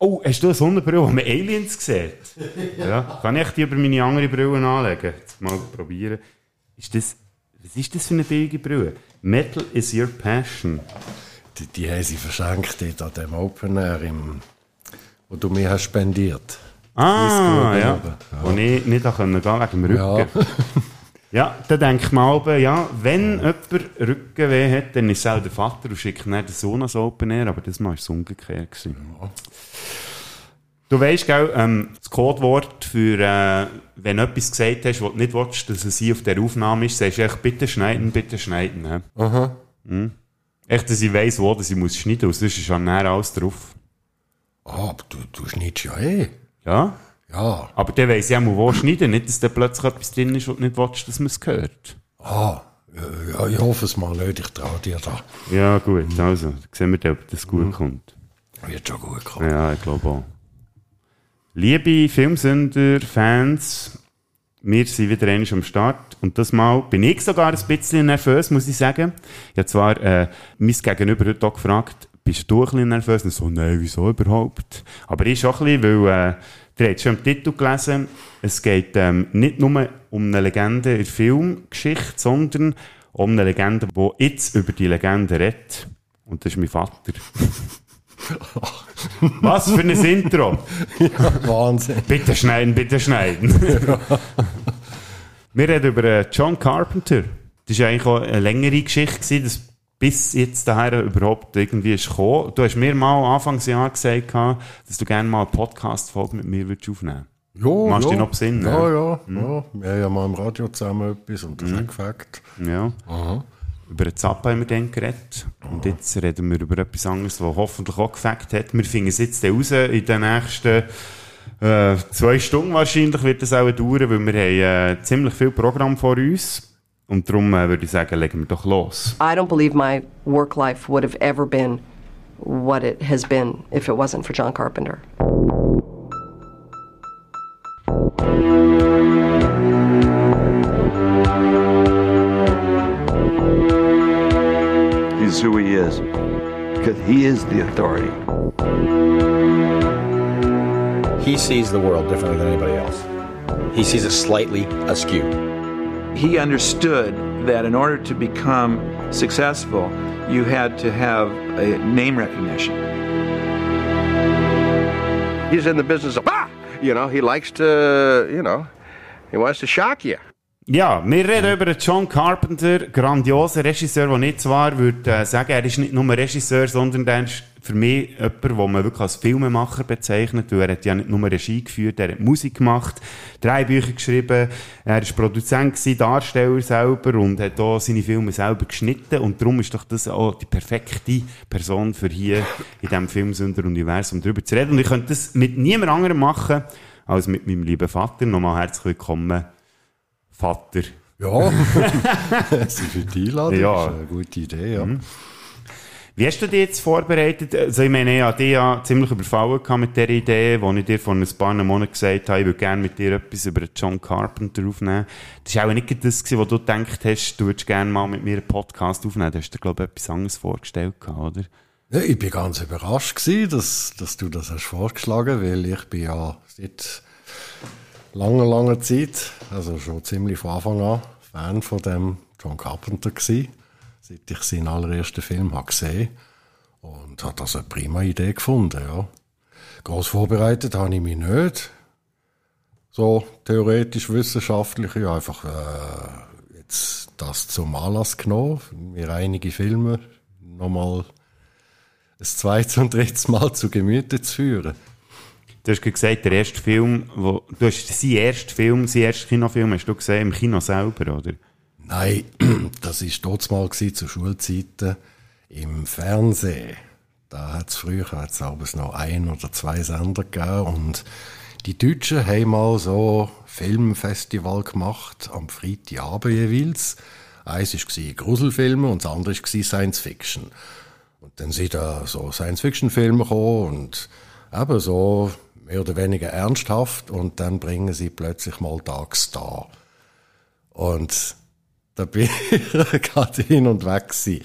Oh, hast du eine Sonnenbrille, wo man Aliens sieht? ja. Kann ich die über meine andere Brille anlegen? Jetzt mal probieren. Ist das, was ist das für eine billige Brille? Metal is your passion. Die, die haben sie verschenkt dort an dem Open Air, im, wo du mir hast spendiert. Ah, ja. Wo ich nicht gehen wegen dem Rücken. Ja. Ja, dann denke ich mal, oben, ja, wenn jemand Rückenweh hat, dann ist es auch der Vater und schickt dann den Sohn ans Open Air, aber das Mal war es umgekehrt. Gewesen. Du weisst, gell, ähm, das Codewort für, äh, wenn du etwas gesagt hast, was du nicht willst, dass es hier auf der Aufnahme ist, sagst du echt, bitte schneiden, bitte schneiden. He? Aha. Echt, dass ich weiss, wo dass ich muss schneiden muss, sonst ist schon näher alles drauf. Ah, aber du, du schneidest ja eh. Ja? Ja. Aber dann weiss auch mal, wo schneiden, nicht, dass da plötzlich etwas drin ist, du nicht willst, dass man es hört. Ah, ja, ja, ich hoffe es mal nicht, ich traue dir da. Ja, gut, also, dann sehen wir ob das gut kommt. Wird schon gut kommen. Ja, ich glaube auch. Liebe Filmsünder, Fans, wir sind wieder einmal am Start. Und das Mal bin ich sogar ein bisschen nervös, muss ich sagen. Ich habe zwar äh, mein Gegenüber heute auch gefragt, bist du ein bisschen nervös? Und so, nein, wieso überhaupt? Aber ich schon ein bisschen, weil, äh, ihr habt schon im Titel gelesen, es geht ähm, nicht nur um eine Legende in der Filmgeschichte, sondern um eine Legende, die jetzt über die Legende redet. Und das ist mein Vater. Was für ein Intro! Wahnsinn. Bitte schneiden, bitte schneiden. Wir reden über äh, John Carpenter. Das war eigentlich auch eine längere Geschichte, dass bis jetzt daher überhaupt irgendwie ist gekommen. Du hast mir mal Anfangsjahr gesagt, dass du gerne mal eine Podcast-Folge mit mir würdest aufnehmen Ja, Machst du ja. dich noch besinnen, Ja, ja? ja. ja. Wir haben ja mal im Radio zusammen etwas und das hat gefällt. Ja. Über den Zappa haben wir dann geredet. Und jetzt reden wir über etwas anderes, was hoffentlich auch gefällt hat. Wir finden es jetzt raus in den nächsten äh, zwei Stunden wahrscheinlich wird das auch dauern, weil wir haben äh, ziemlich viel Programm vor uns. Und darum äh, würde ich sagen, legen wir doch los. I don't believe my work life would have ever been what it has been if it wasn't for John Carpenter. He's who he is because he is the authority. He sees the world differently than anybody else. He sees it slightly askew. He understood that in order to become successful, you had to have a name recognition. He's in the business of, ah! You know, he likes to, you know, he wants to shock you. Ja, wir reden über den John Carpenter, grandioser Regisseur, der nicht zwar würde äh, sagen, er ist nicht nur Regisseur, sondern er ist für mich jemand, den man wirklich als Filmemacher bezeichnet, weil er hat ja nicht nur Regie geführt, er hat Musik gemacht, drei Bücher geschrieben, er ist Produzent gewesen, Darsteller selber und hat auch seine Filme selber geschnitten und darum ist doch das auch die perfekte Person für hier in diesem Filmsünder-Universum darüber zu reden und ich könnte das mit niemand anderem machen, als mit meinem lieben Vater. Nochmal herzlich willkommen, Vater. Ja. Sie für die Einladung. Ja. Das ist eine gute Idee, ja. Wie hast du dich jetzt vorbereitet? Also ich meine, ich hatte dich ja ziemlich überfallen mit dieser Idee, wo ich dir vor ein paar Monaten gesagt habe, ich würde gerne mit dir etwas über John Carpenter aufnehmen. Das war auch nicht das, gewesen, wo du gedacht hast, du würdest gerne mal mit mir einen Podcast aufnehmen. Du hast dir, glaube ich, etwas anderes vorgestellt oder? Ja, ich bin ganz überrascht gewesen, dass, dass du das hast vorgeschlagen, weil ich bin ja seit langer, langer Zeit, also schon ziemlich von Anfang an, Fan von dem John Carpenter gewesen, seit ich seinen allerersten Film habe gesehen und habe das eine prima Idee gefunden, ja. Groß vorbereitet habe ich mich nicht. So theoretisch, wissenschaftlich, ich habe einfach äh, jetzt das zum Anlass genommen, mir einige Filme nochmal ein zweites und drittes Mal zu Gemüte zu führen. Du hast gesagt, der erste Film, wo, du hast seinen ersten Film, seinen ersten Kinofilm hast du gesehen im Kino selber, oder? Nein, das war dort mal zu Schulzeiten im Fernsehen. Da hat es früher hat's abends noch ein oder zwei Sender gegeben und die Deutschen haben mal so Filmfestival gemacht am Freitagabend jeweils. Eins war Gruselfilme und das andere war Science Fiction. Und dann sind da so Science-Fiction-Filme gekommen und eben so mehr oder weniger ernsthaft und dann bringen sie plötzlich mal Tags da. Und da bin ich gerade hin und weg gewesen.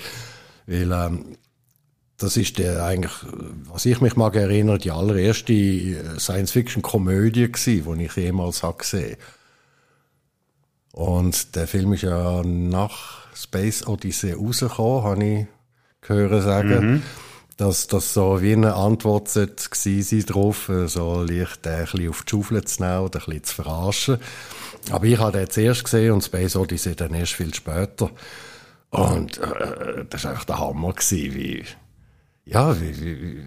Weil, ähm, das ist der eigentlich, was ich mich mag erinnern, die allererste äh, Science-Fiction-Komödie gsi, die ich jemals habe gesehen. Und der Film ist ja nach Space Odyssey rausgekommen, habe ich gehört sagen. Dass das so wie eine Antwort gewesen sein drauf, äh, so leicht äh, ein bisschen auf die Schaufel zu nehmen oder ein bisschen zu verarschen. Aber ich habe den zuerst gesehen und Space Odyssey dann erst viel später. Und äh, das war einfach der Hammer, gewesen, wie, ja, wie, wie,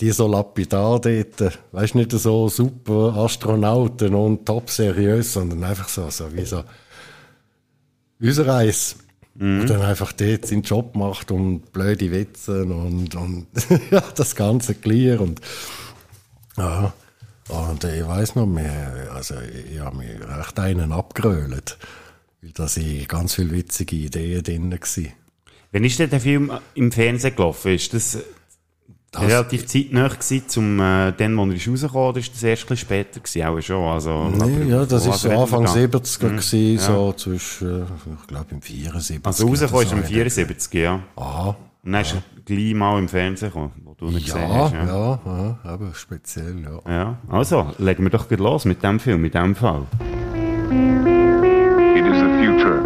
die so lapidar dort, weißt nicht so super Astronauten und top seriös, sondern einfach so, so wie so unser Eis. Und dann einfach dort seinen Job macht und blöde Witze und, und ja, das ganze clear und ja, und ich weiß noch, wir, also ich habe mich recht einen abgerölt, weil da sind ganz viele witzige Ideen drin waren. Wann ist denn der Film im Fernsehen gelaufen? Ist das, Das- relativ zeitnah gewesen, zum, äh, dann, wo er ist rausgekommen oder ist das erst ein später gewesen? Auch schon, also, Nee, ja, das ist so Anfang da? 70er Mhm, gewesen, ja. so zwischen, ich glaube im 74. Also rausgekommen ist im so. 74, ja. Aha. Und dann ist er gleich mal im Fernsehen gekommen, du ihn gesehen Ja, hast. ja, ja, aber speziell, ja. Ja, also, legen wir doch gleich los mit dem Film, mit dem Fall. It is the future.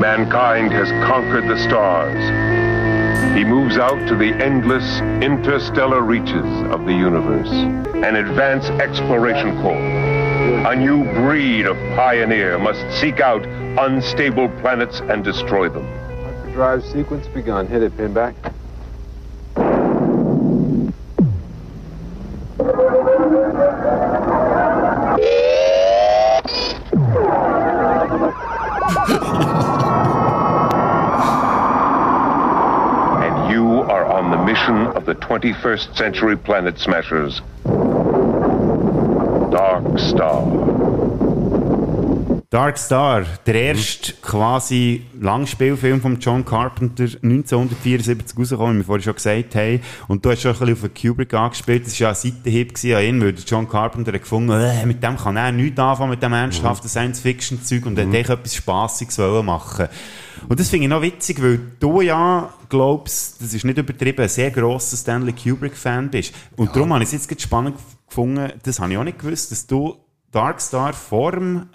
Mankind has conquered the stars. He moves out to the endless interstellar reaches of the universe. An advanced exploration corps. A new breed of pioneer must seek out unstable planets and destroy them. Drive sequence begun. Hit it, Pinback. And you are on the mission of the 21st century planet smashers. Dark Star. Dark Star, der erste quasi Langspielfilm von John Carpenter 1974 rausgekommen, wie wir vorhin schon gesagt haben. Und du hast schon ein bisschen auf den Kubrick angespielt. Das war ja ein Seitenhieb an ihn, weil John Carpenter hat gefunden, äh, mit dem kann er nichts anfangen, mit dem ernsthaften Science-Fiction-Zeug und mhm. hat echt etwas Spassiges wollen machen. Und das finde ich noch witzig, weil du ja glaubst, das ist nicht übertrieben, ein sehr grosser Stanley Kubrick-Fan bist. Und darum habe ich es jetzt spannend gefunden, das habe ich auch nicht gewusst, dass du Dark Star vor dem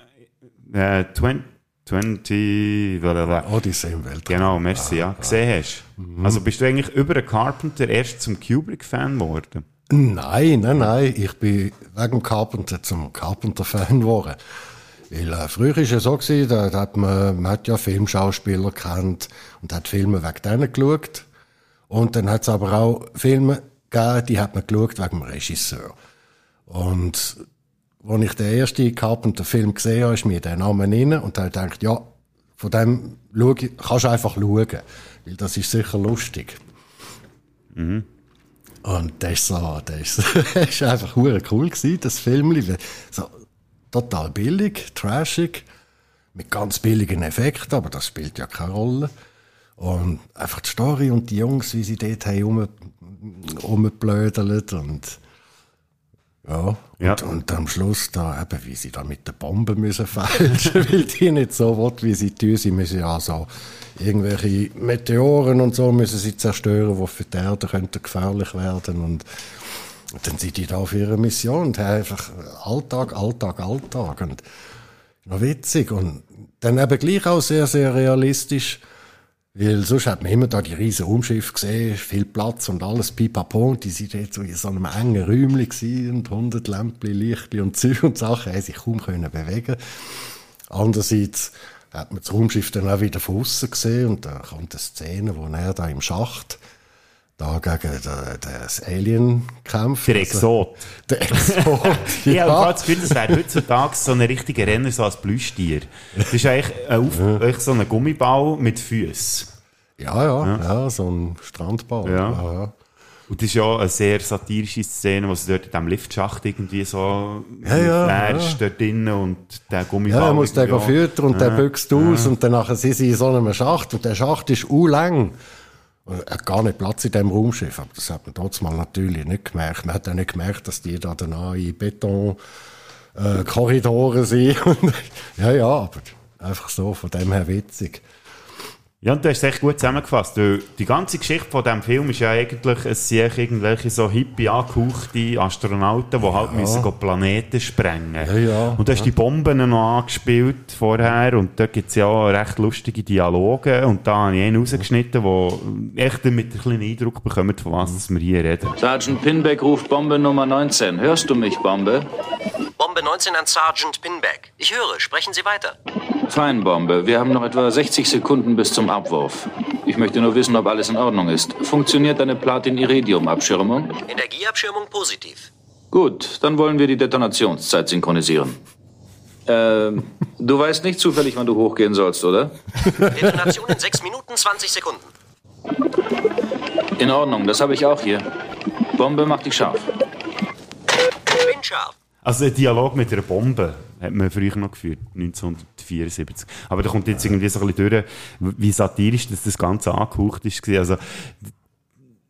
äh, 20, 20 blablabla. Odyssey im Weltraum. Genau, merci, ja, gesehen hast. Also bist du eigentlich über den Carpenter erst zum Kubrick-Fan geworden? Nein, nein, nein. Ich bin wegen Carpenter zum Carpenter-Fan geworden. Weil äh, früher war es ja so, gewesen, da, da hat man, man hat ja Filmschauspieler kennt und hat Filme wegen denen geschaut. Und dann hat es aber auch Filme gegeben, die hat man geschaut wegen dem Regisseur. Und als ich den ersten Carpenter-Film gesehen habe, ist mir der Name rein und dann gedacht, ja, von dem schau kannst du einfach schauen, weil das ist sicher lustig. Und das ist so, das ist, das ist einfach cool gewesen, das Film. So, total billig, trashig, mit ganz billigen Effekten, aber das spielt ja keine Rolle. Und einfach die Story und die Jungs, wie sie dort haben rum, und, ja. Ja. Und, und am Schluss da eben, wie sie da mit der Bombe müssen fälschen, weil die nicht so will, wie sie tun. Sie müssen ja so irgendwelche Meteoren und so müssen sie zerstören, die für die Erde könnten gefährlich werden und und dann sind die da auf ihrer Mission und haben einfach Alltag, Alltag, Alltag. Und noch witzig. Und dann eben gleich auch sehr, sehr realistisch. Weil sonst hat man immer da die riesen Raumschiffe gesehen, viel Platz und alles pipapo. Und die sind jetzt so in so einem engen Räumchen gewesen und 100 Lämpchen, Lichtchen und Zeug und Sachen, haben sich kaum können bewegen. Andererseits hat man das Raumschiff dann auch wieder von außen gesehen und da kommt eine Szene, wo er da im Schacht da gegen das Alien kämpft. Der Exot. Der Exot, Ja, ja. ich habe das Gefühl, das wäre heutzutage so ein richtiger Renner, so als Plüschtier. Das ist eigentlich, ein Auf eigentlich so ein Gummiball mit Füßen. Ja, ja, ja, so ein Strandball. Ja. Ja, ja. Und das ist ja eine sehr satirische Szene, wo sie dort in diesem Liftschacht irgendwie so Ja, ja, er ja. dort drinnen und der Gummiball. Ja, er muss den irgendwie füttern und der büchst aus und danach sind sie in so einem Schacht und der Schacht ist u lang. Und Er hat gar nicht Platz in dem Raumschiff, aber das hat man trotzdem natürlich nicht gemerkt. Man hat auch nicht gemerkt, dass die da danach in Beton äh, Korridore sind. Ja, ja, aber einfach so, von dem her witzig. Ja, und du hast es echt gut zusammengefasst. Weil die ganze Geschichte von diesem Film ist ja eigentlich, es sind irgendwelche so hippie angehauchte Astronauten, die halt müssen go Planeten sprengen Ja, ja. Und du hast die Bomben noch angespielt vorher und da gibt es ja auch recht lustige Dialoge und da habe ich einen rausgeschnitten, der echt mit einem kleinen Eindruck bekommt, von was wir hier reden. Sergeant Pinback ruft Bombe Nummer 19. Hörst du mich, Bombe? Bombe 19 an Sergeant Pinback. Ich höre, sprechen Sie weiter. Fein, Bombe. Wir haben noch etwa 60 Sekunden bis zum Abwurf. Ich möchte nur wissen, ob alles in Ordnung ist. Funktioniert deine Platin-Iridium-Abschirmung? Energieabschirmung positiv. Gut, dann wollen wir die Detonationszeit synchronisieren. Ähm, du weißt nicht zufällig, wann du hochgehen sollst, oder? Detonation in 6 Minuten 20 Sekunden. In Ordnung, das habe ich auch hier. Bombe macht dich scharf. Bin scharf. Also ein Dialog mit einer Bombe hat man früher noch geführt, 1974. Aber da kommt jetzt irgendwie so ein bisschen durch, wie satirisch das, das Ganze angehaucht ist. Also,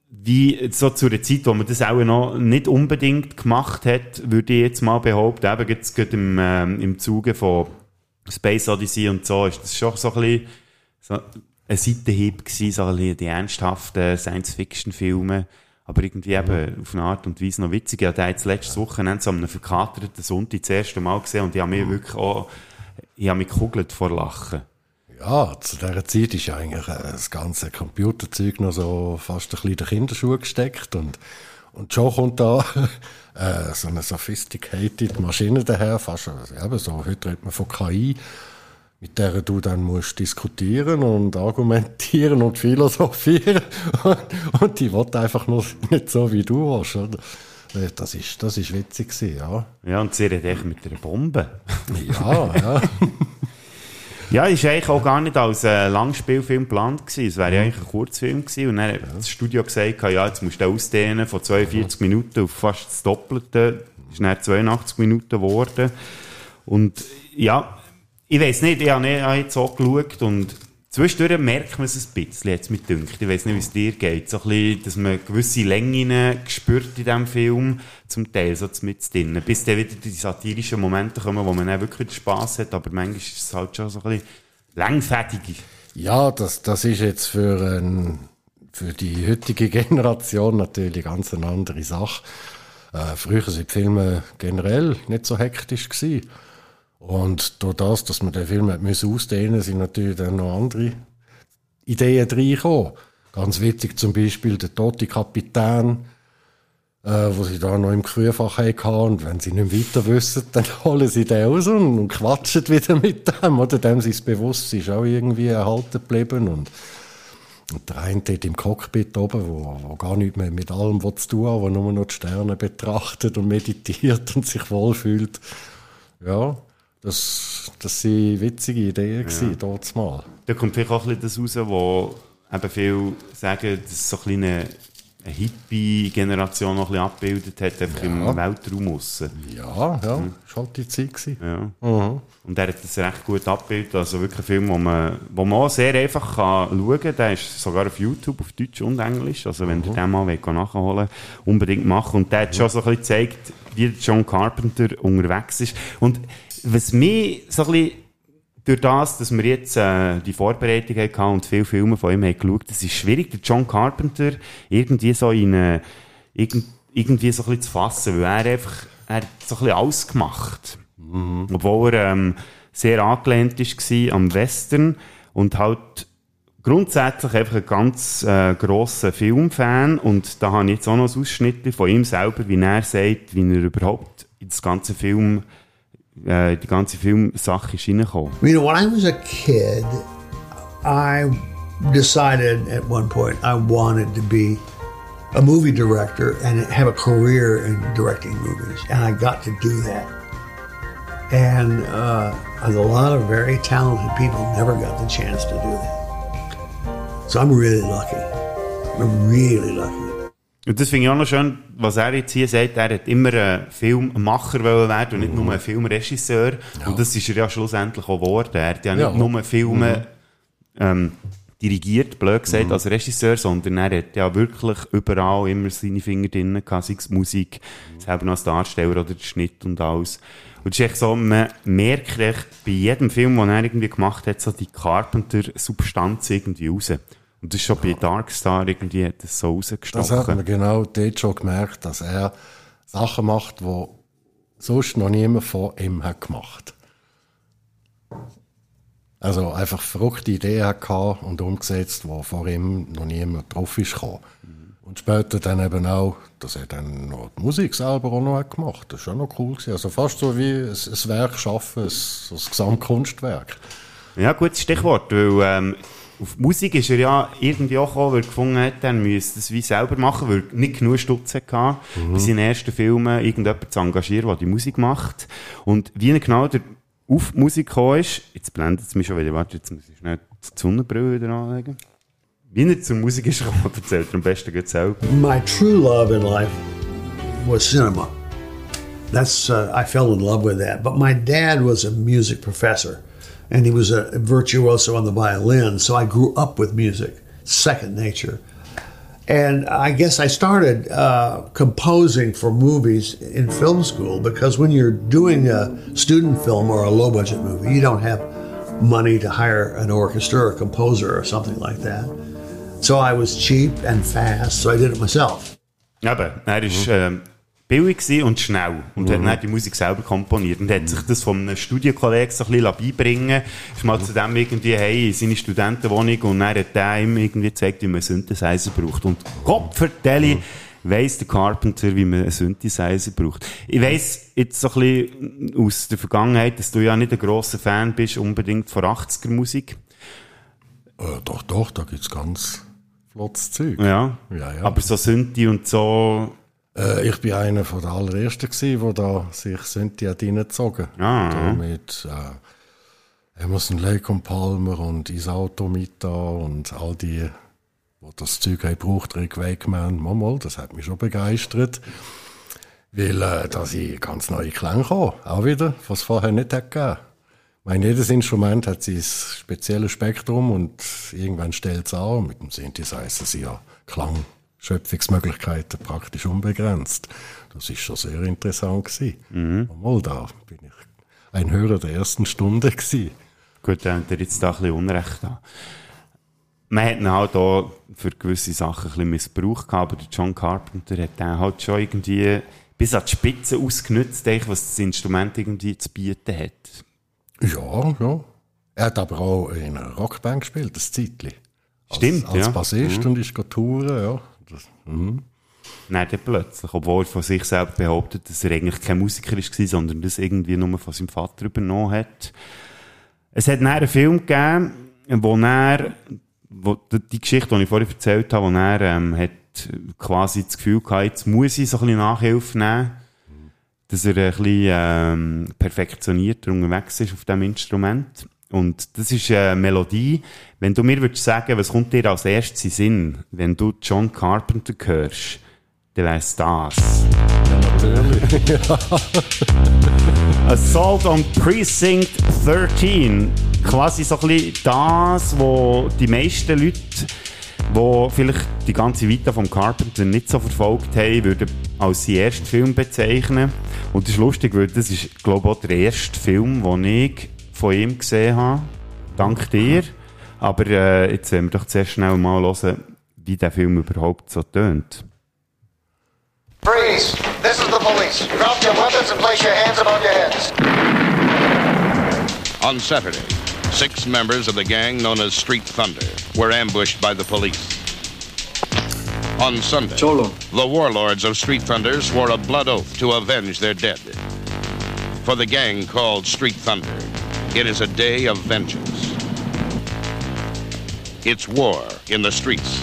wie so zu einer Zeit, wo man das auch noch nicht unbedingt gemacht hat, würde ich jetzt mal behaupten, eben jetzt gerade im, ähm, im Zuge von Space Odyssey und so, ist das schon so ein bisschen so ein Seitenhieb gewesen, so ein bisschen die ernsthaften Science-Fiction-Filme. Aber irgendwie eben auf eine Art und Weise noch witzig. Ich habe den jetzt letztes Wochenende so einen verkaterten Sonntag das erste Mal gesehen und ich habe mich wirklich auch, ich habe mich gekugelt vor Lachen. Ja, zu dieser Zeit ist ja eigentlich äh, das ganze Computerzeug noch so fast ein bisschen in den Kinderschuh gesteckt und, und schon kommt da äh, so eine sophisticated Maschine daher, fast, also eben so, heute redet man von KI, mit der du dann musst diskutieren und argumentieren und philosophieren und, und die will einfach nur nicht so, wie du willst, oder? Äh, Das ist, das ist witzig gewesen, ja. Ja, und sie redet echt mit einer Bombe. Ja, ja. Ja, ist eigentlich auch gar nicht als äh, Langspielfilm geplant gewesen. Es wäre ja eigentlich ein Kurzfilm gewesen. Und dann hat das Studio gesagt, ja, jetzt musst du ausdehnen von 42 Minuten auf fast das Doppelte. Ist dann 82 Minuten geworden. Und ja, ich weiß nicht, ich habe nicht- jetzt auch geschaut und zwischendurch merkt man es ein bisschen, jetzt mit dünkt. Ich weiß nicht, wie es dir geht. So ein bisschen, dass man gewisse Längen spürt in diesem Film, zum Teil so mit drin. Bis dann wieder die satirischen Momente kommen, wo man dann wirklich Spass hat, aber manchmal ist es halt schon so ein bisschen langfädig. Ja, das, das ist jetzt für, ein, für die heutige Generation natürlich ganz eine andere Sache. Äh, früher sind die Filme generell nicht so hektisch gewesen. Und durch das, dass man den Film ausdehnen sind natürlich dann noch andere Ideen reingekommen. Ganz witzig zum Beispiel der tote Kapitän, äh, wo sie da noch im Gefrierfach hatten. Und wenn sie nicht weiter wissen, dann holen sie den raus und, und quatschen wieder mit dem. Oder dem sein Bewusstsein ist auch irgendwie erhalten geblieben. Und, und der eine dort im Cockpit oben, wo, wo gar nicht mehr mit allem was zu tun hat, wo nur noch die Sterne betrachtet und meditiert und sich wohlfühlt. Ja, das, das sind witzige Ideen gewesen, dort mal. Da kommt vielleicht auch ein bisschen das raus, wo eben viele sagen, dass so ein eine Hippie-Generation noch ein bisschen abgebildet hat, einfach im Weltraum aussen. Ja, ja, das war halt die Zeit. Gewesen. Ja. Mhm. Und er hat das recht gut abgebildet. Also wirklich ein Film, wo man, wo man auch sehr einfach kann schauen kann. Der ist sogar auf YouTube, auf Deutsch und Englisch. Also wenn ihr den mal wollt, nachholen unbedingt machen. Und der hat schon so ein bisschen gezeigt, wie John Carpenter unterwegs ist. Und was mich so ein bisschen durch das, dass wir jetzt äh, die Vorbereitung hatten und viele Filme von ihm haben geschaut, es ist schwierig, den John Carpenter irgendwie so in äh, irgend, irgendwie so ein bisschen zu fassen, weil er einfach, er hat so ein bisschen alles gemacht. Obwohl er ähm, sehr angelehnt war am Western und halt grundsätzlich einfach ein ganz äh, grosser Filmfan und da habe ich jetzt auch noch ein Ausschnitt von ihm selber, wie er sagt, wie er überhaupt in das ganze Film, äh, die ganze Filmsache ist reingekommen. You know, when I was a kid, I decided at one point I wanted to be a movie director and have a career in directing movies, and I got to do that. And uh, a lot of very talented people never got the chance to do that. So I'm really lucky. I'm really lucky. Und das finde ich auch noch schön, was er jetzt hier sagt, er hat immer ein Filmmacher wollen werden und nicht nur ein Filmregisseur. Und das ist er ja schlussendlich auch geworden. Er hat ja nicht Ja. nur Filme ähm, dirigiert, blöd gesagt, als Regisseur, sondern er hat ja wirklich überall immer seine Finger drin gehabt, sei es Musik, selber noch als Darsteller oder der Schnitt und alles. Und es ist echt so, man merkt echt bei jedem Film, den er irgendwie gemacht hat, so die Carpenter-Substanz irgendwie raus. Und das ist schon bei Darkstar irgendwie hat das so Das hat rausgestochen. man genau dort schon gemerkt, dass er Sachen macht, die sonst noch niemand vor ihm hat gemacht. Also einfach verrückte Ideen hat und umgesetzt, wo vor ihm noch niemand drauf ist gekommen. Und später dann eben auch, dass er dann noch die Musik selber auch noch hat gemacht. Das ist schon noch cool gewesen. Also fast so wie ein, ein Werk schaffen, ein, ein Gesamtkunstwerk. Ja, gutes Stichwort, weil ähm, auf Musik ist er ja irgendwie auch gekommen, weil er gefunden hat, er müsste es wie selber machen, weil er nicht genug Stutz hatte, Mhm. bei seinen ersten Filmen irgendjemanden zu engagieren, der die Musik macht. Und wie er genau der auf die Musik gekommen ist, jetzt blendet es mich schon wieder, warte, jetzt muss ich schnell die Sonnenbrille wieder anlegen. Wie er zur Musik ist gekommen, erzählt er am besten gleich selber. My true love in life was cinema. That's uh, I fell in love with that. But my dad was a music professor, and he was a virtuoso on the violin. So I grew up with music, second nature. And I guess I started uh, composing for movies in film school because when you're doing a student film or a low budget movie, you don't have money to hire an orchestra or a composer or something like that. So I was cheap and fast, so I did it myself. Eben, er war ähm, billig gewesen und schnell und hat dann die Musik selber komponiert und hat sich das von einem Studienkollegen so ein bisschen beibringen Ist mal zu dem irgendwie, hey, in seine Studentenwohnung und dann hat der ihm irgendwie gezeigt, wie man einen Synthesizer braucht. Und Gott vertelle, weiss der Carpenter, wie man einen Synthesizer braucht. Ich weiss jetzt so ein bisschen aus der Vergangenheit, dass du ja nicht ein grosser Fan bist unbedingt von 80er-Musik. Äh, doch, doch, da gibt's ganz flottes Zeug. Ja. Ja, ja. Aber so Synthi und so, Äh, ich bin einer von der allerersten gewesen, wo da sich Synthi hat reingezogen. Ah. Da mit äh, Emerson Lake und Palmer und Isauto Mita und all die, wo das Zeug haben gebraucht, Rick Wakeman, mal, das hat mich schon begeistert. Weil äh, da sind ganz neue Klänge gekommen, auch wieder, was es vorher nicht hat gegeben. Ich meine, jedes Instrument hat sein spezielles Spektrum und irgendwann stellt es an. Mit dem Synthesizer sind ja Klangschöpfungsmöglichkeiten praktisch unbegrenzt. Das ist schon sehr interessant gewesen. Mhm. Mal da bin ich ein Hörer der ersten Stunde gewesen. Gut, dann hat er jetzt da ein bisschen Unrecht an. Man hat ihn halt auch für gewisse Sachen ein bisschen Missbrauch gehabt, aber der John Carpenter hat den halt schon irgendwie bis an die Spitze ausgenutzt, was das Instrument irgendwie zu bieten hat. Ja, ja. Er hat aber auch in einer Rockband gespielt, das Zeitli. Als, Stimmt, als ja. Bassist Mhm. und ist touren, ja. Mhm. Dann plötzlich, obwohl er von sich selber behauptet, dass er eigentlich kein Musiker war, sondern das irgendwie nur von seinem Vater übernommen hat. Es hat einen Film gegeben, wo er, wo, die Geschichte, die ich vorhin erzählt habe, wo er ähm, hat quasi das Gefühl gehabt, jetzt muss ich so ein bisschen Nachhilfe nehmen, dass er ein bisschen ähm, perfektionierter unterwegs ist auf diesem Instrument. Und das ist eine Melodie. Wenn du mir würdest sagen, was kommt dir als erstes in Sinn, wenn du John Carpenter hörst, dann wäre es das. Assault on Precinct 13. Quasi so ein bisschen das, wo die meisten Leute, die vielleicht die ganze Vita vom Carpenter nicht so verfolgt haben, würden als seinen ersten Film bezeichnen. Und das ist lustig, weil das ist, glaube ich, auch der erste Film, den ich von ihm gesehen habe. Dank dir. Aber äh, jetzt werden wir doch zuerst schnell mal hören, wie der Film überhaupt so tönt. Freeze! This is the police. Drop your weapons and place your hands above your heads. On Saturday, six members of the gang known as Street Thunder were ambushed by the police. On Sunday, the warlords of Street Thunder swore a blood oath to avenge their dead. For the gang called Street Thunder, it is a day of vengeance. It's war in the streets.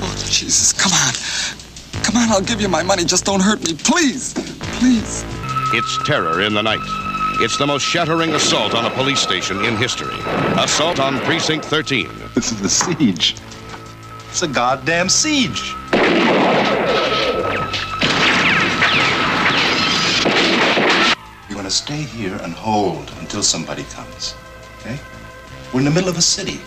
Oh, Jesus, come on. Come on, I'll give you my money. Just don't hurt me. Please. Please. It's terror in the night. It's the most shattering assault on a police station in history. Assault on Precinct 13. This is the siege. It's a goddamn siege. Stay here and hold until somebody comes. Okay? We're in the middle of a city,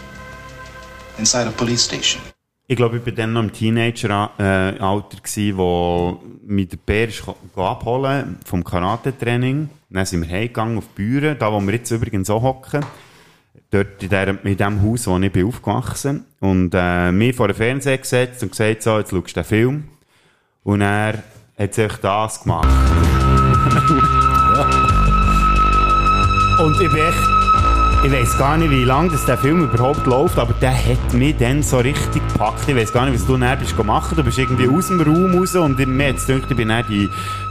inside a police station. Ich glaube, ich war dann noch im Teenager-Alter, gewesen, wo mich der Bär ist abholen vom Karate-Training. Dann sind wir heimgegangen auf die Bühne, da wo wir jetzt übrigens auch hocken. Dort in, der, in dem Haus, wo ich bin aufgewachsen Und äh, mich vor den Fernseher gesetzt und gesagt, so, jetzt schaust du den Film. Und er hat sich das gemacht. Und ich bin echt, ich weiß gar nicht, wie lange das der Film überhaupt läuft, aber der hat mich dann so richtig gepackt. Ich weiß gar nicht, was du dann bist gemacht. Du bist irgendwie aus dem Raum raus und mir hat gedacht, ich bin dann die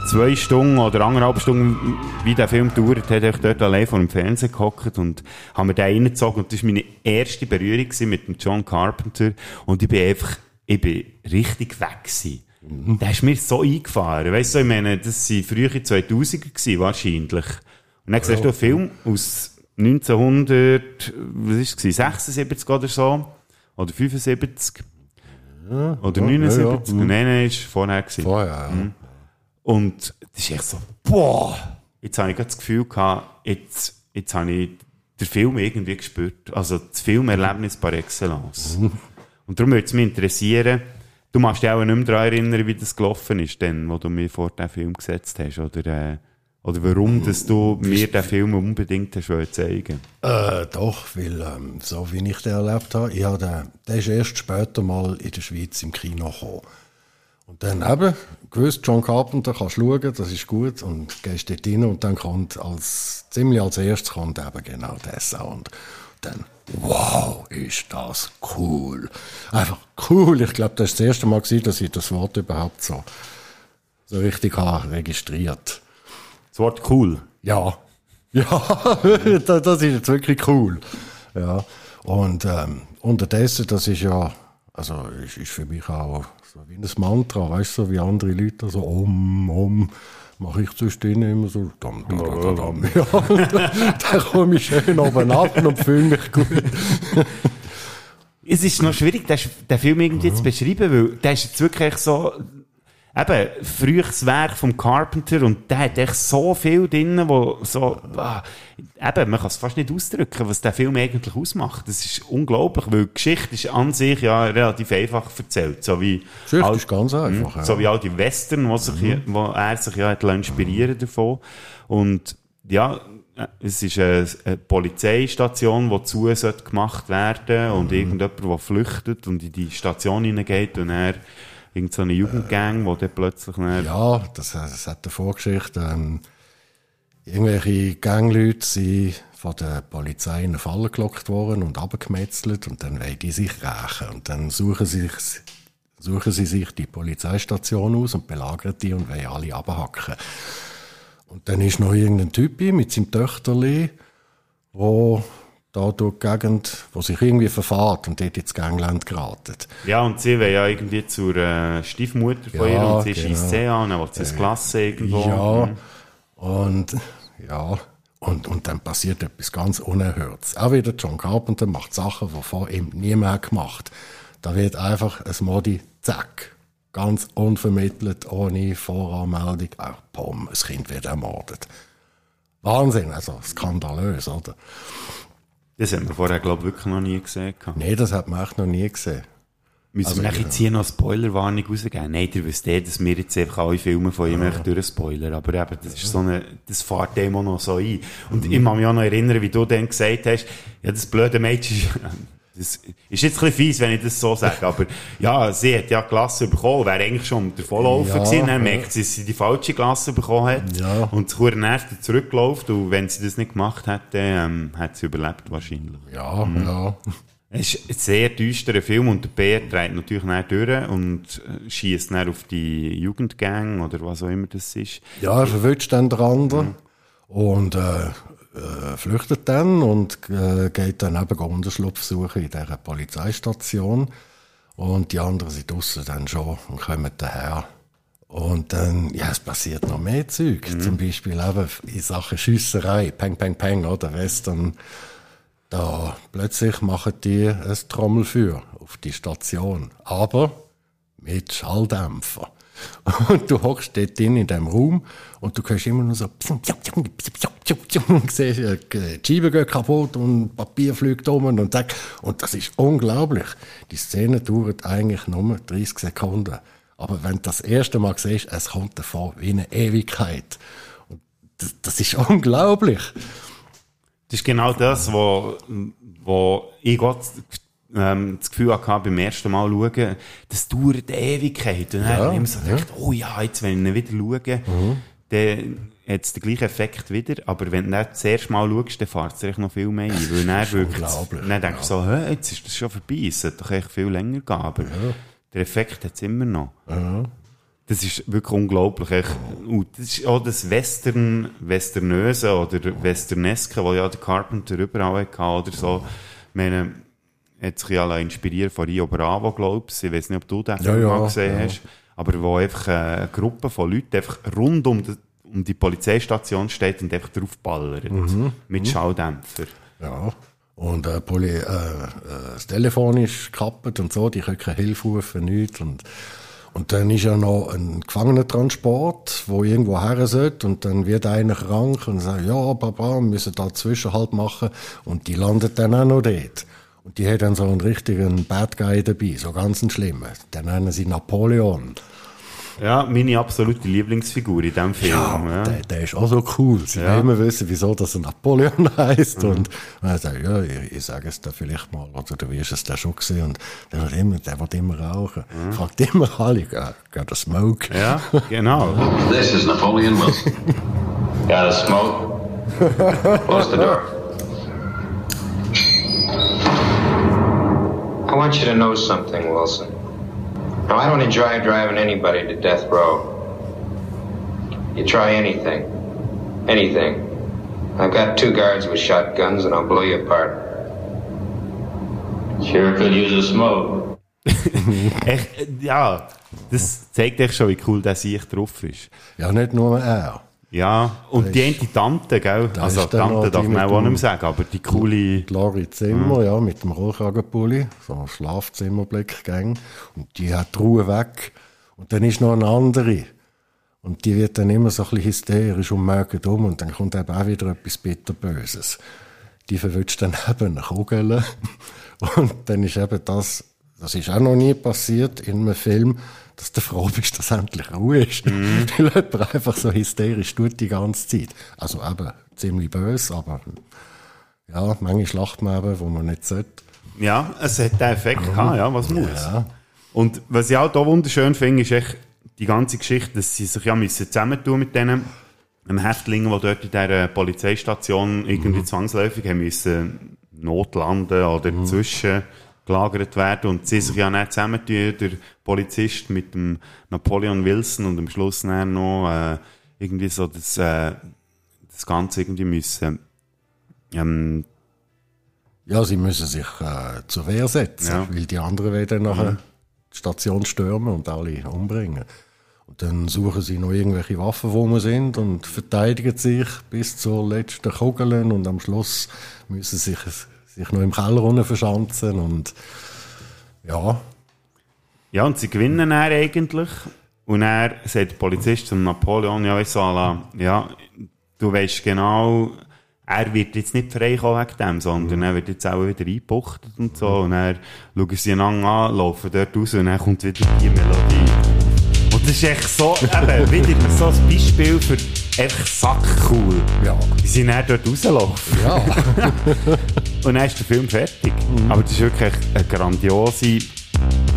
zwei Stunden oder anderthalb Stunden, wie der Film dauert, hat ich dort allein vor dem Fernseher gehockt und habe mir den reingezogen und das war meine erste Berührung mit dem John Carpenter und ich bin einfach, ich bin richtig weg gewesen. Der ist mir so eingefahren. Weißt du, ich meine, das waren frühe 2000er gewesen, wahrscheinlich. Und dann siehst du einen Film aus 1900, was ist es, gewesen, 76 oder so? Oder 75? Oder ja, 79? ja, ja. Nein, nein, ist vorher gewesen. Vorher, ja. Mhm. Und das ist echt so, boah! Jetzt habe ich das Gefühl gehabt, jetzt, jetzt habe ich den Film irgendwie gespürt. Also das Filmerlebnis par excellence. Mhm. Und darum würde es mich interessieren, du machst dich auch nicht mehr daran erinnern, wie das gelaufen ist, denn, wo du mir vor den Film gesetzt hast, oder, äh, oder warum, dass du mir den Film unbedingt hast zeigen Äh, doch, weil ähm, so wie ich den erlebt habe, ich habe den, der ist erst später mal in der Schweiz im Kino gekommen. Und dann eben, gewusst, John Carpenter kannst du schauen, das ist gut, und gehst dort rein und dann kommt als, ziemlich als erstes kommt eben genau der Sound. Dann, wow, ist das cool. Einfach cool. Ich glaube, das ist das erste Mal gewesen, dass ich das Wort überhaupt so, so richtig habe registriert. Das Wort cool? Ja. Ja, das ist jetzt wirklich cool. Ja. Und ähm, unterdessen, das ist ja, also ist, ist für mich auch so wie ein Mantra, weißt du, so wie andere Leute so um, um, mache ich zwischendrin immer so, dam, dam, dam, dam, ja. da komme ich schön oben ab und fühle mich gut. Es ist noch schwierig, den, den Film irgendwie zu beschreiben, weil der ist jetzt wirklich so, eben, frühes Werk vom Carpenter und der hat echt so viel drin, wo so, ah, eben, man kann es fast nicht ausdrücken, was der Film eigentlich ausmacht. Das ist unglaublich, weil die Geschichte ist an sich ja relativ einfach erzählt, so wie, Geschichte all- ist ganz einfach, Mhm. ja. so wie all die Western, wo, sich, Mhm. wo er sich ja hat inspirieren davon. Und, ja, es ist eine, eine Polizeistation, die zu sollte gemacht werden und irgendjemand, der flüchtet und in die Station hineingeht und er irgend so eine Jugendgang, wo dann plötzlich Ja, das, das hat eine Vorgeschichte. Ähm, irgendwelche Gangleute sind von der Polizei in eine Falle gelockt worden und abgemetzelt und dann wollen die sich rächen. Und dann suchen sie, sich, suchen sie sich die Polizeistation aus und belagern die und wollen alle abhacken. Und dann ist noch irgendein Typ mit seinem Töchterli, wo da durch die Gegend, wo sich irgendwie verfahrt und dort ins Gangland geraten. Ja, und sie will ja irgendwie zur äh, Stiefmutter von ihr und sie schießt sie an, dann will sie ins Klasse irgendwo. Ja, Mhm. und ja, und, und dann passiert etwas ganz Unerhörtes. Auch wieder John Carpenter macht Sachen, die vor ihm niemand gemacht. Da wird einfach ein Modi, zack, ganz unvermittelt, ohne Voranmeldung, auch Pom, ein Kind wird ermordet. Wahnsinn, also skandalös, oder? Das haben wir vorher, glaube ich, wirklich noch nie gesehen. Nee, das hat man echt noch nie gesehen. Müssen Also, wir jetzt hier noch eine Spoilerwarnung rausgeben? Nein, ihr wisst eh, dass wir jetzt einfach alle Filme von ihm echt durchspoilern. Aber eben, das ist so eine, das fährt dem auch noch so ein. Und ich kann mich auch noch erinnern, wie du dann gesagt hast, ja, das blöde Mädchen, das ist jetzt ein bisschen fies, wenn ich das so sage, aber ja, sie hat ja die Klasse bekommen, wäre eigentlich schon davonlaufen Ja, gewesen, dann merkt sie, dass sie die falsche Klasse bekommen hat Ja. und sich nervt zurückgelaufen und wenn sie das nicht gemacht hätte, ähm, hat sie überlebt wahrscheinlich. Ja, Mhm. ja. Es ist ein sehr düsterer Film und der Bär dreht natürlich nicht durch und schießt dann auf die Jugendgang oder was auch immer das ist. Ja, er verwünscht dann den anderen und äh, äh, flüchtet dann und äh, geht dann eben Unterschlupf suchen in dieser Polizeistation. Und die anderen sind draussen dann schon und kommen daher. Und dann, ja, es passiert noch mehr Zeug. Zum Beispiel eben in Sachen Schiesserei, Peng, Peng, Peng, oder Western. Da plötzlich machen die ein Trommelfeuer auf die Station. Aber mit Schalldämpfer. Und du hockst dort drin in diesem Raum und du hörst immer nur so und siehst, äh, die Scheiben gehen kaputt und Papier fliegt um und zack. Und das ist unglaublich. Die Szene dauert eigentlich nur 30 Sekunden. Aber wenn du das erste Mal siehst, es kommt davor wie eine Ewigkeit. Und das, das ist unglaublich. Das ist genau das, wo, wo ich Gott ähm, das Gefühl hatte, beim ersten Mal schauen, das dauert Ewigkeit. Und dann Ja, habe ich immer so ja. gedacht, oh ja, jetzt, wenn ich ihn wieder schaue, Mhm. dann hat es den gleichen Effekt wieder. Aber wenn du dann das erste Mal schaust, dann fährt es dich noch viel mehr ein. Weil dann unglaublich, Dann denkst du so, hä, jetzt ist das schon vorbei. Es sollte doch echt viel länger gehen. Aber der Effekt hat es immer noch. Das ist wirklich unglaublich. Und das ist auch das Western, Westernöse oder Westerneske, das ja der Carpenter überall hatte oder so. Ich meine, hat sich ja inspiriert von Rio Bravo, glaubst Ich weiß nicht, ob du den Ja, ja, gesehen ja. hast. Aber wo einfach eine Gruppe von Leuten einfach rund um die, um die Polizeistation steht und einfach draufballert. Mhm. Mit Mhm. Schalldämpfer. Ja. Und äh, Poli, äh, äh, das Telefon ist gekappt und so, die können keine Hilfe rufen, nichts. Und, und dann ist ja noch ein Gefangenentransport, wo irgendwo her sollte, und dann wird einer krank und sagt, ja, Papa, wir müssen da Zwischenhalt machen. Und die landet dann auch noch dort. Und die hat dann so einen richtigen Bad Guy dabei, so ganz einen schlimmen. Den nennen sie Napoleon. Ja, meine absolute Lieblingsfigur in diesem Film. Ja, Der, der ist auch so cool. Sie Ja. wollen immer wissen, wieso das ein Napoleon heißt. Mhm. Und dann sagt er, ja, ich, ich sage es dir vielleicht mal, oder du wirst es da schon gesehen. Und der wird immer, der wird immer rauchen. Fragt immer alle, got, a smoke? Mhm. Ja, genau. This is Napoleon Wilson. Got a smoke? Close the door. Want you to know something, Wilson. Now, I don't enjoy driving anybody to death row. You try anything. Anything. I've got two guards with shotguns, and I'll blow you apart. Sure could use a smoke. echt, ja, das zeigt echt schon, wie cool der sich drauf ist. Ja, nicht nur er. Ja, und die eine Tante, gell? Da Also Tante darf man auch nicht mehr sagen, aber die coole... Die Lori Zimmer, ja, mit dem Rollkragenpulli, so ein Schlafzimmerblickgang. Und die hat die Ruhe weg. Und dann ist noch eine andere. Und die wird dann immer so ein bisschen hysterisch und merkt um. Und dann kommt eben auch wieder etwas Bitterböses. Die verwünscht dann eben eine Kugel. Und dann ist eben das, das ist auch noch nie passiert in einem Film, dass du froh bist, dass endlich Ruhe ist. Weil jemand einfach so hysterisch tut die ganze Zeit. Also eben ziemlich böse, aber ja, manchmal lacht man eben, wo man nicht sollte. Ja, es hat den Effekt gehabt, ja, was muss. Ja. Und was ich auch da wunderschön finde, ist echt die ganze Geschichte, dass sie sich ja müssen zusammentun mit denen Häftlingen, die dort in dieser Polizeistation irgendwie zwangsläufig haben müssen notlanden oder zwischen gelagert werden und sie sich ja nicht zusammentun, der Polizist mit dem Napoleon Wilson und am Schluss dann noch äh, irgendwie so das, äh, das Ganze irgendwie müssen ähm, Ja, sie müssen sich äh, zur Wehr setzen, Ja. weil die anderen werden nachher Mhm. die Station stürmen und alle umbringen. Und dann suchen sie noch irgendwelche Waffen, wo wir sind und verteidigen sich bis zur letzten Kugel und am Schluss müssen sie sich, sich noch im Keller verschanzen und ja, Ja, und sie gewinnen dann eigentlich. Und er sagt der Polizist zum Napoleon, ja, weißt du, la, ja, du weißt genau, er wird jetzt nicht freikommen wegen dem, sondern er wird jetzt auch wieder eingebuchtet und so. Und er schauen sie an, laufen dort raus und dann kommt wieder die Melodie. Das ist echt so, eben, wieder so ein Beispiel für echt sackcool. Ja. Wie sie dann dort rauslaufen. Ja. und dann ist der Film fertig. Aber das ist wirklich eine grandiose,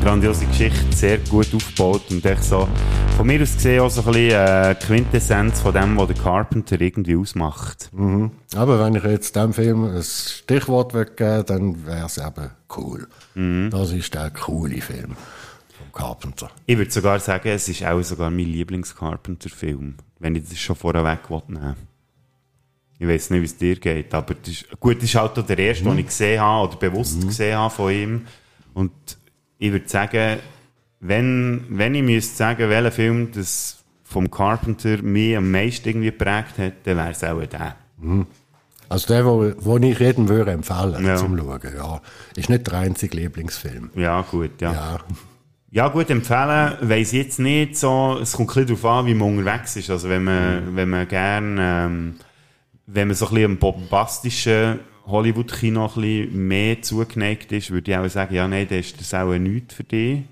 grandiose Geschichte, sehr gut aufgebaut und echt so, von mir aus gesehen auch so ein bisschen äh, Quintessenz von dem, was der Carpenter irgendwie ausmacht. Mhm. Aber wenn ich jetzt dem Film ein Stichwort weggeben dann wäre es eben cool. Mhm. Das ist der coole Film Carpenter. Ich würde sogar sagen, es ist auch sogar mein Lieblings-Carpenter-Film, wenn ich das schon vorweg nehmen Ich weiß nicht, wie es dir geht, aber das ist, gut, das ist halt auch der erste, den ich gesehen habe oder bewusst gesehen habe von ihm. Und ich würde sagen, wenn, wenn ich müsste sagen, welcher Film das vom Carpenter mich am meisten irgendwie geprägt hat, dann wäre es auch der. Mhm. Also der, wo, wo ich jedem würde empfehlen Ja. zum Schauen. Ja. Ist nicht der einzige Lieblingsfilm. Ja, gut, ja. Ja. Ja, gut, empfehlen weiss ich jetzt nicht so. Es kommt ein bisschen darauf an, wie man unterwegs ist. Also, wenn man, wenn man gern, ähm, wenn man so ein bisschen bombastischen Hollywood-Kino ein bisschen mehr zugeneigt ist, würde ich auch sagen, ja, nein, dann ist das auch nichts für dich.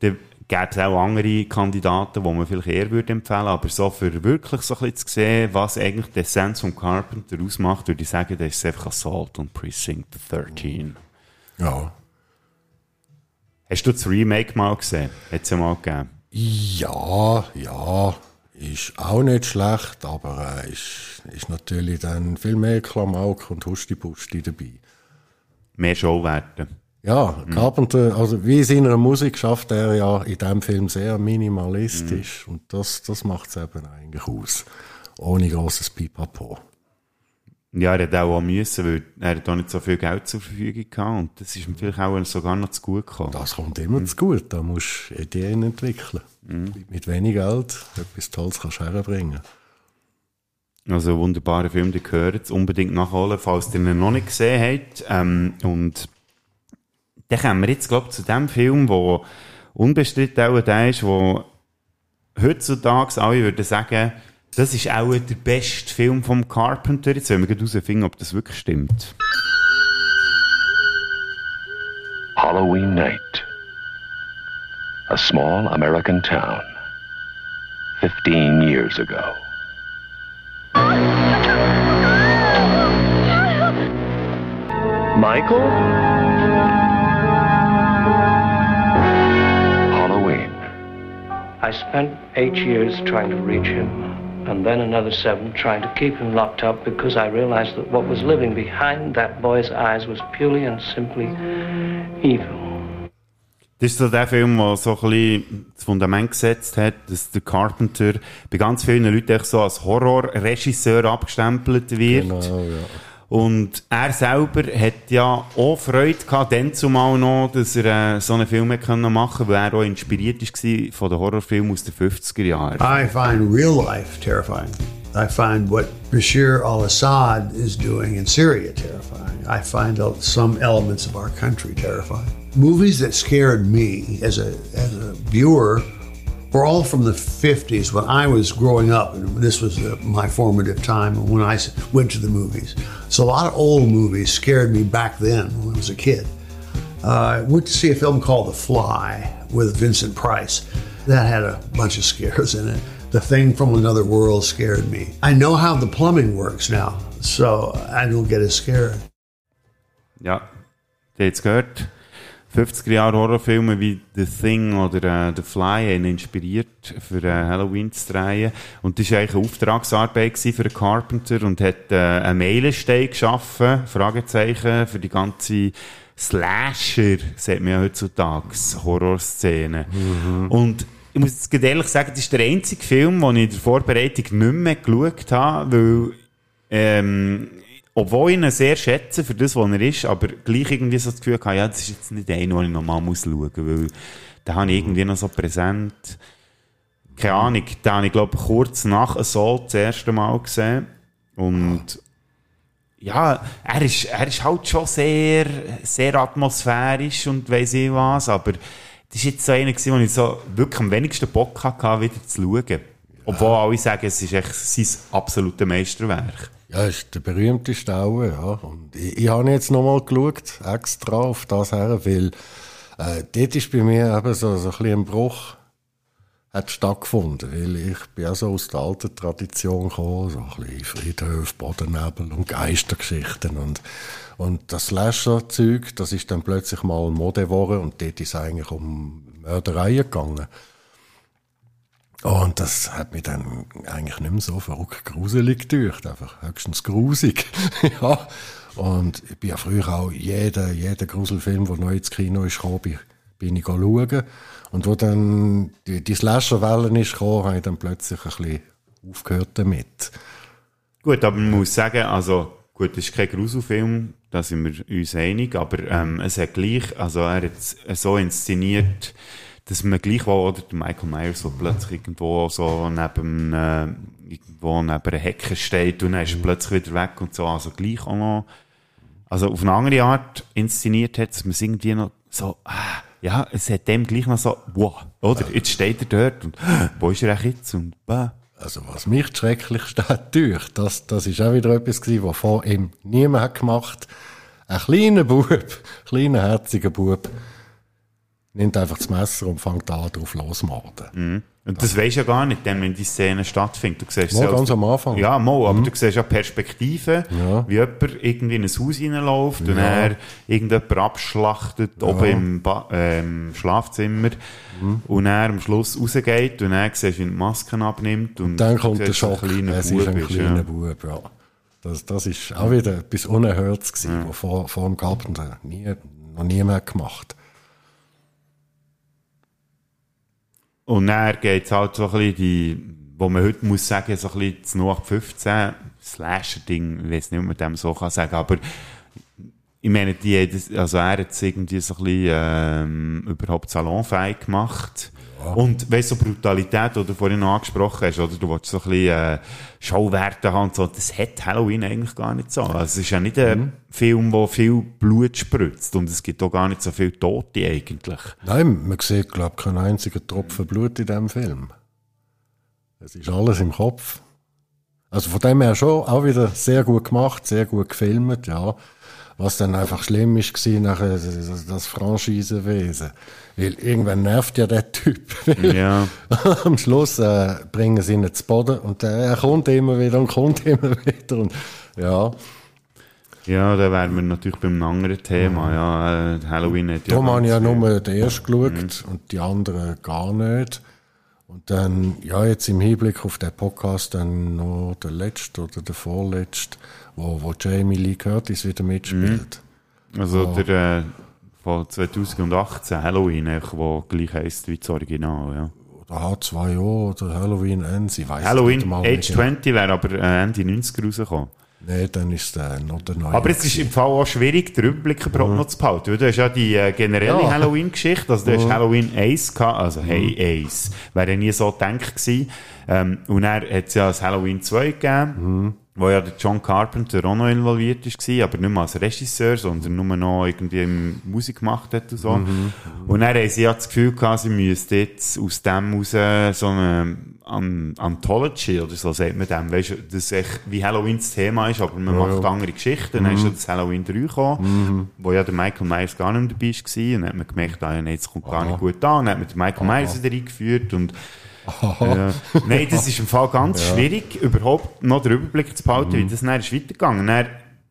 Dann gäbe es auch andere Kandidaten, die man vielleicht eher würde empfehlen aber so für wirklich so ein bisschen zu sehen, was eigentlich die Essenz von Carpenter ausmacht, würde ich sagen, das ist einfach Assault und Precinct 13. Ja. Hast du das Remake mal gesehen? Hat es ja mal gegeben. Ja, ja, ist auch nicht schlecht, aber äh, ist, ist natürlich dann viel mehr Klamauk und Husti-Pusti dabei. Mehr Showwerte. Ja, Carpenter, also wie in seiner Musik schafft er ja in diesem Film sehr minimalistisch und das, das macht es eben eigentlich aus. Ohne grosses Pipapo. Ja, er hat auch müssen, weil er hat auch nicht so viel Geld zur Verfügung gehabt und das ist ihm vielleicht auch sogar noch zu gut gekommen. Das kommt immer zu gut, da musst du Ideen entwickeln. Mit wenig Geld etwas Tolles kannst du herbringen. Also ein wunderbarer Film, den gehört unbedingt nachholen, falls ihr ihn noch nicht gesehen habt. Ähm, und dann kommen wir jetzt, glaube ich, zu dem Film, der unbestritten auch der ist, wo heutzutage alle würden sagen, das ist auch der beste Film vom Carpenter. Jetzt wollen wir herausfinden, ob das wirklich stimmt. Halloween night. A small American town. 15 years ago. Michael? Halloween. I spent eight years trying to reach him, and then another seven trying to keep him locked up because I realized that what was living behind that boy's eyes was purely and simply evil. Das ist so der Film, der so ein bisschen das Fundament gesetzt hat, dass der Carpenter bei ganz vielen Leuten echt so als Horrorregisseur abgestempelt wird. Genau, ja. Und er selber hat ja auch Freude gehabt, dann zumal noch, dass er äh, so einen Film machen weil er auch inspiriert war von den Horrorfilmen aus den 50er Jahren. I find real life terrifying. I find what Bashir al Assad is doing in Syria terrifying. I find some elements of our country terrifying. Movies that scared me as a, as a viewer were all from the 50s when I was growing up, and this was uh, my formative time when I went to the movies. So a lot of old movies scared me back then when I was a kid. Uh, I went to see a film called The Fly with Vincent Price. That had a bunch of scares in it. The Thing from Another World scared me. I know how the plumbing works now, so I don't get as scared. Habt es gehört. 50er Jahre Horrorfilme wie The Thing oder äh, The Fly haben inspiriert, für äh, Halloween zu drehen. Und das war eigentlich eine Auftragsarbeit für Carpenter und hat äh, einen Meilenstein geschaffen, Fragezeichen, für die ganze Slasher, sagt man ja heutzutage, Horrorszene. Und ich muss jetzt ehrlich sagen, das ist der einzige Film, den ich in der Vorbereitung nicht mehr geschaut habe, weil ähm, obwohl ich ihn sehr schätze für das, was er ist, aber gleich irgendwie so das Gefühl hatte, ja, das ist jetzt nicht einer, den ich nochmal muss schauen muss, weil den habe ich irgendwie noch so präsent. Keine Ahnung, den habe ich, glaube ich, kurz nach Assault das erste Mal gesehen. Und ja, er ist, er ist halt schon sehr, sehr atmosphärisch und weiss ich was, aber das war jetzt so einer, wo ich so wirklich am wenigsten Bock hatte, wieder zu schauen. Obwohl alle sagen, es ist echt sein absolutes Meisterwerk. Ja, ist der berühmteste auch, ja. Und ich, ich habe jetzt nochmal geschaut, extra auf das her, weil äh, dort ist bei mir eben so, so ein bisschen ein Bruch hat stattgefunden, weil ich bin ja so aus der alten Tradition gekommen, so ein bisschen Friedhof, Bodennebel und Geistergeschichten und, und das Slasher-Zeug, das ist dann plötzlich mal Mode geworden und dort ist eigentlich um Mördereien gegangen. Und das hat mich dann eigentlich nicht mehr so verrückt gruselig gedacht, einfach höchstens grusig. ja. Und ich bin ja früher auch jeden, jeden Gruselfilm, der neu ins Kino ist gekommen, bin, ich schauen. Und wo dann die, die Slasher-Welle ist gekommen, habe ich dann plötzlich ein bisschen aufgehört damit. Gut, aber man muss sagen, also, gut, das ist kein Gruselfilm, da sind wir uns einig, aber ähm, es hat gleich, also er hat es so inszeniert, dass man gleich wo, oder der Michael Myers, so plötzlich irgendwo so neben, äh, irgendwo neben einer Hecke steht und dann ist er plötzlich wieder weg und so, also gleich auch noch, also auf eine andere Art inszeniert hat, dass man es irgendwie noch so, ah, ja, es hat dem gleich noch so, wow, oder? Jetzt steht er dort und, wo ist er eigentlich jetzt? Und, bah. Also was mich schrecklichst durch, das, das ist auch wieder etwas gewesen, was vor ihm niemand hat gemacht. Ein kleiner Bub, kleiner herziger Bub, nimmt einfach das Messer und fängt an, drauf losmorden. Mhm. Und das weisst du ja gar nicht, dann, wenn die Szene stattfindet. Du siehst Mal ganz am Anfang. Ja, mal, aber Mhm. du siehst ja Perspektiven, Ja. wie jemand irgendwie in ein Haus reinläuft und Ja. er irgendjemand abschlachtet, Ja. Mhm. oben im, ba äh, im Schlafzimmer und er am Schluss rausgeht und er siehst, wie er die Masken abnimmt und Dann du kommt der Schock, es ist ein kleiner ja. Bub, ja. Das, das ist auch wieder etwas Unerhörtes gewesen, was vor, vor dem Carpenter nie, noch niemand gemacht. Und dann geht es halt so ein bisschen die, wo man heute muss sagen, so ein bisschen das 0815 Slasher-Ding, ich weiß nicht, ob man dem so kann sagen, aber ich meine, die, das- also er hat es irgendwie so ein bisschen ähm, überhaupt salonfähig gemacht. Und weißt du, so Brutalität, die du vorhin noch angesprochen hast, oder? Du willst so ein bisschen äh, Schauwerte haben und so, das hat Halloween eigentlich gar nicht so. Also es ist ja nicht ein Film, wo viel Blut spritzt und es gibt auch gar nicht so viele Tote eigentlich. Nein, man sieht, glaube ich, keinen einzigen Tropfen Blut in diesem Film. Es ist alles im Kopf. Also von dem her schon auch wieder sehr gut gemacht, sehr gut gefilmt, ja. Was dann einfach schlimm ist, war nachher das das Franchisewesen. Weil irgendwann nervt ja der Typ. Ja. Am Schluss äh, bringen sie ihn zu Boden und äh, er kommt immer wieder und kommt immer wieder. Und, ja. Ja, da wären wir natürlich beim anderen Thema. Ja, äh, Halloween hat ja. Darum habe ich ja nur den ersten geschaut und die anderen gar nicht. Und dann, ja, jetzt im Hinblick auf den Podcast dann noch der letzte oder der vorletzte, wo, wo Jamie Lee Curtis wieder mitspielt. Also Ja. der äh, von 2018, Halloween, der gleich heisst wie das Original. Ja. Oder H2O oder Halloween Ends, ich weiß Halloween Age nicht genau. 20 wäre aber äh, Ende 90er rausgekommen. Nein, dann ist der noch der neue. Aber es ist im Fall auch schwierig, den Überblick überhaupt noch zu behalten. weil Du hast ja die äh, generelle Ja. Halloween-Geschichte, also du hast Mhm. Halloween Ace gehabt, also Hey Ace, wäre ja nie so gedacht gewesen. Ähm, und dann hat es ja das Halloween 2 gegeben, wo ja der John Carpenter auch noch involviert war, aber nicht mehr als Regisseur, sondern nur noch irgendwie Musik gemacht hat und so. Mhm. Und dann haben sie ja das Gefühl gehabt, sie müssten jetzt aus dem raus so eine An Anthology oder so sagt man dem, weißt du, das echt wie Halloween das Thema ist, aber man Ja, macht ja. andere Geschichten. Dann Mhm. ist ja das Halloween 3 gekommen, Mhm. wo ja der Michael Myers gar nicht mehr dabei war. Und dann hat man gemerkt, ah, das kommt gar Aha. nicht gut an. Und dann hat man den Michael Aha. Myers wieder eingeführt und. Ja. Nein, das ist im Fall ganz Ja. schwierig, überhaupt noch den Überblick zu behalten, wie das dann ist weitergegangen. Dann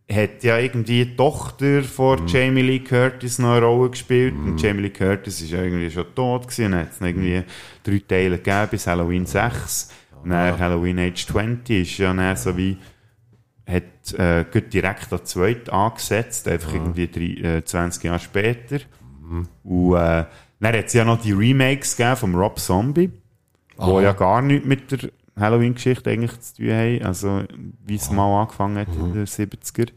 hat ja irgendwie die Tochter von Jamie Lee Curtis noch eine Rolle gespielt. Und Jamie Lee Curtis ist ja irgendwie schon tot gewesen. Dann hat es irgendwie drei Teile gegeben bis Halloween 6. Und dann Halloween Age 20 ist ja dann so wie, hat äh, gut direkt an zweit angesetzt, einfach irgendwie drei, äh, 20 Jahre später. Und äh, dann hat es ja noch die Remakes gegeben vom Rob Zombie, wo Aha. ja gar nichts mit der Halloween-Geschichte eigentlich zu tun haben, also wie es mal angefangen hat in den 70er.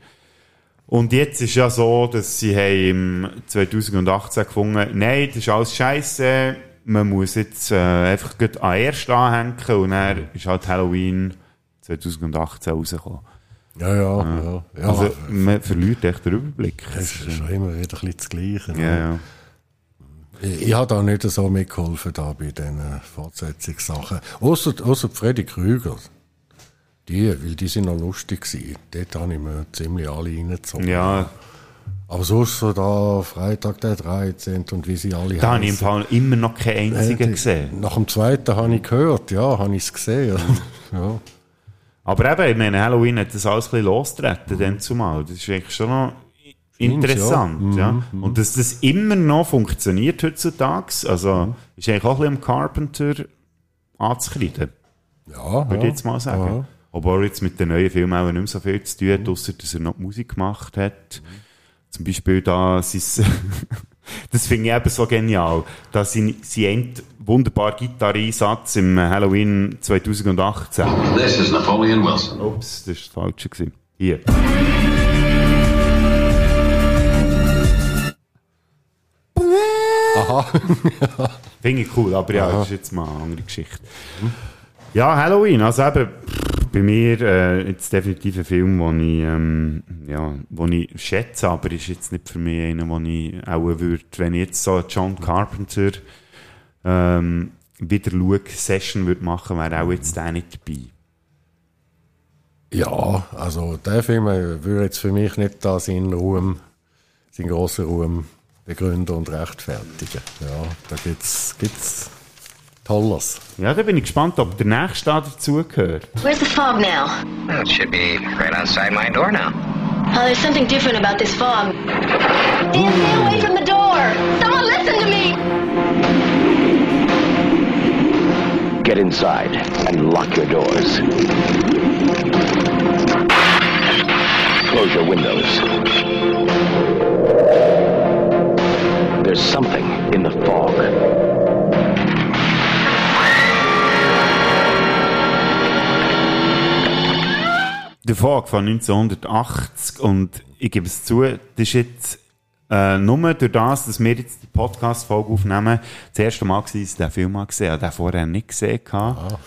Und jetzt ist ja so, dass sie haben im 2018 gefunden, nein, das ist alles scheiße, man muss jetzt äh, einfach gut an erst anhängen und dann ist halt Halloween 2018 rausgekommen. Ja, ja, ja. ja. Also man verliert echt den Überblick. Es ist schon immer wieder ein bisschen das Gleiche. ne? Ja, ja. Ich, habe da nicht so mitgeholfen da bei diesen Fortsetzungssachen. Außer, außer Freddy Krüger. Die, weil die sind noch lustig gewesen. Dort habe ich mir ziemlich alle reingezogen. Ja. Aber sonst so da, Freitag der 13. und wie sie alle Da habe ich im heissen. Fall immer noch keinen einzigen Äh, gesehen. Nach dem zweiten habe ich gehört, ja, habe ich es gesehen. ja. Aber eben, ich meine, Halloween hat das alles ein bisschen losgetreten, dann zumal. Das ist eigentlich schon noch interessant, ja. ja. Mhm, Und dass das immer noch funktioniert heutzutage, also, ist eigentlich auch ein bisschen am Carpenter anzukreiden. Ja, Würde ja. ich jetzt mal sagen. Ja. Obwohl er jetzt mit den neuen Filmen auch nicht mehr so viel zu tun hat, ausser dass er noch Musik gemacht hat. Zum Beispiel da sein, das finde ich eben so genial, dass sein, sein wunderbarer Gitarreinsatz im Halloween 2018. This is Napoleon Wilson. Ups, das ist das Falsche gewesen. Hier. Aha. Finde ich cool, aber ja, Aha. das ist jetzt mal eine andere Geschichte. Ja, Halloween, also eben, Bei mir äh, jetzt definitiv ein Film, den ich, ähm, ja, ich schätze, aber ist jetzt nicht für mich einer, den ich auch würde, wenn ich jetzt so John Carpenter ähm, wieder schaue, Session würde machen, wäre auch jetzt der nicht dabei. Ja, also der Film äh, würde jetzt für mich nicht da seinen Ruhm, seinen grossen Ruhm begründen und rechtfertigen. Ja, da gibt's, gibt's Tolles. Ja, da bin ich gespannt, ob der nächste da dazugehört. Where's the fog now? Well, it should be right outside my door now. Oh, there's something different about this fog. Dan, stay away from the door! Someone listen to me! Get inside and lock your doors. Close your windows. There's something in the fog. Der Fog von 1980 und ich gebe es zu, das ist jetzt äh, nur durch das, dass wir jetzt die Podcast-Folge aufnehmen, das erste Mal gewesen, dass ich den Film mal gesehen habe. Den vorher nicht gesehen. Ah.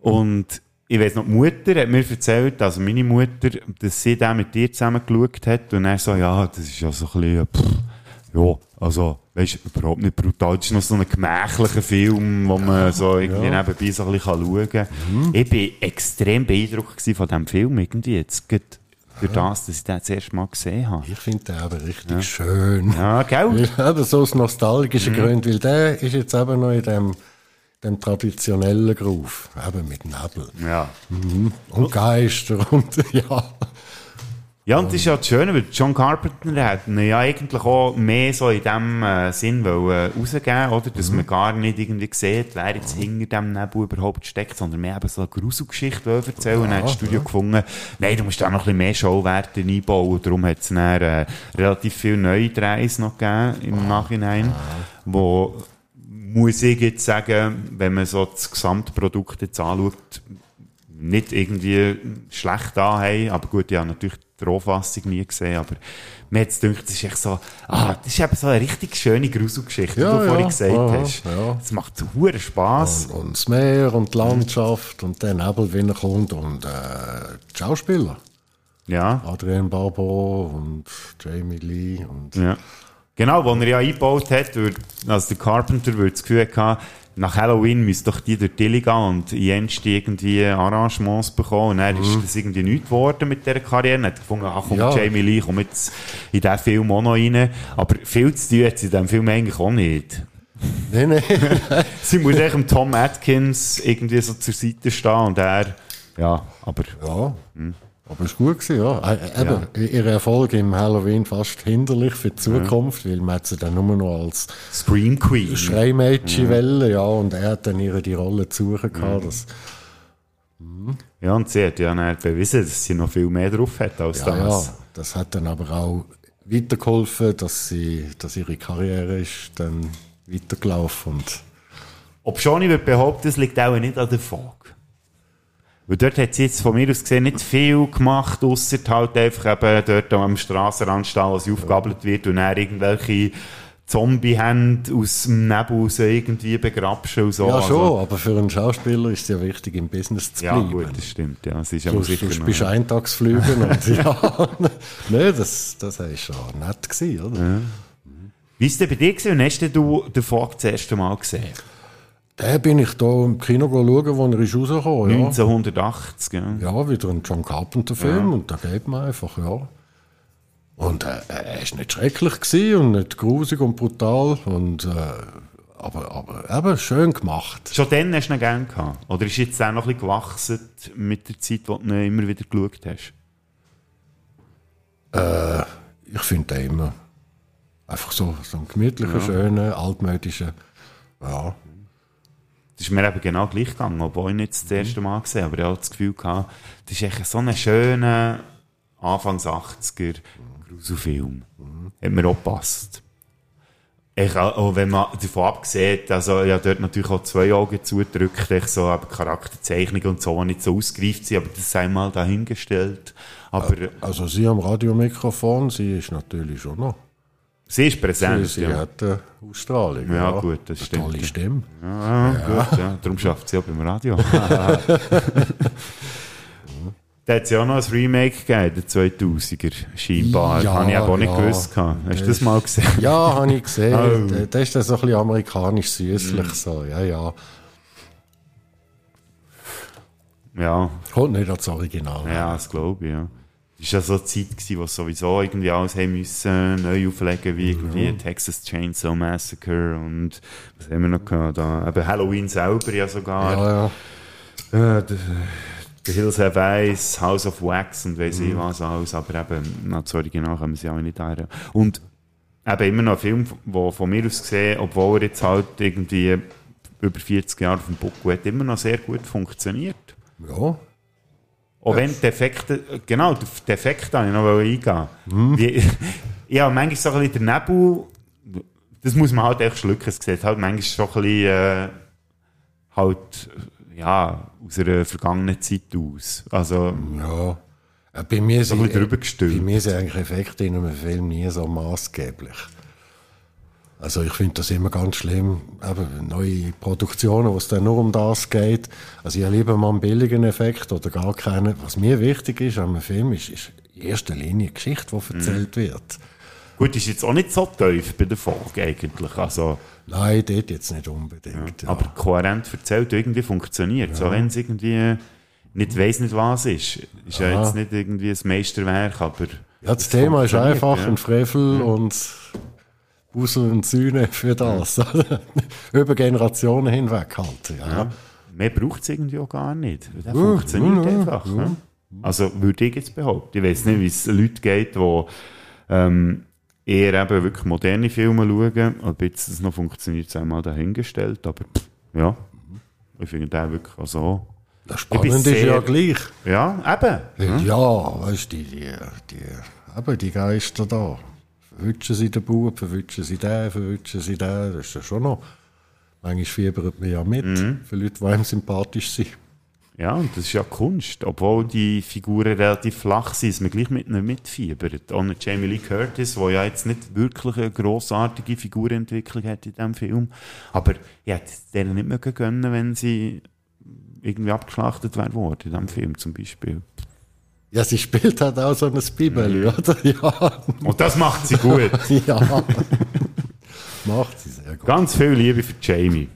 Und ich weiß noch, die Mutter hat mir erzählt, also meine Mutter, dass sie den mit dir zusammen geschaut hat und er so, ja, das ist ja so ein bisschen, pff, ja, also, weißt du, überhaupt nicht brutal. Das ist noch so ein gemächlicher Film, wo man so irgendwie ja. nebenbei so ein bisschen schauen kann. Ich bin extrem beeindruckt von diesem Film, irgendwie jetzt. Gerade Durch das, dass ich den das erste Mal gesehen habe. Ich finde den aber richtig schön. Ja, gell? Weil, eben so aus nostalgischen Mhm. Gründen, weil der ist jetzt eben noch in dem, dem traditionellen Groove, eben mit Nebel. Ja. Mhm. Und Geister und, ja. Ja, und das ist ja das Schöne, weil John Carpenter hat ihn ja eigentlich auch mehr so in dem äh, Sinn wollen, äh, rausgeben, oder? Dass man gar nicht irgendwie sieht, wer jetzt hinter dem Nebel überhaupt steckt, sondern mehr eben so eine Gruselgeschichte erzählen. und dann hat das Studio gefunden, nein, du musst da noch ein bisschen mehr Showwerte einbauen. Und darum hat es dann äh, relativ viele neue Drehs noch gegeben im Nachhinein, wo muss ich jetzt sagen, wenn man so das Gesamtprodukt jetzt anschaut, nicht irgendwie schlecht da haben, aber gut, habe natürlich die Rohfassung nie gesehen, aber mir hat es gedacht, das ist echt so, ah, das ist eben so eine richtig schöne Gruselgeschichte, Ja, wie du vorhin ja, gesagt aha, hast. ja. Es macht hure Spass. Und, und das Meer und die Landschaft und der Nebel, wenn er kommt und äh, die Schauspieler. Ja. Adrian Barbeau und Jamie Lee und Ja. Genau, wo er ja eingebaut hat, also der Carpenter würde das Gefühl haben, nach Halloween müsste doch die durch die Liga gehen und Jens die irgendwie Arrangements bekommen. Und dann ist das irgendwie nichts geworden mit dieser Karriere. Er hat gefunden, ach komm, Ja. Jamie Lee, komm jetzt in diesen Film auch noch rein. Aber viel zu tun hat sie in diesem Film eigentlich auch nicht. Nein, nein. sie muss eigentlich dem Tom Atkins irgendwie so zur Seite stehen und er, ja, aber... Ja, aber es war gut gewesen, ja. Äh, Eben, ihr Erfolg im Halloween fast hinderlich für die Zukunft, weil man sie dann nur noch als Scream Queen. Schreimädchen Mhm. wollen, ja, und er hat dann ihre die Rolle zu suchen gehabt. Das, Ja, und sie hat ja dann bewiesen, dass sie noch viel mehr drauf hat als ja, ja, das. das hat dann aber auch weitergeholfen, dass sie, dass ihre Karriere ist dann weitergelaufen und Ob schon, ich würde behaupten, es liegt auch nicht an der Fog. Weil dort hat sie jetzt von mir aus gesehen nicht viel gemacht, ausser halt einfach eben dort am Strassenrand stehen, sie aufgabelt wird und dann irgendwelche Zombie-Hände aus dem Nebel raus irgendwie begrapschen und so. ja, schon, Also, aber für einen Schauspieler ist es ja wichtig, im Business zu ja, bleiben. gut, das stimmt. Ja, es ist Du, aber du sicher bist Eintagsflügen und ja, ne, das, das war schon nett gewesen, oder? Wie ist es denn bei dir gewesen? Und hast du den Fog das erste Mal gesehen? Den bin ich da im Kino schauen, wo er ist rausgekommen, ja. 1980, ja. Ja, wieder ein John Carpenter-Film Ja. und da geht man einfach, ja. Und äh, er ist nicht schrecklich gewesen und nicht grusig und brutal und äh, aber, aber eben schön gemacht. Schon dann hast du ihn gerne gehabt? Oder ist jetzt auch noch ein bisschen gewachsen mit der Zeit, wo du ihn immer wieder geschaut hast? Äh, ich finde den immer einfach so, so einen gemütlichen, Ja. schönen, altmodischen, ja. Das ist mir eben genau gleich gegangen, obwohl ich nicht das erste Mal gesehen habe. Aber ich hatte das Gefühl, gehabt, das ist echt so ein schöner Anfangs 80er Gruselfilm. Hat mir auch gepasst. Ich, auch wenn man davon abgesehen, also ja, dort natürlich auch zwei Augen zudrückt, ich so, aber Charakterzeichnungen und so nicht so ausgereift sind, aber das sei mal dahingestellt. Aber Also sie am Radiomikrofon, sie ist natürlich schon noch. Sie ist präsent. Sie, sie ja. hat eine Ausstrahlung. Ja, gut, das Eine stimmt. Tolle Stimme. Ja, Ja. gut, ja. Darum schafft sie auch beim Radio. Da hat es ja auch noch ein Remake gegeben, der 2000er, scheinbar. Ja, habe ich aber auch nicht ja. gewusst. gehabt. Hast du das mal gesehen? Ja, habe ich gesehen. Oh. Der ist dann so ein bisschen amerikanisch süßlich Mm. so, ja, ja. Ja. Kommt nicht ans Original. Ja, das glaube ich, ja. Es war ja so eine Zeit, gewesen, wo sowieso irgendwie alles haben müssen, neu auflegen, wie irgendwie Texas Chainsaw Massacre und was haben wir noch gehabt? Da, eben Halloween selber ja sogar. Ja, ja. Äh, the, Hills Have Eyes, House of Wax und weiss ich Mhm. was alles, aber eben, nach das Original können wir sie auch nicht her. Und eben immer noch ein Film, der von mir aus gesehen, obwohl er jetzt halt irgendwie über 40 Jahre auf dem Buckel hat, immer noch sehr gut funktioniert. Ja. Auch wenn die Effekte, genau, Effekte habe ich noch eingehen. Mhm. Wie, ja, manchmal so ein bisschen der Nebel, das muss man halt echt schlucken. Es sieht halt manchmal schon ein bisschen, äh, halt, ja, aus einer vergangenen Zeit aus. Also, ja. Äh, Bei mir sind, gestülpt. bei mir sind eigentlich Effekte in einem Film nie so maßgeblich. Also ich finde das immer ganz schlimm, eben neue Produktionen, wo es dann nur um das geht. Also ich lieber mal einen billigen Effekt oder gar keinen. Was mir wichtig ist an einem Film, ist, ist in erster Linie die Geschichte, die erzählt wird. Gut, ist jetzt auch nicht so tief bei der Folge eigentlich. Also, Nein, dort jetzt nicht unbedingt. Ja. aber kohärent erzählt irgendwie funktioniert. So, wenn es irgendwie nicht weiss nicht was ist. Ist ja Aha. jetzt nicht irgendwie ein Meisterwerk, aber. Ja, das Thema ist einfach ja. ein Frevel und Busel und Sühne für das. Über Generationen hinweg halt. Ja. Ja. Mehr braucht es irgendwie auch gar nicht. Der Ja, funktioniert ja, ja, einfach. ja. ne? Also würde ich jetzt behaupten. Ich weiß nicht, wie es Leute geht, die ähm, eher eben wirklich moderne Filme schauen. Ob jetzt das noch funktioniert, sei mal dahingestellt. Aber pff, ja, ich finde den wirklich auch so. Das Spannende ist ja gleich. Ja, eben. Ja, weißt du, die, die, die, eben die Geister da. Verwünschen sie den Bub, verwünschen sie den, verwünschen sie den. Das ist ja schon noch. Manchmal fiebert man ja mit, Mhm. für Leute, die einem sympathisch sind. Ja, und das ist ja Kunst. Obwohl die Figuren relativ flach sind, ist man gleich mit ihnen mitfiebert. Ohne Jamie Lee Curtis, die ja jetzt nicht wirklich eine grossartige Figurentwicklung hat in diesem Film. Aber ich hätte es denen nicht mehr gönnen, wenn sie irgendwie abgeschlachtet wäre worden, in diesem Film zum Beispiel. Ja, sie spielt halt auch so ein Bibel, oder? Ja. Und das macht sie gut. ja. macht sie sehr gut. Ganz viel Liebe für Jamie.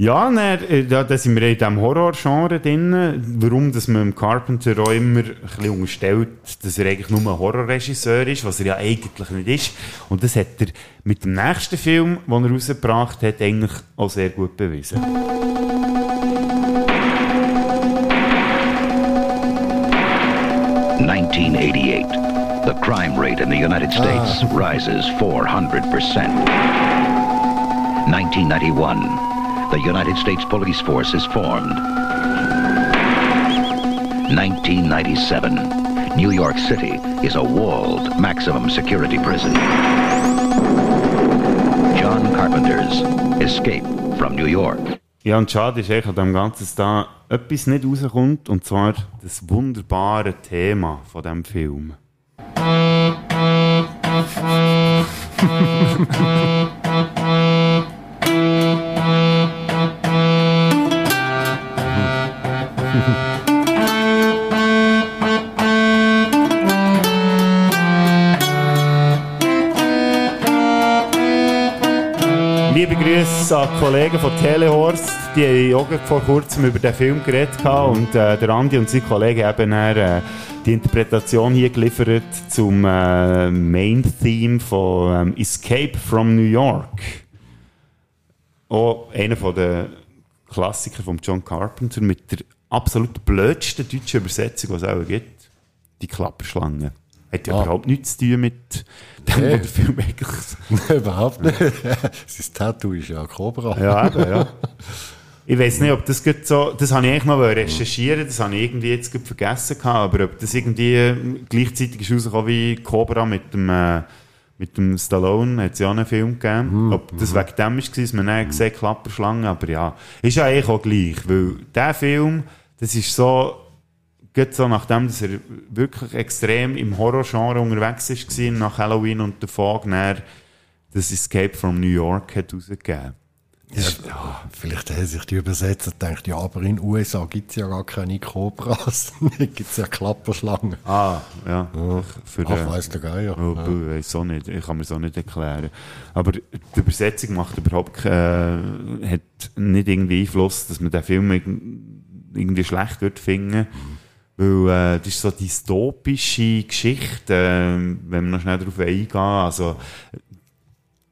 Ja, dann, äh, da, da sind wir in diesem Horror-Genre drin. Warum, dass man dem Carpenter auch immer ein bisschen unterstellt, dass er eigentlich nur ein Horrorregisseur ist, was er ja eigentlich nicht ist. Und das hat er mit dem nächsten Film, den er rausgebracht hat, eigentlich auch sehr gut bewiesen. 1988. The crime rate in the United ah. States rises 400%. 1991. The United States Police Force is formed. 1997. New York City is a walled maximum security prison. John Carpenter's Escape from New York. Ja, und schade ist eigentlich an dem Ganzen, da etwas nicht rauskommt, und zwar das wunderbare Thema von diesem Film. Liebe Grüße an die Kollegen von Telehorst. Die haben vor kurzem über den Film geredet gehabt und äh, der Andi und seine Kollegen haben dann, äh, die Interpretation hier geliefert zum äh, Main-Theme von ähm, Escape from New York. Auch einer von den Klassikern von John Carpenter mit der absolut blödsten deutschen Übersetzung, die es auch gibt. Die Klapperschlange. Hat ja Ah. überhaupt nichts zu tun mit dem, Nee. was der Film eigentlich Nein, überhaupt nicht. Sein Tattoo ist ja Cobra. Ja, eben, ja. Ich weiß nicht, ob das so, das habe ich eigentlich noch recherchieren, das habe ich irgendwie jetzt vergessen gehabt, aber ob das irgendwie gleichzeitig ist rausgekommen wie Cobra mit dem, äh, mit dem Stallone, hat es ja auch einen Film gegeben. Ob das wegen dem ist, war, dass man dann gesehen Klapperschlangen, aber ja, ist ja eigentlich auch gleich, weil der Film, das ist so, geht so nachdem, dass er wirklich extrem im Horrorgenre unterwegs war, nach Halloween und der Fog, das Escape from New York hat rausgegeben. Ja, vielleicht haben sich die Übersetzer gedacht, ja, aber in den USA gibt es ja gar keine Cobras. da gibt es ja Klapperschlangen. Ah, ja. Ja. Für, Ach, äh, weiss der Geier. Oh, Ja. ja. Weiss auch nicht. Ich kann mir auch nicht erklären. Aber die Übersetzung macht überhaupt äh, hat nicht irgendwie Einfluss, dass man den Film irg- irgendwie schlecht wird finden. Weil, äh, das ist so dystopische Geschichte, äh, wenn wir noch schnell darauf eingehen. Also,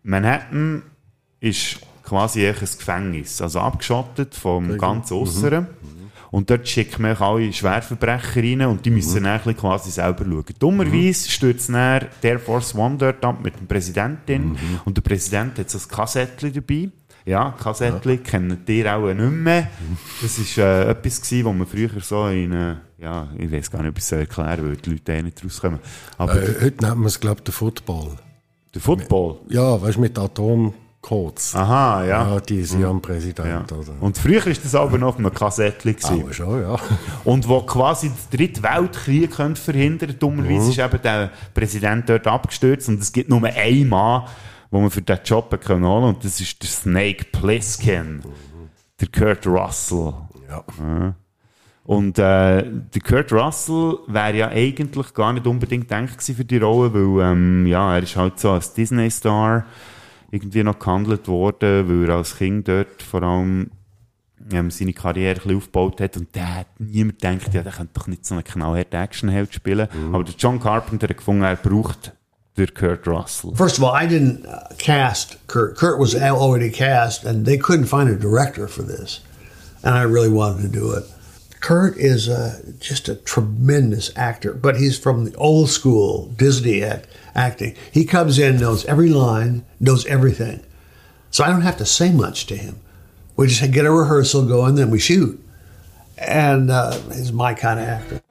Manhattan ist quasi ein Gefängnis, also abgeschottet vom Sehr ganz. Äußeren. Und dort schickt man alle Schwerverbrecher rein und die müssen bisschen quasi selber schauen. Dummerweise stürzt dann der Air Force One dort ab mit dem Präsidentin und der Präsident hat so ein Kassettchen dabei. Ja, Kassettchen kennen ihr auch nicht mehr. Das war äh, etwas, gewesen, wo man früher so in, äh, ja, ich weiß gar nicht, ob ich es erklären weil die Leute eh nicht rauskommen. Aber Äh, heute nennt man es, glaube ich, den Football. der Football? Ja, weißt du, mit Atomcodes. Aha, ja. Ja, die sind ja am Präsident, Ja. oder? Und früher war das aber noch einem Kassettchen. Aber schon, ja. Und wo quasi den dritten Weltkrieg könnte verhindern dummerweise Mhm. ist eben der Präsident dort abgestürzt und es gibt nur einen Mann, wo man für diesen Job können holen und das ist der Snake Plissken, der Kurt Russell. Ja. Und äh, der Kurt Russell wäre ja eigentlich gar nicht unbedingt gedacht für die Rolle, weil ähm, ja, er ist halt so als Disney-Star irgendwie noch gehandelt worden, weil er als Kind dort vor allem ähm, seine Karriere ein bisschen aufgebaut hat und der hat niemand gedacht, ja, der könnte doch nicht so einen knallharten Actionheld spielen. Aber der John Carpenter hat gefunden, er braucht den Kurt Russell. First of all, I didn't uh, cast Kurt. Kurt was already cast, and they couldn't find a director for this. And I really wanted to do it. Kurt is uh, just a tremendous actor, but he's from the old school Disney act- acting. He comes in, knows every line, knows everything. So I don't have to say much to him. We just get a rehearsal going, then we shoot. And uh, he's my kind of actor.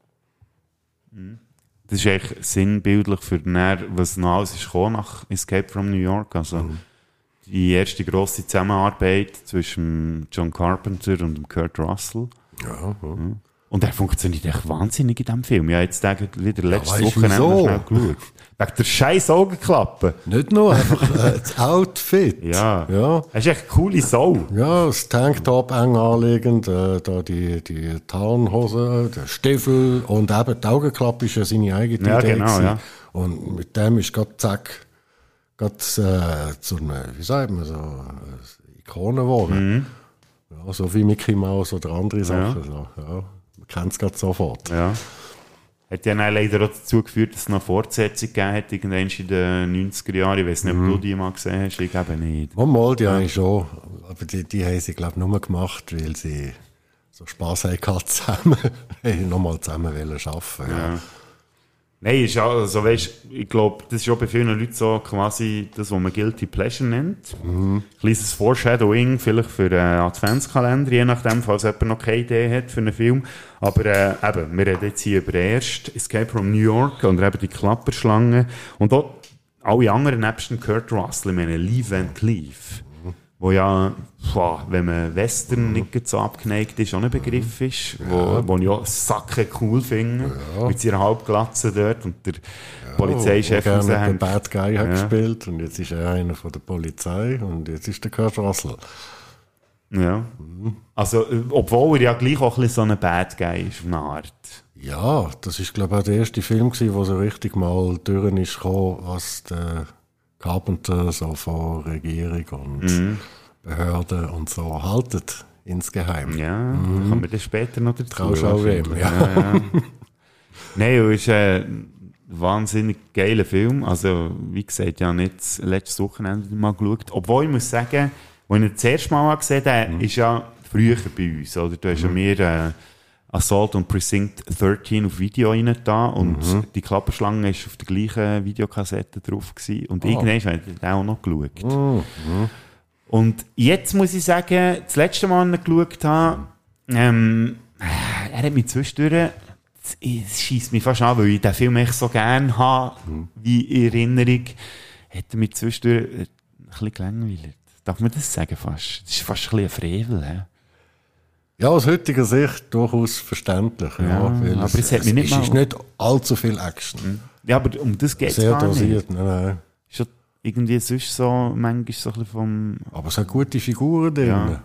Das ist eigentlich sinnbildlich für dann, was noch alles ist gekommen nach Escape from New York. Also die erste grosse Zusammenarbeit zwischen John Carpenter und Kurt Russell. Ja, Mhm. Und er funktioniert echt wahnsinnig in diesem Film. Ja, jetzt Tage wieder letztes weisst Wochenende noch schnell geschaut. Wegen der scheiß Augenklappe. Nicht nur, einfach äh, das Outfit. Ja. ja. Er ist echt eine coole Sau. Ja, das Tanktop eng anlegend, äh, da die, die Tarnhose, der Stiefel und eben die Augenklappe ist ja seine eigene Ja, Idee. genau, gewesen. ja. Und mit dem ist gerade zack, gerade äh, zu einer, wie sagt man so, äh, Ikone geworden. Mhm. Ja, so wie Mickey Mouse oder andere Sachen. So, ja. Man kennt es gerade sofort. Ja. Hat ja dann leider auch dazu geführt, dass es noch Fortsetzung gegeben hat, irgendwann in den 90er Jahren. Ich weiß nicht, ob Mhm. du die mal gesehen hast. Ich glaube nicht. Oh, mal, die habe ich schon. Aber die, die haben sie, glaube ich, nur gemacht, weil sie so Spass gehabt zusammen. nochmal zusammen wollen arbeiten. Ja. Ja. Nein, ist ja, also weißt, ich glaube, das ist auch bei vielen Leuten so quasi das, was man Guilty Pleasure nennt. Mhm. Kleines Foreshadowing, vielleicht für einen Adventskalender, je nachdem, falls jemand noch keine Idee hat für einen Film. Aber äh, eben, wir reden jetzt hier über den ersten Escape from New York und eben die Klapperschlange. Und auch alle anderen, nebst Kurt Russell, ich meine, Leave and Cleave. Wo ja, boah, wenn man Western nicht so abgeneigt ist, auch ein Begriff ist, wo, wo ich auch Sacke cool finde, mit seiner Halbglatze dort und der Polizeichef der gerne den. Bad Guy hat Ja. gespielt und jetzt ist er einer von der Polizei und jetzt ist der Kurt Russell. Ja. Also, äh, obwohl er ja gleich auch ein bisschen so ein Bad Guy ist, eine Art. Ja, das ist glaube ich auch der erste Film gewesen, wo so richtig mal durch ist gekommen, was der Carpenter so von Regierung und Mhm. Behörden und so haltet insgeheim. Ja, Mhm. kommen wir dann später noch dazu. Wem, ja. ja, ja. Nein, es ist ein wahnsinnig geiler Film. Also, wie gesagt, ja, nicht das letzte Wochenende mal geschaut. Obwohl ich muss sagen, als ich ihn das erste Mal gesehen habe, Mhm. ist ja früher bei uns. Oder? Du hast ja mir äh, Assault und Precinct 13 auf Video rein da und Mhm. die Klapperschlange war auf der gleichen Videokassette drauf. Gewesen. Und Ah. irgendwann habe ich den auch noch geschaut. Mhm. Und jetzt muss ich sagen, das letzte Mal, als ich geschaut habe, ähm, er hat mich zwischendurch, es schießt mich fast an, weil ich den Film echt so gerne habe, wie in Erinnerung, hat er mich zwischendurch ein bisschen gelangweilt. Darf man das sagen fast? Das ist fast ein bisschen ein Frevel, hä? Ja, aus heutiger Sicht durchaus verständlich. Ja, Ja, weil aber es hat mich nicht es ist nicht allzu viel Action. Ja, aber um das geht es Sehr gar dosiert, nicht. nein, nein. Irgendwie sonst so manchmal so ein bisschen vom... Aber es hat gute Figuren drin. Ja.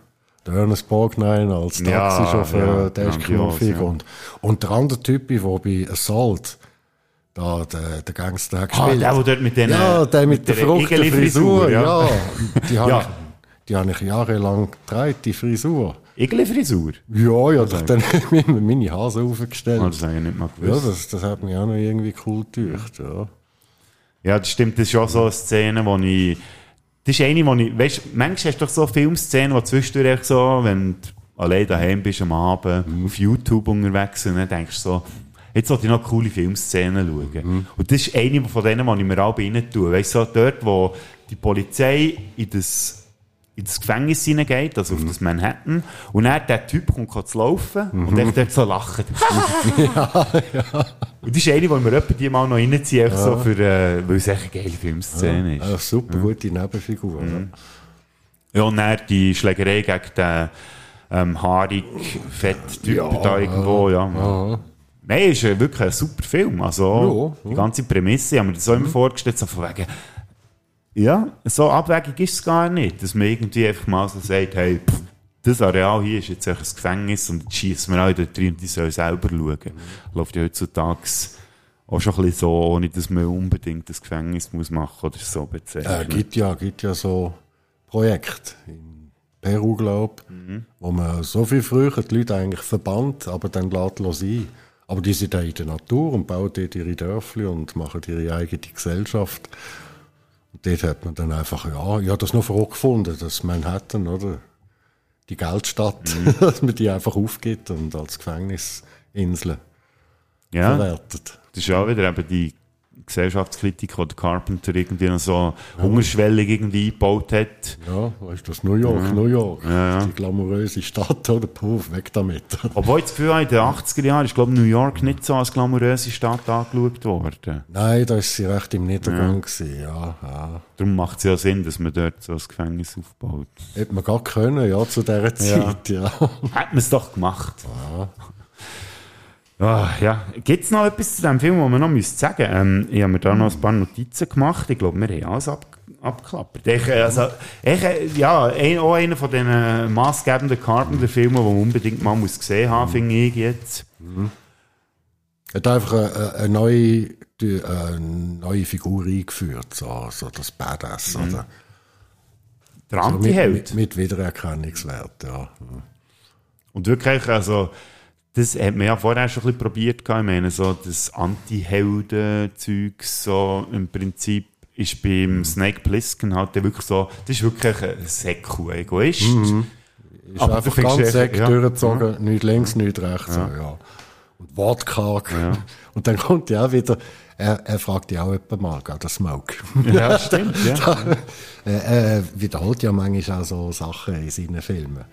Der Ernest Borgnine als Ja, Taxichauffeur, ja, der ist knuffig. ja. Und, und der andere Typ, der bei Assault, da, der, der Gangster hat Ah, der, der dort mit den, Ja, der mit, mit der der verrückten Frisur, ja. ja. Die habe Ja. ich, die habe ich jahrelang getragen, die Frisur. Igeli-Frisur? Ja, ja, doch dann immer meine Haare aufgestellt. Oh, das habe ich nicht mal Ja, gewusst. das, das hat mich auch noch irgendwie cool gedacht, ja. Ja, das stimmt. Das ist schon so eine Szene, wo ich. Das ist eine, wo ich. Weißt du, manchmal hast du doch so Filmszenen, wo zwischendurch so, wenn du allein daheim bist am Abend, auf YouTube unterwegs und dann denkst du so, jetzt sollte ich noch coole Filmszenen schauen. Und das ist eine von denen, die ich mir alle rein tue. Weißt du, so dort, wo die Polizei in das in das Gefängnis hineingeht, also auf das Manhattan, und dann der Typ kommt zu laufen und echt dort so lacht. ja, ja. Und das ist eine, die wir etwa die mal noch reinziehen, Ja. so für, äh, weil es echt eine geile Filmszene Ja, ist. eine super gute Nebenfigur. Mhm. Ja, und dann die Schlägerei gegen den ähm, haarig fett Typ Ja, da irgendwo, ja. ja. Nein, ist äh, wirklich ein super Film. Also, Ja, die ganze Prämisse haben wir das so immer vorgestellt, so von wegen, ja, so abwägig ist es gar nicht, dass man irgendwie einfach mal so sagt, hey, pff, das Areal hier ist jetzt ein Gefängnis und jetzt schießen wir alle dort rein und die sollen selber schauen. Läuft ja heutzutage auch schon ein bisschen so, ohne dass man unbedingt das Gefängnis muss machen oder so bezeichnen. Äh, gibt ja, gibt ja so Projekte in Peru, glaube Mhm. wo man so viel früher die Leute eigentlich verbannt, aber dann lässt man sein. Aber die sind auch in der Natur und bauen dort ihre Dörfli und machen ihre eigene Gesellschaft. Und dort hat man dann einfach, ja, ich habe das noch verrückt gefunden, dass Manhattan, oder? Die Geldstadt, Mhm. dass man die einfach aufgibt und als Gefängnisinsel Ja. verwertet. Das ist auch wieder eben die Gesellschaftskritik, die der Carpenter irgendwie noch so hungerschwellig irgendwie eingebaut hat. Ja, weißt du, das New York, Ja. New York, Ja, ja. die glamouröse Stadt, oder? Puh, weg damit. Obwohl ich das Gefühl habe, in den 80er Jahren ist, glaube New York nicht so als glamouröse Stadt angeschaut worden. Nein, da ist sie recht im Niedergang gewesen, ja. ja. Darum macht es ja Sinn, dass man dort so ein Gefängnis aufbaut. Hätte man gar können, ja, zu dieser Zeit, ja. Hat man es doch gemacht. Ah, ja. Gibt es noch etwas zu diesem Film, was man noch müsste sagen ähm, Ich habe mir da noch ein paar Notizen gemacht. Ich glaube, wir haben alles ab, abgeklappert. Ich, äh, also, ich, äh, ja, ein, auch einer von diesen maßgebenden Carpenter-Filmen, die man unbedingt mal muss gesehen haben, finde ich jetzt. Er hat einfach eine, eine, neue, eine neue Figur eingeführt, so, so das Badass, Mhm. oder? Der So mit, Anti-Held. mit, mit Wiedererkennungswert, ja. Und wirklich, also, das hat man ja vorher schon ein bisschen probiert. Ich meine, so das Anti-Helden-Zeug, so im Prinzip, ist beim Snake Plissken halt wirklich so, das ist wirklich ein Säcku, ein Egoist. Mhm. Ist Aber einfach ganz Eck ja. durchgezogen, Ja. nicht links, nicht rechts, Ja. ja. ja. Und wortkarg. Und dann kommt ja auch wieder, er, er fragt ja auch jemand mal, geht der Smoke? Ja, stimmt, ja. Da, er, er wiederholt ja manchmal auch so Sachen in seinen Filmen.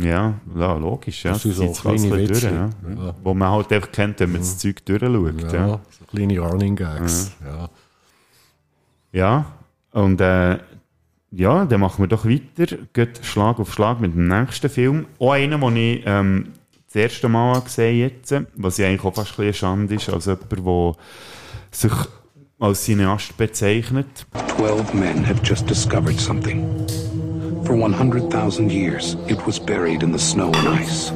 Ja, ja, logisch. Ja. Das sind so kleine Witze, durch, ja. ja. Wo man halt einfach kennt, wenn man das Zeug durchschaut. Ja, Ja. so kleine Running Gags. Ja. Ja, und äh, ja, dann machen wir doch weiter. Geht Schlag auf Schlag mit dem nächsten Film. Auch einen, den ich ähm, das erste Mal habe gesehen jetzt, was ja eigentlich auch fast ein bisschen Schande ist, als jemand, der sich als Cineast bezeichnet. Twelve men have just discovered something. For 100,000 years, it was buried in the snow and ice.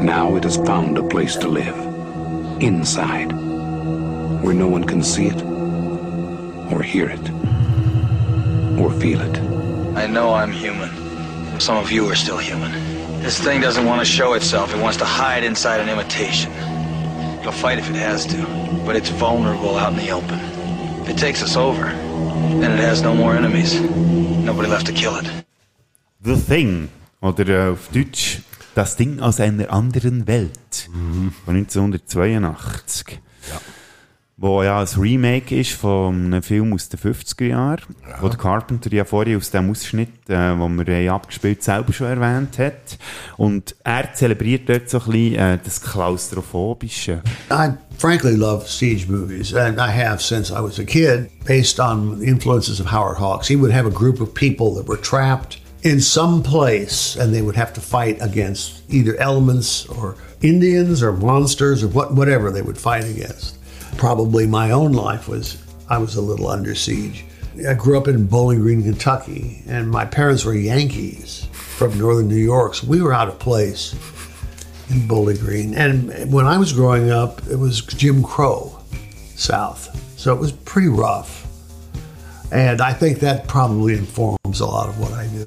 Now it has found a place to live. Inside. Where no one can see it, or hear it, or feel it. I know I'm human. Some of you are still human. This thing doesn't want to show itself. It wants to hide inside an imitation. It'll fight if it has to, but it's vulnerable out in the open. If it takes us over, then it has no more enemies. Nobody left to kill it. The Thing. Oder auf Deutsch Das Ding aus einer anderen Welt. Von 1982. Wo ja ein Remake ist von einem Film aus den 50er Jahren, wo der Carpenter ja vorher aus dem Ausschnitt, äh, wo wir haben abgespielt selber schon erwähnt hat. Und er zelebriert dort so ein bisschen äh, das Klaustrophobische. I frankly love siege movies, and I have since I was a kid, based on the influences of Howard Hawks. He would have a group of people that were trapped in some place, and they would have to fight against either elements or Indians or monsters or what, whatever they would fight against. Probably my own life was I was a little under siege. I grew up in Bowling Green, Kentucky, and my parents were Yankees from northern New York, so we were out of place in Bowling Green. And when I was growing up, it was Jim Crow South, so it was pretty rough. And I think that probably informs a lot of what I do.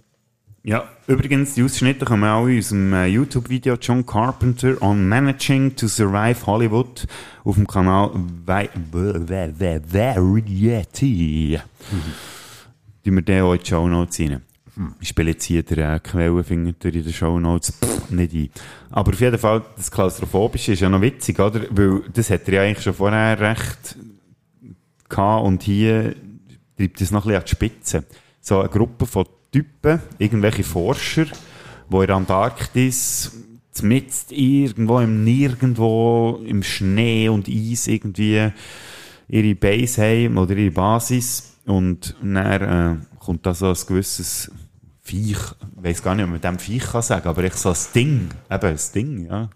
Ja, übrigens, die Ausschnitte kommen auch in unserem äh, YouTube-Video John Carpenter on Managing to Survive Hollywood auf dem Kanal Variety. Die wir den auch in die Show Notes rein. Ich spiele jetzt hier den äh, Quellenfinger in den Show Notes nicht ein. Aber auf jeden Fall, das Klaustrophobische ist ja noch witzig, oder? Weil das hat er ja eigentlich schon vorher recht gehabt und hier treibt es noch ein bisschen an die Spitze. So eine Gruppe von Typen, irgendwelche Forscher, die in der Antarktis mitten irgendwo im Nirgendwo im Schnee und Eis irgendwie ihre Base haben oder ihre Basis und dann äh, kommt da so ein gewisses Viech, ich weiß gar nicht, ob man dem Viech kann sagen, aber ich so ein Ding, eben ein Ding, ja.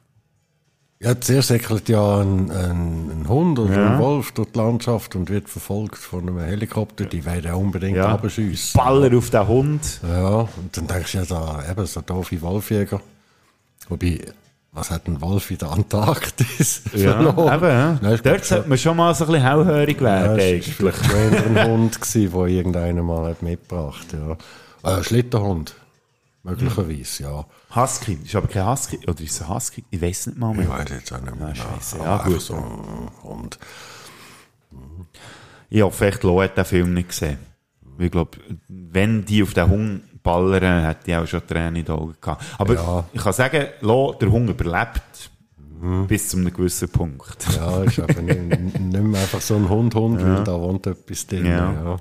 Ja, zuerst säckelt ja ein, ein, ein Hund oder Ja. ein Wolf durch die Landschaft und wird verfolgt von einem Helikopter. Die werden ja unbedingt Ja. abschiessen. Baller auf den Hund. Ja, und dann denkst du ja da, eben, so doofe Wolfjäger. Wobei, was hat ein Wolf in der Antarktis Ja, verloren? eben, ja. Nein, Dort sollte man schon mal so ein bisschen hellhörig Ja, werden, es war eigentlich. vielleicht eher ein Hund, den irgendeiner mal hat mitgebracht ja. Äh, Schlittenhund, möglicherweise, ja. Husky, ist aber kein Husky, oder ist es ein Husky? Ich weiß nicht mal mehr. Ich weiß jetzt auch nicht mehr. Ja, scheisse, Aber ja, einfach gut. so Hund. Ich hoffe echt, Lo hat den Film nicht gesehen. Ich glaube, wenn die auf den Hund ballern, hätte ich auch schon Tränen in den Augen gehabt. Aber Ja. ich kann sagen, Lo, der Hund überlebt bis zu einem gewissen Punkt. Ja, ist aber nicht, nicht mehr einfach so ein Hund-Hund, Ja. weil da wohnt etwas drin. Ja. Ja.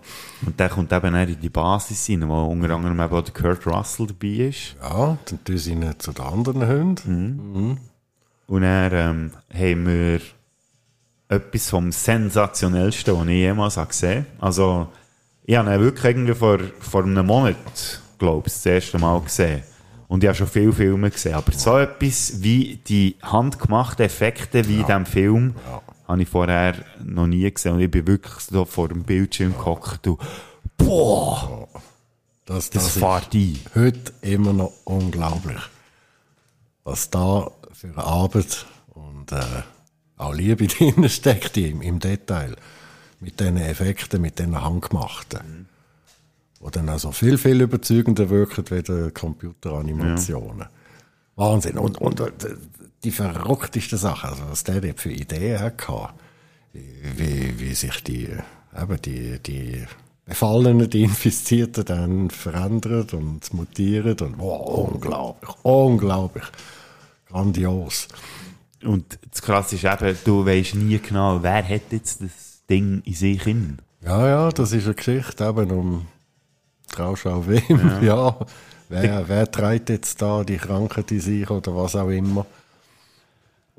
Und der kommt eben auch in die Basis rein, wo unter anderem eben auch der Kurt Russell dabei ist. Ja, dann tun sie ihn zu den anderen Hunden. Mhm. Und dann ähm, haben wir etwas vom sensationellsten, was ich jemals gesehen habe. Also, ich habe ihn wirklich irgendwie vor, vor einem Monat, glaube ich, das erste Mal gesehen. Und ich habe schon viele Filme gesehen. Aber so etwas wie die handgemachten Effekte wie in diesem Film, habe ich vorher noch nie gesehen. Und ich bin wirklich so vor dem Bildschirm gehockt und boah! Das, Das ist fährt ein. Heute immer noch unglaublich. Was da für eine Arbeit und äh, auch Liebe drin steckt im, im Detail. Mit diesen Effekten, mit diesen Handgemachten. Die dann also viel, viel überzeugender wirken wie die Computeranimationen. Wahnsinn. Und, und äh, die verrückteste Sache, also was der für Ideen hatte, wie, wie sich die, eben die, die Befallenen, die Infizierten dann verändern und mutieren und wow, unglaublich, unglaublich. Grandios. Und das Krasse ist eben, du weißt nie genau, wer hat jetzt das Ding in sich in. Ja, ja, das ist eine Geschichte eben um Trauschau wem. Ja. Ja. Wer, wer trägt jetzt da die Krankheit in sich oder was auch immer?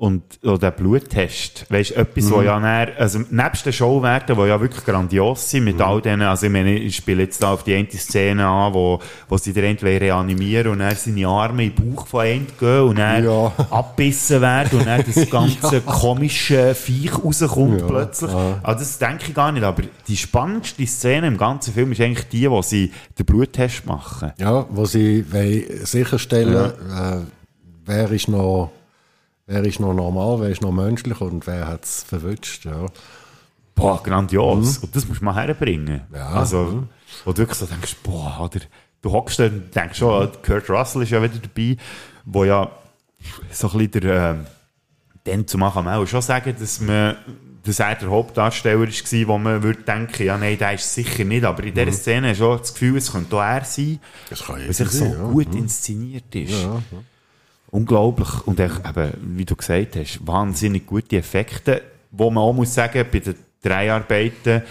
Und oder der Bluttest, weißt du, etwas, wo Mhm. ja näher, also nebst den Showwerten, die ja wirklich grandios sind, Mhm. mit all denen, also ich meine, ich spiele jetzt da auf die eine Szene an, wo, wo sie den entweder reanimieren und dann seine Arme in den Bauch von einem gehen und dann abbissen werden und dann das ganze komische Viech rauskommt Ja, plötzlich. ja. Also das denke ich gar nicht, aber die spannendste Szene im ganzen Film ist eigentlich die, wo sie den Bluttest machen. Ja, wo sie sicherstellen, äh, wer ist noch wer ist noch normal, wer ist noch menschlich und wer hat es verwünscht. Ja. Boah, grandios. Mhm. Und das musst du mal herbringen. Ja. Also, Mhm. wo du wirklich so denkst, boah, oder du hockst da und denkst schon, Kurt Russell ist ja wieder dabei, wo ja so ein bisschen der, ähm, dann zu machen, auch schon sagen, dass man, dass er der Hauptdarsteller war, wo man würde denken, ja, nein, der ist sicher nicht, aber in dieser Mhm. Szene hast du auch das Gefühl, es könnte auch er sein, weil es echt so ja. gut Mhm. inszeniert ist. Ja, ja. Unglaublich. Und echt, eben, wie du gesagt hast, wahnsinnig gute Effekte, wo man auch muss sagen, bei den Dreharbeiten,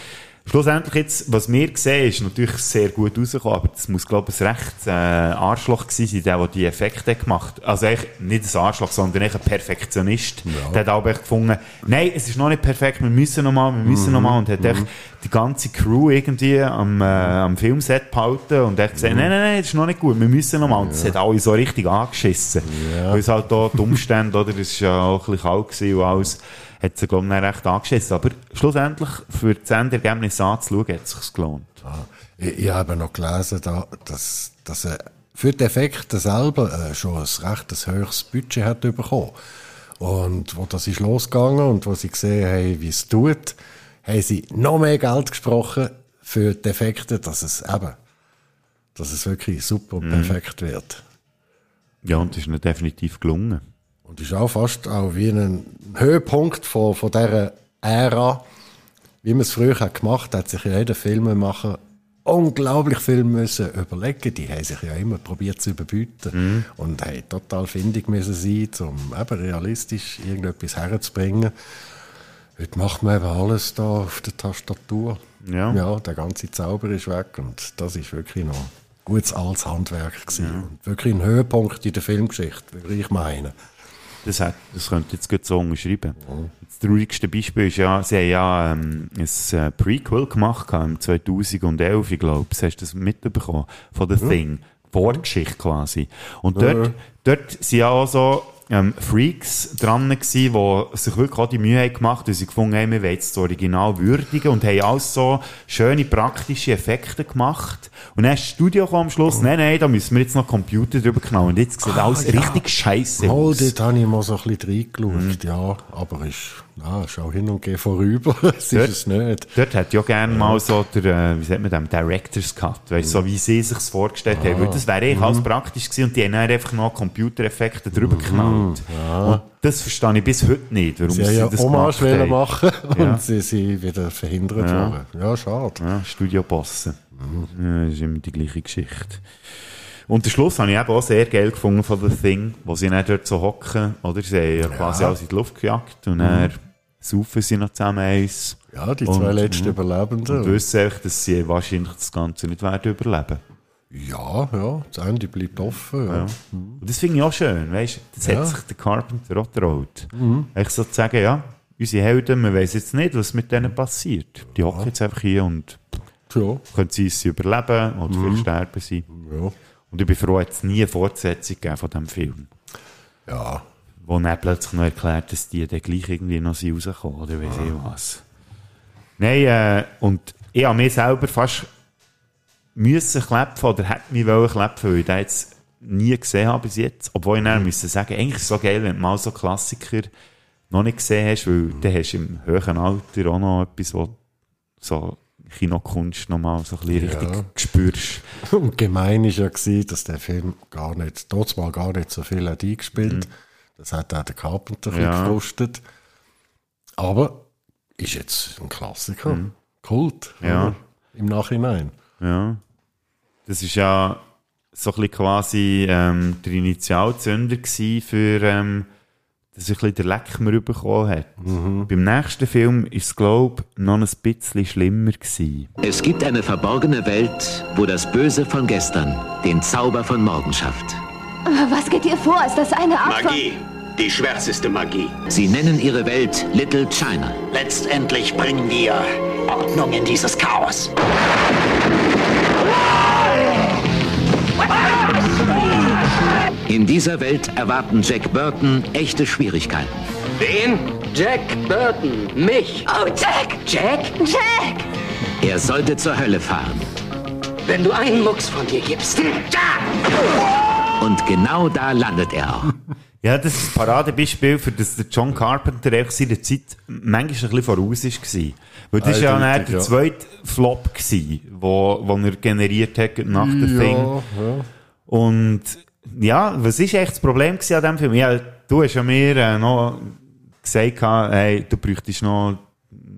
schlussendlich jetzt, was wir sehen, ist natürlich sehr gut rausgekommen, aber das muss, glaube ich, ein recht äh, Arschloch gewesen sein, der, der die Effekte gemacht hat. Also eigentlich nicht ein Arschloch, sondern echt ein Perfektionist. Der hat auch echt gefunden, nein, es ist noch nicht perfekt, wir müssen noch mal, wir müssen Mhm. noch mal und hat Mhm. echt die ganze Crew irgendwie am, äh, am Filmset behalten und er gesagt, nein, nein, nein, das ist noch nicht gut, wir müssen noch mal. Und das hat alle so richtig angeschissen. Weil es halt da die Umstände, oder, es war ja auch ein bisschen kalt und alles, hat sie, glaube ich, recht angeschissen. Aber schlussendlich, für das Endergebnis anzuschauen, hat es sich gelohnt. Ich, ich habe noch gelesen, da, dass, dass er für die Effekte selber äh, schon ein recht ein höheres Budget hat bekommen. Und wo das ist losgegangen und wo sie gesehen haben, wie es tut, haben sie noch mehr Geld gesprochen für die Effekte, dass es eben, dass es wirklich super und Mhm. perfekt wird. Ja, und das ist ihnen definitiv gelungen. Und ist auch fast auch wie ein Höhepunkt von, von dieser Ära, wie man es früher hat gemacht hat, sich jeder Filmemacher unglaublich viel müssen überlegen. Die haben sich ja immer probiert zu überbieten und haben total findig müssen sein, um eben realistisch irgendetwas herzubringen. Heute macht man eben alles da auf der Tastatur. Ja. ja, der ganze Zauber ist weg und das ist wirklich noch gutes altes Handwerk gewesen. Und wirklich ein Höhepunkt in der Filmgeschichte, würde ich meinen. Das, hat, das könnte jetzt gut so unterschreiben. Das traurigste Beispiel ist ja, sie haben ja ähm, ein äh, Prequel gemacht im 2011, ich glaube, hast du das mitbekommen, von The Ja. Thing. Vorgeschichte quasi. Und Ja, dort, ja. dort sind ja auch so ähm, Freaks dran gewesen, die sich wirklich auch die Mühe haben gemacht, weil sie gefunden haben, wir wollen jetzt das Original würdigen und haben alles so schöne praktische Effekte gemacht. Und dann ist das Studio am Schluss, nein, nein, da müssen wir jetzt noch Computer drüber knallen. Und jetzt sieht Ah, alles ja. richtig scheiße aus. dort habe ich mal so ein bisschen reingeschaut, Mhm. ja. Aber ist, ja, ist auch hin und her vorüber. Ist Dort- es nicht. Dort hat ja gerne mal so der, äh, wie sagt man dem, Director's Cut, weißt, so wie sie sich vorgestellt haben. Weil das wäre eigentlich Mhm. alles praktisch gewesen und die haben einfach noch Computereffekte drüber geknallt. Ja. Und das verstehe ich bis heute nicht, warum Sie sie, ja das Hommage gemacht haben. machen Ja. und sie sind wieder verhindert Ja. worden. Ja, schade. Ja, Studiobossen. Mhm. Ja, das ist immer die gleiche Geschichte. Und den Schluss habe ich eben auch sehr geil gefunden von The Thing, wo sie dann dort so hocken, oder? Sie haben ja quasi alles in die Luft gejagt und dann saufen sie noch zusammen eins. Ja, die zwei letzten mhm. Überlebenden. Und wissen einfach, dass sie wahrscheinlich das Ganze nicht werden überleben. Ja, ja, das Ende bleibt offen. Ja. Ja. Und das finde ich auch schön, weißt du? Das Ja. hat sich der Carpenter auch getraut. Mhm. Echt so zu sagen, ja, unsere Helden, wir wissen jetzt nicht, was mit denen passiert. Die hocken jetzt einfach hier und ja. können sie es überleben oder Mhm. vielleicht sterben sie. Ja. Und ich bin froh, hat es nie eine Fortsetzung gegeben von diesem Film. Ja. Wo dann plötzlich noch erklärt, dass die dann gleich irgendwie noch sind rausgekommen oder weiss ich was. Nein, äh, und ich habe mir selber fast müssen klepfen oder hätte mich wollen klepfen, weil ich den jetzt nie gesehen habe bis jetzt. Obwohl ich dann müssen sagen, eigentlich ist es so geil, wenn du mal so Klassiker noch nicht gesehen hast, weil dann hast du im höheren Alter auch noch etwas, wo so Kinokunst noch mal so ein bisschen Ja. richtig spürst. Und gemein ist ja gewesen, dass der Film gar nicht, trotz mal gar nicht so viel hat eingespielt. Das hat auch der Carpenter ein bisschen Mhm. Ja. gefrustet. Aber ist jetzt ein Klassiker. Mhm. Kult. Ja. Im Nachhinein. Ja. Das ist ja so ein bisschen quasi ähm, der Initialzünder für, ähm, dass er ein bisschen den Leck mehr bekommen hat. Beim nächsten Film ist es, glaube ich, noch ein bisschen schlimmer gewesen. Es gibt eine verborgene Welt, wo das Böse von gestern den Zauber von morgen schafft. Was geht dir vor? Ist das eine Art Magie. Die schwärzeste Magie. Sie nennen ihre Welt Little China. Letztendlich bringen wir Ordnung in dieses Chaos. In dieser Welt erwarten Jack Burton echte Schwierigkeiten. Wen? Jack Burton. Mich. Oh, Jack! Jack? Jack! Er sollte zur Hölle fahren. Wenn du einen Mucks von dir gibst. Und genau da landet er auch. Ja, das ist ein Paradebeispiel für das der John Carpenter einfach seiner Zeit manchmal ein bisschen voraus war. Weil das war ja der ja. zweite Flop, gewesen, wo, wo er generiert hat nach The Ja, Thing. ja. Und ja, was ist echt das Problem an diesem Film? Ja, du hast ja mir äh, noch gesagt, hey, du bräuchtest noch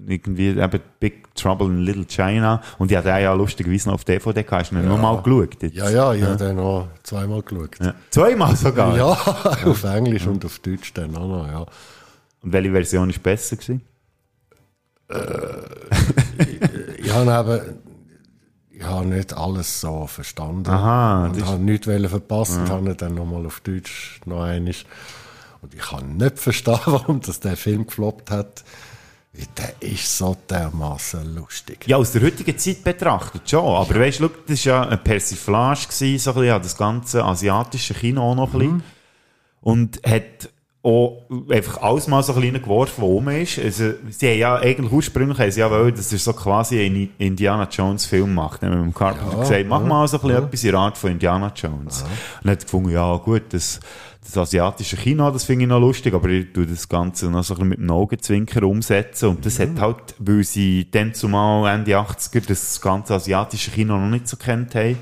irgendwie eben Big Trouble in Little China. Und ich hatte ja lustigerweise noch auf DVD gehabt. Hast du ihn noch mal geschaut? Jetzt? Ja, ja, ich habe den noch zweimal geschaut. Ja. Zweimal sogar? Ja, auf Englisch und auf Deutsch dann auch noch, ja. Und welche Version war besser? Gewesen? Ich habe eben, ich habe nicht alles so verstanden. Aha, und ist- habe nichts verpassen, Ja. habe dann nochmal auf Deutsch noch einmal. Und ich kann nicht verstehen, warum das der Film gefloppt hat. Der ist so dermaßen lustig. Ja, aus der heutigen Zeit betrachtet schon. Aber weißt du, das war ja eine Persiflage, gewesen, so ein bisschen, das ganze asiatische Kino auch noch ein bisschen. Und hat auch einfach alles mal so ein bisschen geworfen, was rum ist. Also, sie haben ja eigentlich ursprünglich haben sie ja wollen, dass er so quasi einen Indiana Jones Film macht. Dann haben wir mit dem Carpenter Ja, gesagt, mach ja, mal so ein bisschen ja. etwas in der Art von Indiana Jones. Und dann hat er gefunden, ja gut, das, das asiatische Kino, das finde ich noch lustig, aber ich tue das Ganze noch so ein bisschen mit dem Augenzwinker umsetzen. Und das hat halt, weil sie dann zumal Ende 80er das ganze asiatische Kino noch nicht so kennt haben,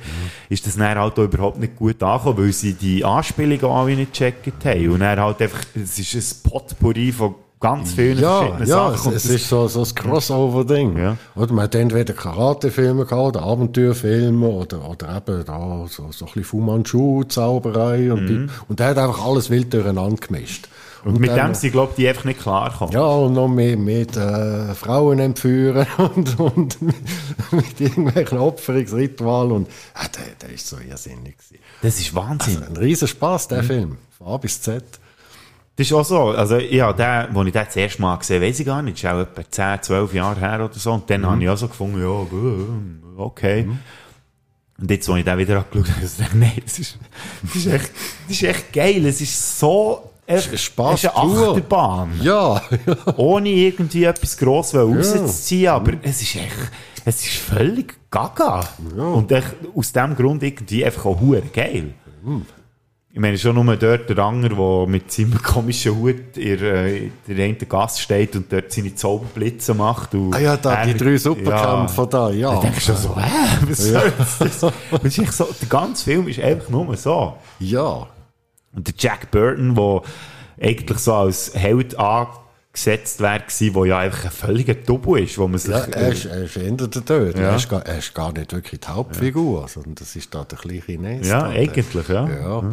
ist das dann halt auch überhaupt nicht gut angekommen, weil sie die Anspielungen auch nicht gecheckt haben. Und dann halt einfach, es ist ein Potpourri von ganz vielen Ja, verschiedenen ja Sachen. Und es, es ist so, so ein Crossover-Ding. Ja. Oder man hat entweder Karate-Filme gehabt, oder Abenteuerfilme, oder, oder eben da so, so ein bisschen Fu Manchu-Zauberei. Und, die- und der hat einfach alles wild durcheinander gemischt. und mit dann- dem sind, glaube die einfach nicht klarkommen. Ja, und noch mit, mit äh, Frauen entführen und, und mit irgendwelchen Opferungsritualen. Und ah, der, der ist so irrsinnig. Das ist Wahnsinn. Also ein riesen Spaß, der Film. Von A bis Z. Das ist auch so. Also, ja, der, wo ich den das erste Mal gesehen weiss ich gar nicht. Das ist auch etwa 10, 12 Jahre her oder so. Und dann habe ich auch so gefunden, ja, okay. Und jetzt, als ich den wieder angeschaut habe, ich nein, das ist, das ist echt, das ist echt geil. Es ist so, es Spaß es ist eine. Achterbahn. Ja, Ohne irgendwie etwas gross rauszuziehen, aber es ist echt, es ist völlig gaga. Und echt, aus dem Grund irgendwie einfach auch geil. Ich meine, schon nur dort der Anger, der mit seinem komischen Hut in äh, der einen Gast steht und dort seine Zauberblitze macht. Und Ah ja, da, er die drei Superkämpfer da, ja. Da denkst du so, hä, was Ja. soll das? das ist echt so, der ganze Film ist einfach nur so. Ja. Und der Jack Burton, der eigentlich so als Held angesetzt wäre, der ja einfach ein völliger Double ist, wo man sich... Ja, er ist, er ist Tod. Ja. Er, ist gar, er ist gar nicht wirklich die Hauptfigur, sondern das ist da der kleine Chines. Ja, eigentlich, ja. Ja.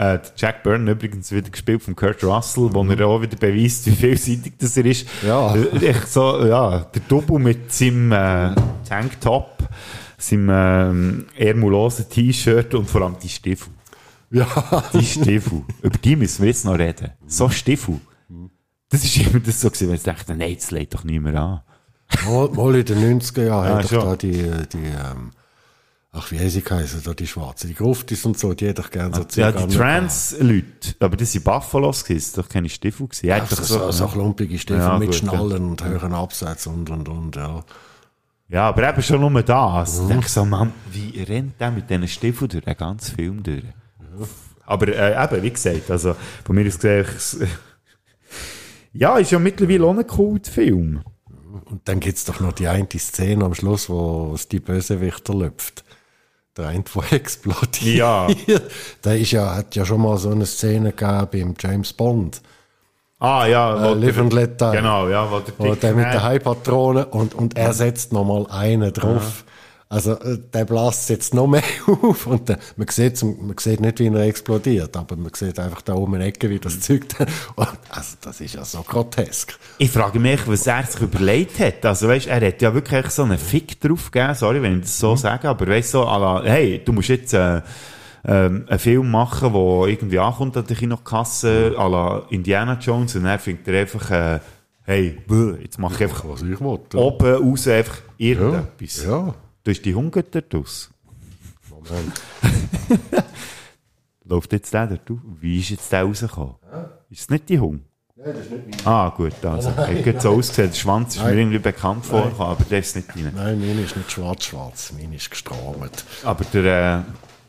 Äh, Jack Byrne übrigens wieder gespielt von Kurt Russell, wo er auch wieder beweist, wie vielseitig das er ist. Ja. Äh, Echt so, ja, der Double mit seinem äh, Tanktop, seinem ähm, ärmellosen T-Shirt und vor allem die Stiefel. Ja. Die Stiefel. Über die müssen wir jetzt noch reden. So Stiefel. Das ist immer das so gewesen, wenn ich dachte, nein, das lädt doch nicht mehr an. Mal, mal in den 90er Jahren Ah, hat doch da die, die ähm, ach, wie heisst sie geheißen, da die Schwarze, die Gruftis und so, die hätte ich gerne so Ja, Zigarren die Trans-Leute, aber das sind Buffalos gewesen, das sind doch keine Stiefel gewesen. Ja, Einfach so, so, klumpige Stiefel Ja, mit gut, Schnallen und höheren Absatz und, und, und, ja. Ja, aber eben schon nur das. Mhm. Ich denke so, Mann, wie rennt der mit diesen Stiefeln durch den ganzen Film durch? Aber äh, eben, wie gesagt, also von mir aus gesehen, ich, ja, ist ja mittlerweile auch ein Kultfilm. Und dann gibt's doch noch die eine Szene am Schluss, wo es die Bösewichter läuft. Eine, der explodiert. Ja. Der ist ja, hat ja schon mal so eine Szene gegeben beim James Bond. Ah, ja, Äh, Live and Let Die. Genau, ja, wo der Wo der mit der Haipatrone und, und er setzt noch mal einen drauf. Also, äh, der blast jetzt noch mehr auf und der, man, sieht, man sieht nicht, wie er explodiert, aber man sieht einfach da oben der Ecke, wie das Zeug da, und, also, das ist ja so grotesk. Ich frage mich, was er sich überlegt hat. Also, weißt, er hat ja wirklich so einen Fick drauf gegeben, sorry, wenn ich das Mhm. so sage, aber weißt so, à la, hey, du musst jetzt, äh, ähm, einen Film machen, der irgendwie ankommt an der Kinokasse, à la Indiana Jones, und er findet er einfach, äh, hey, jetzt mache ich einfach Was ich will. ja. oben raus einfach irgendetwas. Ja. Du hast die Hunger dort aus. Moment. Läuft jetzt der aus? Wie ist jetzt der rausgekommen? Ist es nicht die Hunger? Nein, das ist nicht Ah, gut, also. Nein. Er hat so ausgesehen, der Schwanz ist Nein. mir irgendwie bekannt vorgekommen, aber der ist nicht rein. Nein, meine ist nicht schwarz-schwarz, meine ist gestrahlt. Aber der, äh,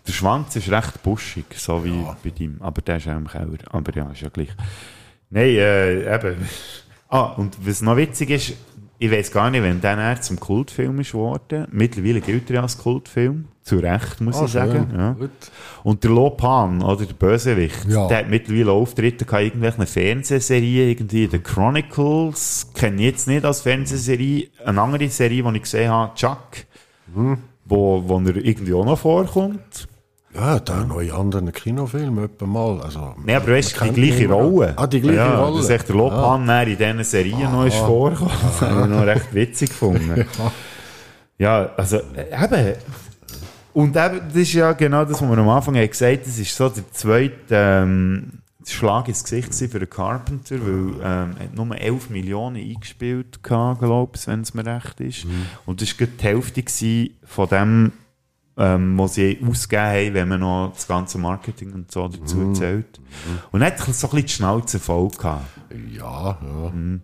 der Schwanz ist recht buschig, so wie bei ihm. Aber der ist auch im Keller. Aber ja, ist ja gleich. Nein, äh, eben. Ah, und was noch witzig ist, ich weiß gar nicht, wenn der zum Kultfilm ist geworden. Mittlerweile gilt er ja als Kultfilm. Zu Recht, muss Ah, ich sagen. Ja. Und der Lopan, oder der Bösewicht, Ja. der hat mittlerweile Auftritte gehabt, irgendwelche Fernsehserien, irgendwie The Chronicles, kenne ich jetzt nicht als Fernsehserie. Eine andere Serie, die ich gesehen habe, Chuck, Mhm. wo, wo er irgendwie auch noch vorkommt. Ja, der neue anderen Kinofilm etwa mal. Also, Nein, aber weißt du, die gleiche. Rolle. Ah, die gleiche ja, Rolle. Das ist echt der Lopan, der in diesen Serien noch ist Ah. vorgekommen. Das habe ich noch recht witzig gefunden. ja, also, eben. Und eben, das ist ja genau das, was wir am Anfang haben gesagt das ist so der zweite, ähm, Schlag ins Gesicht für den Carpenter, weil ähm, er hat nur 11 Millionen eingespielt, glaube ich, wenn es mir recht ist. Und das war gerade die Hälfte von dem, ähm, was sie ausgegeben haben, wenn man noch das ganze Marketing und so dazu zählt. Und er hat so ein bisschen die Schnauze voll gehabt. Ja, ja. Mhm.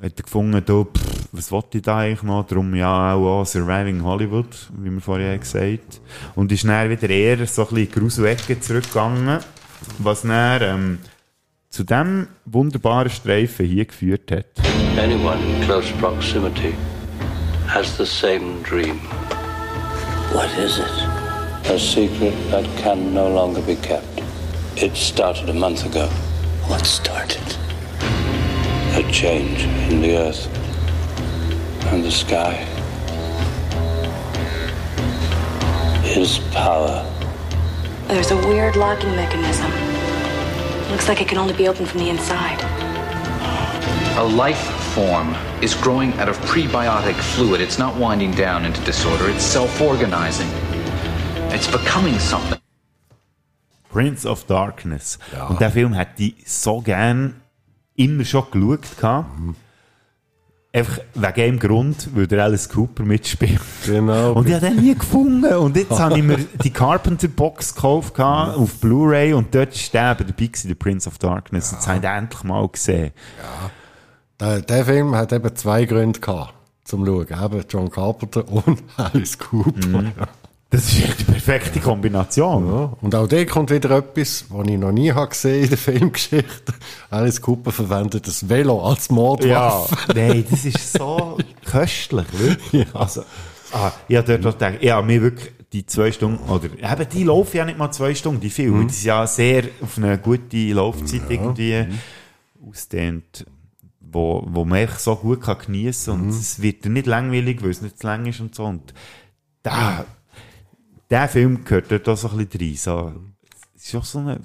Hat er gefunden, du, pff, was wollte ich da eigentlich noch? Darum ja auch, Surviving Hollywood, wie wir vorher haben gesagt Und ist dann wieder eher so ein bisschen in die zurückgegangen, was dann ähm, zu dem wunderbaren Streifen hier geführt hat. Anyone in close proximity has the same dream. What is it? A secret that can no longer be kept. It started a month ago. What started? A change in the earth and the sky. His power. There's a weird locking mechanism. Looks like it can only be opened from the inside. A life form is growing out of prebiotic fluid. It's not winding down into disorder, it's self organizing. It's becoming something. Prince of Darkness. Und der Film hätte ich so gern immer schon geschaut. gehabt. Einfach wegen dem Grund, weil der Alice Cooper mitspielt. Genau. Und ich habe den nie gefunden. Und jetzt habe ich mir die Carpenter-Box gekauft gehabt, auf Blu-ray und dort ist der dabei der Prince of Darkness. Jetzt habe ich den endlich mal gesehen. Der, der Film hat eben zwei Gründe gehabt, zum Schauen. Eben John Carpenter und Alice Cooper. Mhm. Das ist echt die perfekte Kombination. Ja. Und auch da kommt wieder etwas, was ich noch nie habe gesehen in der Filmgeschichte. Alice Cooper verwendet das Velo als Ja, Mordwaffe. nein, das ist so köstlich, wirklich. Also, ah, ich habe dort gedacht, ich habe mir wirklich die zwei Stunden, oder eben, die laufen ja nicht mal zwei Stunden, die Filme, Mhm. die sind ja sehr auf eine gute Laufzeit irgendwie ausdehnt, wo, wo man einfach so gut kann geniessen und es wird nicht langweilig, weil es nicht zu lang ist und so. Und da, der Film gehört dort auch so ein bisschen rein. So, es ist auch so ein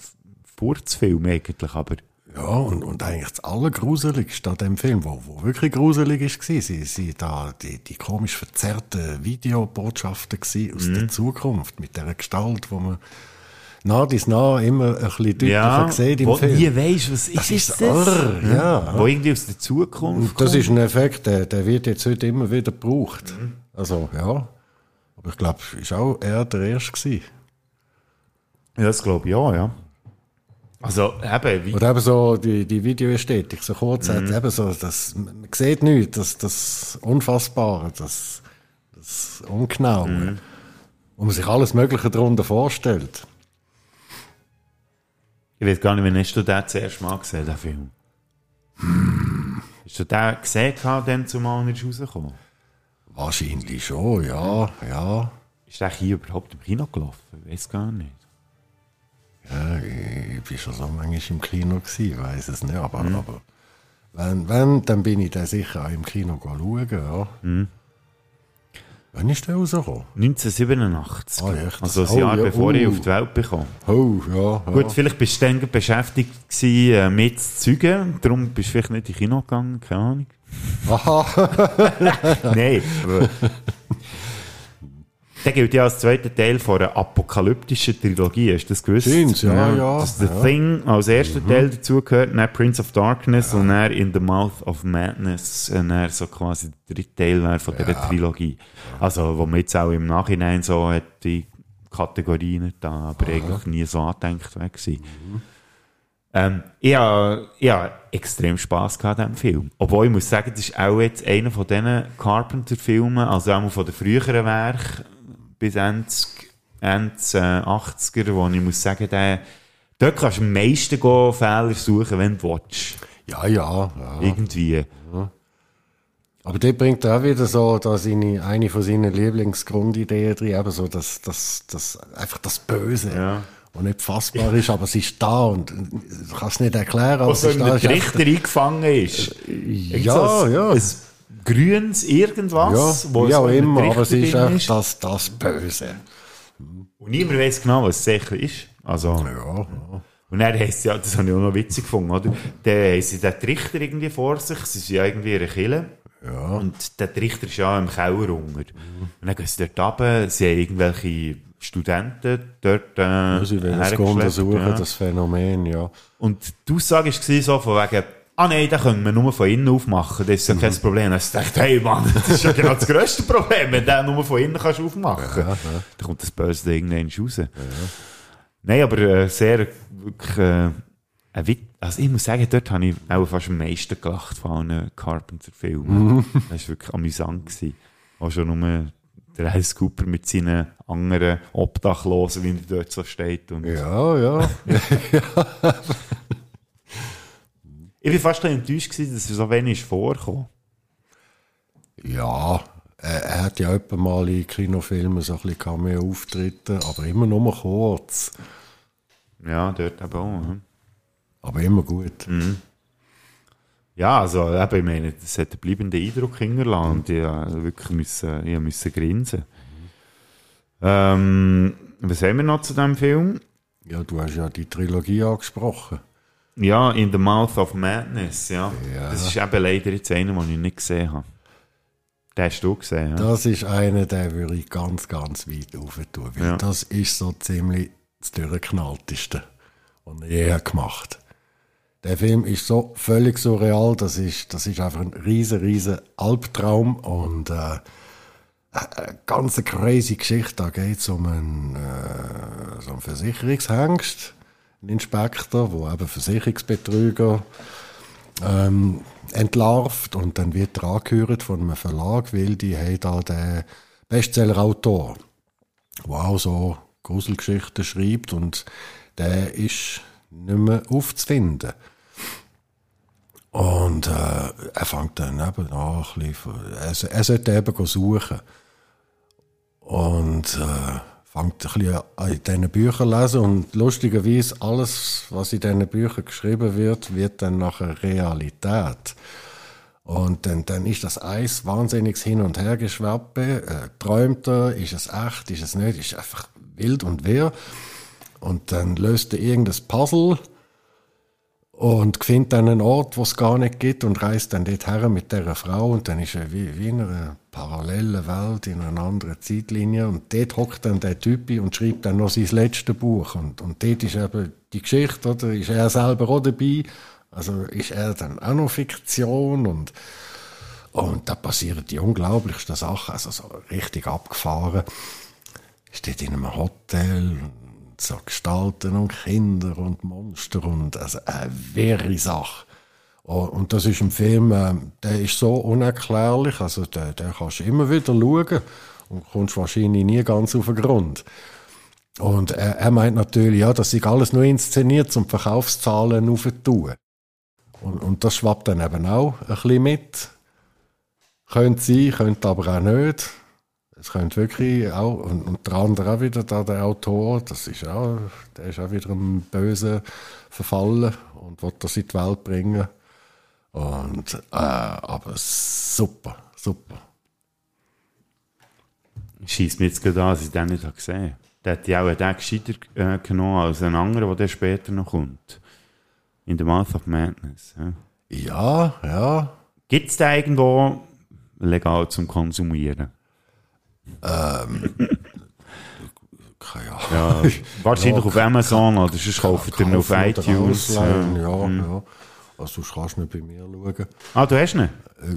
Furzfilm eigentlich, aber Ja, und, und eigentlich das Allergruseligste an dem Film, wo, wo wirklich gruselig ist, war, sie, sie da die, die komisch verzerrten Videobotschaften aus Mhm. der Zukunft, mit dieser Gestalt, wo man nah dies nah immer ein bisschen deutlicher ja, sieht im wo Film. nie weisst, was ist, ist das? irr, ja. Wo irgendwie aus der Zukunft Und das kommt. ist ein Effekt, der, der wird jetzt heute immer wieder gebraucht. Mhm. Also, ja. Aber ich glaube, ist auch er der Erste gewesen. Ja, das glaube ich auch, ja. Also, eben, wie, Oder eben so die, die Videoästhetik, so kurz Mhm. hat, eben so, das, man sieht nichts, das, das Unfassbare, das, das Ungenaue, Mhm. wo man sich alles Mögliche darunter vorstellt. Ich weiß gar nicht, wann hast du den das erste Mal gesehen, den Film? Hast du den gesehen, dann zumal ist rausgekommen? Wahrscheinlich schon, ja, ja. Ist der hier überhaupt im Kino gelaufen? Ich weiß gar nicht. Ja, ich, bin schon so manchmal im Kino ich weiß es nicht, aber, Mhm. aber wenn, wenn, dann bin ich dann sicher auch im Kino schauen, ja. Mhm. Wann ist der rausgekommen? 1987. Ah, echt? Also ein Oh, Jahr ja, bevor ich uh. auf die Welt bekam. Oh, ja, ja. Gut, vielleicht bist du dann beschäftigt gewesen, äh, mit zeugen, darum bist du vielleicht nicht in Kino gegangen, keine Ahnung. Aha. Nein, aber... Der gilt ja als zweiter Teil von einer apokalyptischen Trilogie, hast du das gewusst? Sind's, ja, ja, Dass The ja. Thing als erster Mhm. Teil dazugehört, dann Prince of Darkness und dann In the Mouth of Madness, und dann so quasi der dritte Teil wäre von dieser Trilogie. Also, wo man jetzt auch im Nachhinein so hat, die Kategorien da, aber eigentlich nie so angedenkt weg gewesen. Ähm, ich habe habe extrem Spass gehabt an diesem Film. Obwohl ich muss sagen, das ist auch jetzt einer von diesen Carpenter-Filmen, also auch von den früheren Werken bis Ende, Ende äh, 80er, wo ich muss sagen, der, dort kannst du am meisten gehen, Fehler suchen, wenn du willst. Ja, ja, ja. Irgendwie. Aber der bringt auch wieder so da seine, eine von seinen Lieblingsgrundideen drin, eben so das, das, das, einfach das Böse. Ja. Und nicht fassbar ist, aber es ist da und du kannst es nicht erklären. Was es so der Trichter eingefangen ist. Ja, so ein, ja. Ein grünes Irgendwas, Ja, wo in der immer, aber es ist einfach das, das Böse. Und niemand weiß genau, was es sicher ist. Also, ja, Und dann heisst es ja, das habe ich auch noch witzig gefunden, oder? Dann haben sie den Trichter irgendwie vor sich, sie sind ja irgendwie in einer Kille. Ja. Und der Trichter ist ja im Keller unter. Und dann gehen sie dort runter, sie haben irgendwelche Studenten dort äh, Ja, sie wollen es hergeschleppt, untersuchen, ja. das Phänomen, ja. Und die Aussage war so von wegen, ah nein, den können wir nur von innen aufmachen, das ist ja kein Problem. Ich gedacht, hey Mann, das ist ja genau das grösste Problem, wenn du den nur von innen kannst aufmachen kannst. Dann kommt das böse Ding irgendwann raus. Nein, aber äh, sehr, wirklich, äh, also ich muss sagen, dort habe ich auch fast am meisten gelacht von allen Carpenter-Filmen. Mhm. Das war wirklich amüsant. Gewesen. Auch schon nur der Alice Cooper mit seinen anderen Obdachlosen, wie er dort so steht. Und Ja, ja. Ich war fast enttäuscht, gewesen, dass er so wenig vorgekommen. Ja, er, hat ja etwa mal in Kinofilmen so ein bisschen Cameo-Auftritte, aber immer nur kurz. Ja, dort eben auch. hm. Aber immer gut. Mhm. Ja, also eben, ich meine, das hat einen bleibenden Eindruck hinterlassen und ich musste wirklich müssen, ich musste grinsen. Ähm, was haben wir noch zu diesem Film? Ja, du hast ja die Trilogie angesprochen. Ja, In the Mouth of Madness, ja. Ja. Das ist eben leider jetzt einer, den ich nicht gesehen habe. Den hast du gesehen, ja? Das ist einer, der würde ich ganz, ganz weit rauf tun, weil Ja. das ist so ziemlich das durchgeknallteste, was er je gemacht Der Film ist so völlig surreal, das ist, das ist einfach ein riesen, riesen Albtraum und äh, eine ganz crazy Geschichte. Da geht es um einen, äh, so einen Versicherungshengst, einen Inspektor, der eben Versicherungsbetrüger ähm, entlarvt und dann wird er angehört von einem Verlag, weil die haben da den Bestseller-Autor, der auch so Gruselgeschichten schreibt und der ist nicht mehr aufzufinden. Und äh, er fängt dann eben ein bisschen, er, er sollte eben suchen. Und äh, fängt ein bisschen an in diesen Büchern lesen und lustigerweise alles, was in diesen Büchern geschrieben wird, wird dann nachher Realität. Und dann, dann ist das Eis wahnsinniges Hin- und Hergeschwappe. Äh, träumt er, ist es echt, ist es nicht, ist einfach wild und wirr. Und dann löst er irgendein Puzzle und findet dann einen Ort, wo es gar nicht gibt und reist dann dort her mit dieser Frau und dann ist er wie, wie in einer parallelen Welt, in einer anderen Zeitlinie. Und dort hockt dann der Typ und schreibt dann noch sein letztes Buch. Und, und dort ist eben die Geschichte, oder, ist er selber auch dabei, also ist er dann auch noch Fiktion? Und und da passieren die unglaublichsten Sachen, also so richtig abgefahren. Steht in einem Hotel, und so Gestalten und Kinder und Monster und also eine wirre Sache. Oh, Und das ist ein Film, äh, der ist so unerklärlich, also der, der kannst du immer wieder schauen und kommst wahrscheinlich nie ganz auf den Grund. Und er, er meint natürlich, ja, das ist alles nur inszeniert, um Verkaufszahlen aufzutun. Und, und das schwappt dann eben auch ein bisschen mit. Könnte sein, könnte aber auch nicht. Es könnte wirklich auch, und, und der andere auch wieder, da, der Autor, das ist auch, der ist auch wieder einem Bösen verfallen und will das in die Welt bringen. Und, äh, aber super, super. Schießt mir jetzt gerade an, dass ich den nicht gesehen habe. Der hat ja auch den gescheiter äh, genommen als einen anderen, der später noch kommt. In The Mouth of Madness. Ja, ja. ja. Gibt es den irgendwo legal zum Konsumieren? Ähm, keine Ahnung. Ja, wahrscheinlich auf Amazon oder sonst kauft ihr auf iTunes. ausleihen, Ja, Mhm. ja. Also, sonst kannst du nicht bei mir schauen. Ah, du hast ihn?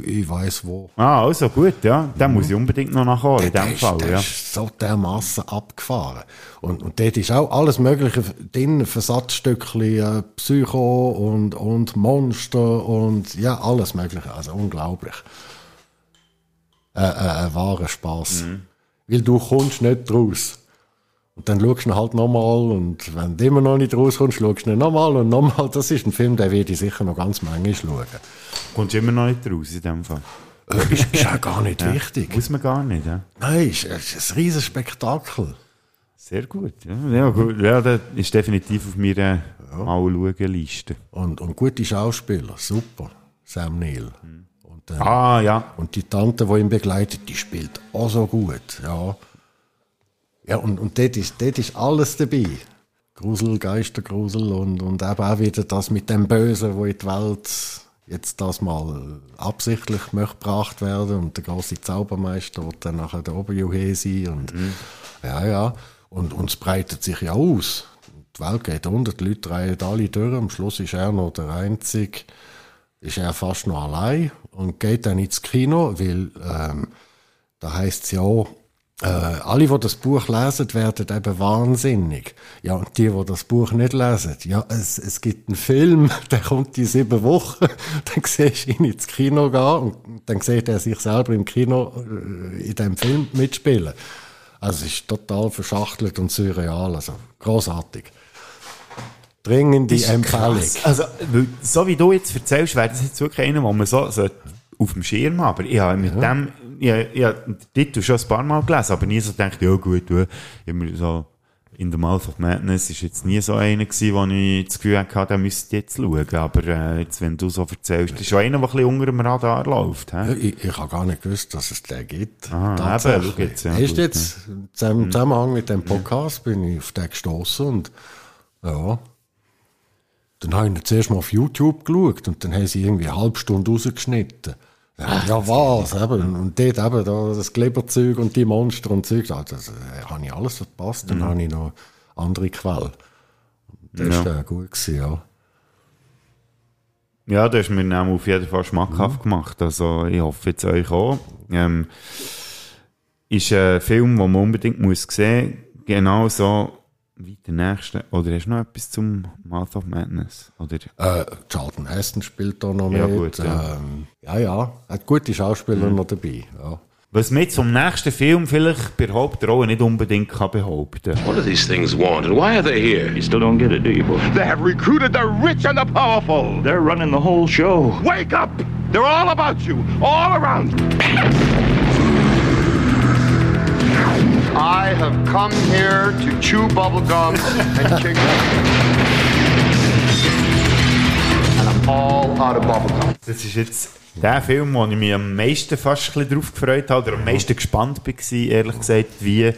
Ich weiß wo. Ah, also gut, ja. Den muss ich unbedingt noch nachholen, in dem Fall. der Ja. ist so dermassen abgefahren. Und, und dort ist auch alles Mögliche drin, Versatzstückchen, äh, Psycho und, und Monster und ja, alles Mögliche. Also unglaublich. Äh, äh, ein wahrer Spaß. Mhm. Weil du kommst nicht raus. Und dann schaust du halt nochmal und wenn du immer noch nicht rauskommst, schaust du nochmal und nochmal. Das ist ein Film, den werde ich sicher noch ganz manchmal schauen. Kommst du immer noch nicht raus in dem Fall? Äh, ist, ist auch gar nicht Ja. wichtig. Muss man gar nicht, ja. Nein, es ist, ist ein riesiges Spektakel. Sehr gut, ja. Ja, gut. ja das ist definitiv auf meiner All-Schauen-Liste. Und, und gute Schauspieler, super. Sam Neill. Und, äh, Ah, ja. Und die Tante, die ihn begleitet, die spielt auch so gut. Ja, ja und, und dort, ist, dort ist alles dabei. Grusel, Geistergrusel und, und eben auch wieder das mit dem Bösen, wo in die Welt jetzt das mal absichtlich möchte gebracht werden und der große Zaubermeister wird dann nachher der Oberjuhe sein und ja, ja. Und, und es breitet sich ja aus. Die Welt geht unter, die Leute drehen alle durch. Am Schluss ist er noch der Einzige, ist er fast noch allein und geht dann ins Kino, weil ähm, da heißt es ja, äh, alle, die das Buch lesen, werden eben wahnsinnig. Ja, und die, die das Buch nicht lesen, ja, es, es gibt einen Film, der kommt in sieben Wochen, dann siehst du ihn ins Kino gehen und dann sieht er sich selber im Kino äh, in dem Film mitspielen. Also es ist total verschachtelt und surreal, also großartig. Dringende Empfehlung. krass. Also, so wie du jetzt erzählst, wäre das jetzt wirklich einer, den man so, so auf dem Schirm hat. Aber ich habe mit dem, ich habe den Titel schon ein paar Mal gelesen, aber nie so gedacht, ja gut, du, mir so, in the Mouth of Madness ist jetzt nie so einer gewesen, wo ich das Gefühl hatte, den müsste ich jetzt schauen. Aber äh, jetzt, wenn du so erzählst, ist schon einer, der ein bisschen unter dem Radar läuft. Ja, ich, ich habe gar nicht gewusst, dass es den gibt. Ah, eben, schau jetzt, ja, gut, jetzt, im Zusammenhang mit dem Podcast, bin ich auf den gestoßen und ja, dann habe ich ihn zuerst mal auf YouTube geschaut und dann haben sie irgendwie eine halbe Stunde rausgeschnitten. Ja, ja was, eben. Und dort eben, da, das Kleberzeug und die Monster und Zeug, da, das äh, habe ich alles verpasst. Dann Mhm. habe ich noch andere Quellen. Das Ja. war äh, gut gewesen, ja. Ja, das hast mir dann auf jeden Fall schmackhaft gemacht. Also, ich hoffe jetzt euch auch. Ähm, ist ein Film, den man unbedingt muss sehen muss. Genau der nächste. Oder hast du noch etwas zum Mouth of Madness? Oder? Äh, Charlton Heston spielt da noch Ja, mit. gut, ja. Ähm, ja, ja. Hat gute Schauspieler noch dabei. Ja. Was man jetzt zum nächsten Film vielleicht bei der Hauptrolle nicht unbedingt kann behaupten What do these things want and why are they here? You still don't get it, do you, boy? They have recruited the rich and the powerful. They're running the whole show. Wake up! They're all about you, all around you. I have come here to chew bubblegum and kick And I'm all out of bubblegum. Das ist jetzt der Film, wo ich mich am meisten fast ein bisschen drauf gefreut habe, oder am meisten gespannt war, ehrlich gesagt, wie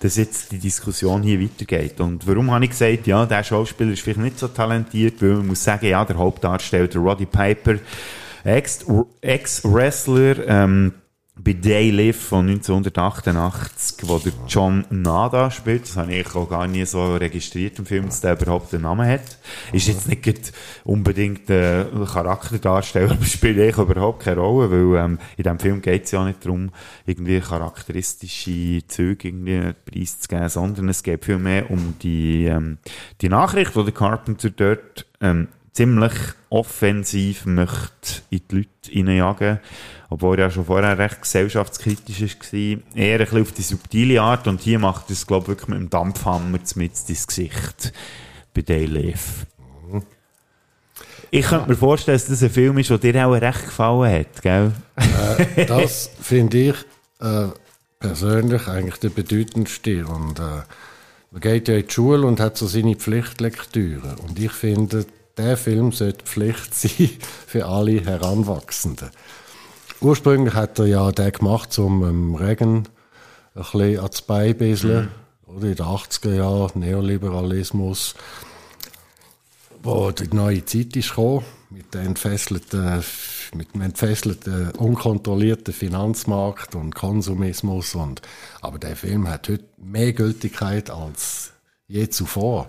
dass jetzt die Diskussion hier weitergeht. Und warum habe ich gesagt, ja, der Schauspieler ist vielleicht nicht so talentiert, weil man muss sagen, ja, der Hauptdarsteller, der Roddy Piper, Ex- Ex-Wrestler, ähm, bei Day Live von 1988, wo der John Nada spielt, das habe ich auch gar nie so registriert im Film, dass der überhaupt einen Namen hat. Ist jetzt nicht unbedingt ein Charakterdarsteller, aber spielt eigentlich überhaupt keine Rolle, weil ähm, in diesem Film geht es ja nicht darum, irgendwie charakteristische Züge irgendwie preiszugeben, sondern es geht vielmehr um die, ähm, die Nachricht, die der Carpenter dort ähm, ziemlich offensiv möchte in die Leute hineinjagen. Obwohl er ja schon vorher recht gesellschaftskritisch war. Eher ein bisschen auf die subtile Art. Und hier macht er es, glaube ich, wirklich mit dem Dampfhammer mit ins Gesicht. Bei Day Live. Ich könnte mir vorstellen, dass das ein Film ist, der dir auch recht gefallen hat, gell? Äh, das finde ich äh, persönlich eigentlich der bedeutendste. Und äh, man geht ja in die Schule und hat so seine Pflichtlektüre. Und ich finde, der Film sollte Pflicht sein für alle Heranwachsenden. Ursprünglich hat er ja den gemacht, um ähm, Regen ein bisschen ans Bein bisseln. Oder in den 80er Jahren, Neoliberalismus wo die neue Zeit ist gekommen, mit dem entfesselten, mit dem entfesselten, unkontrollierten Finanzmarkt und Konsumismus. Und, aber der Film hat heute mehr Gültigkeit als je zuvor.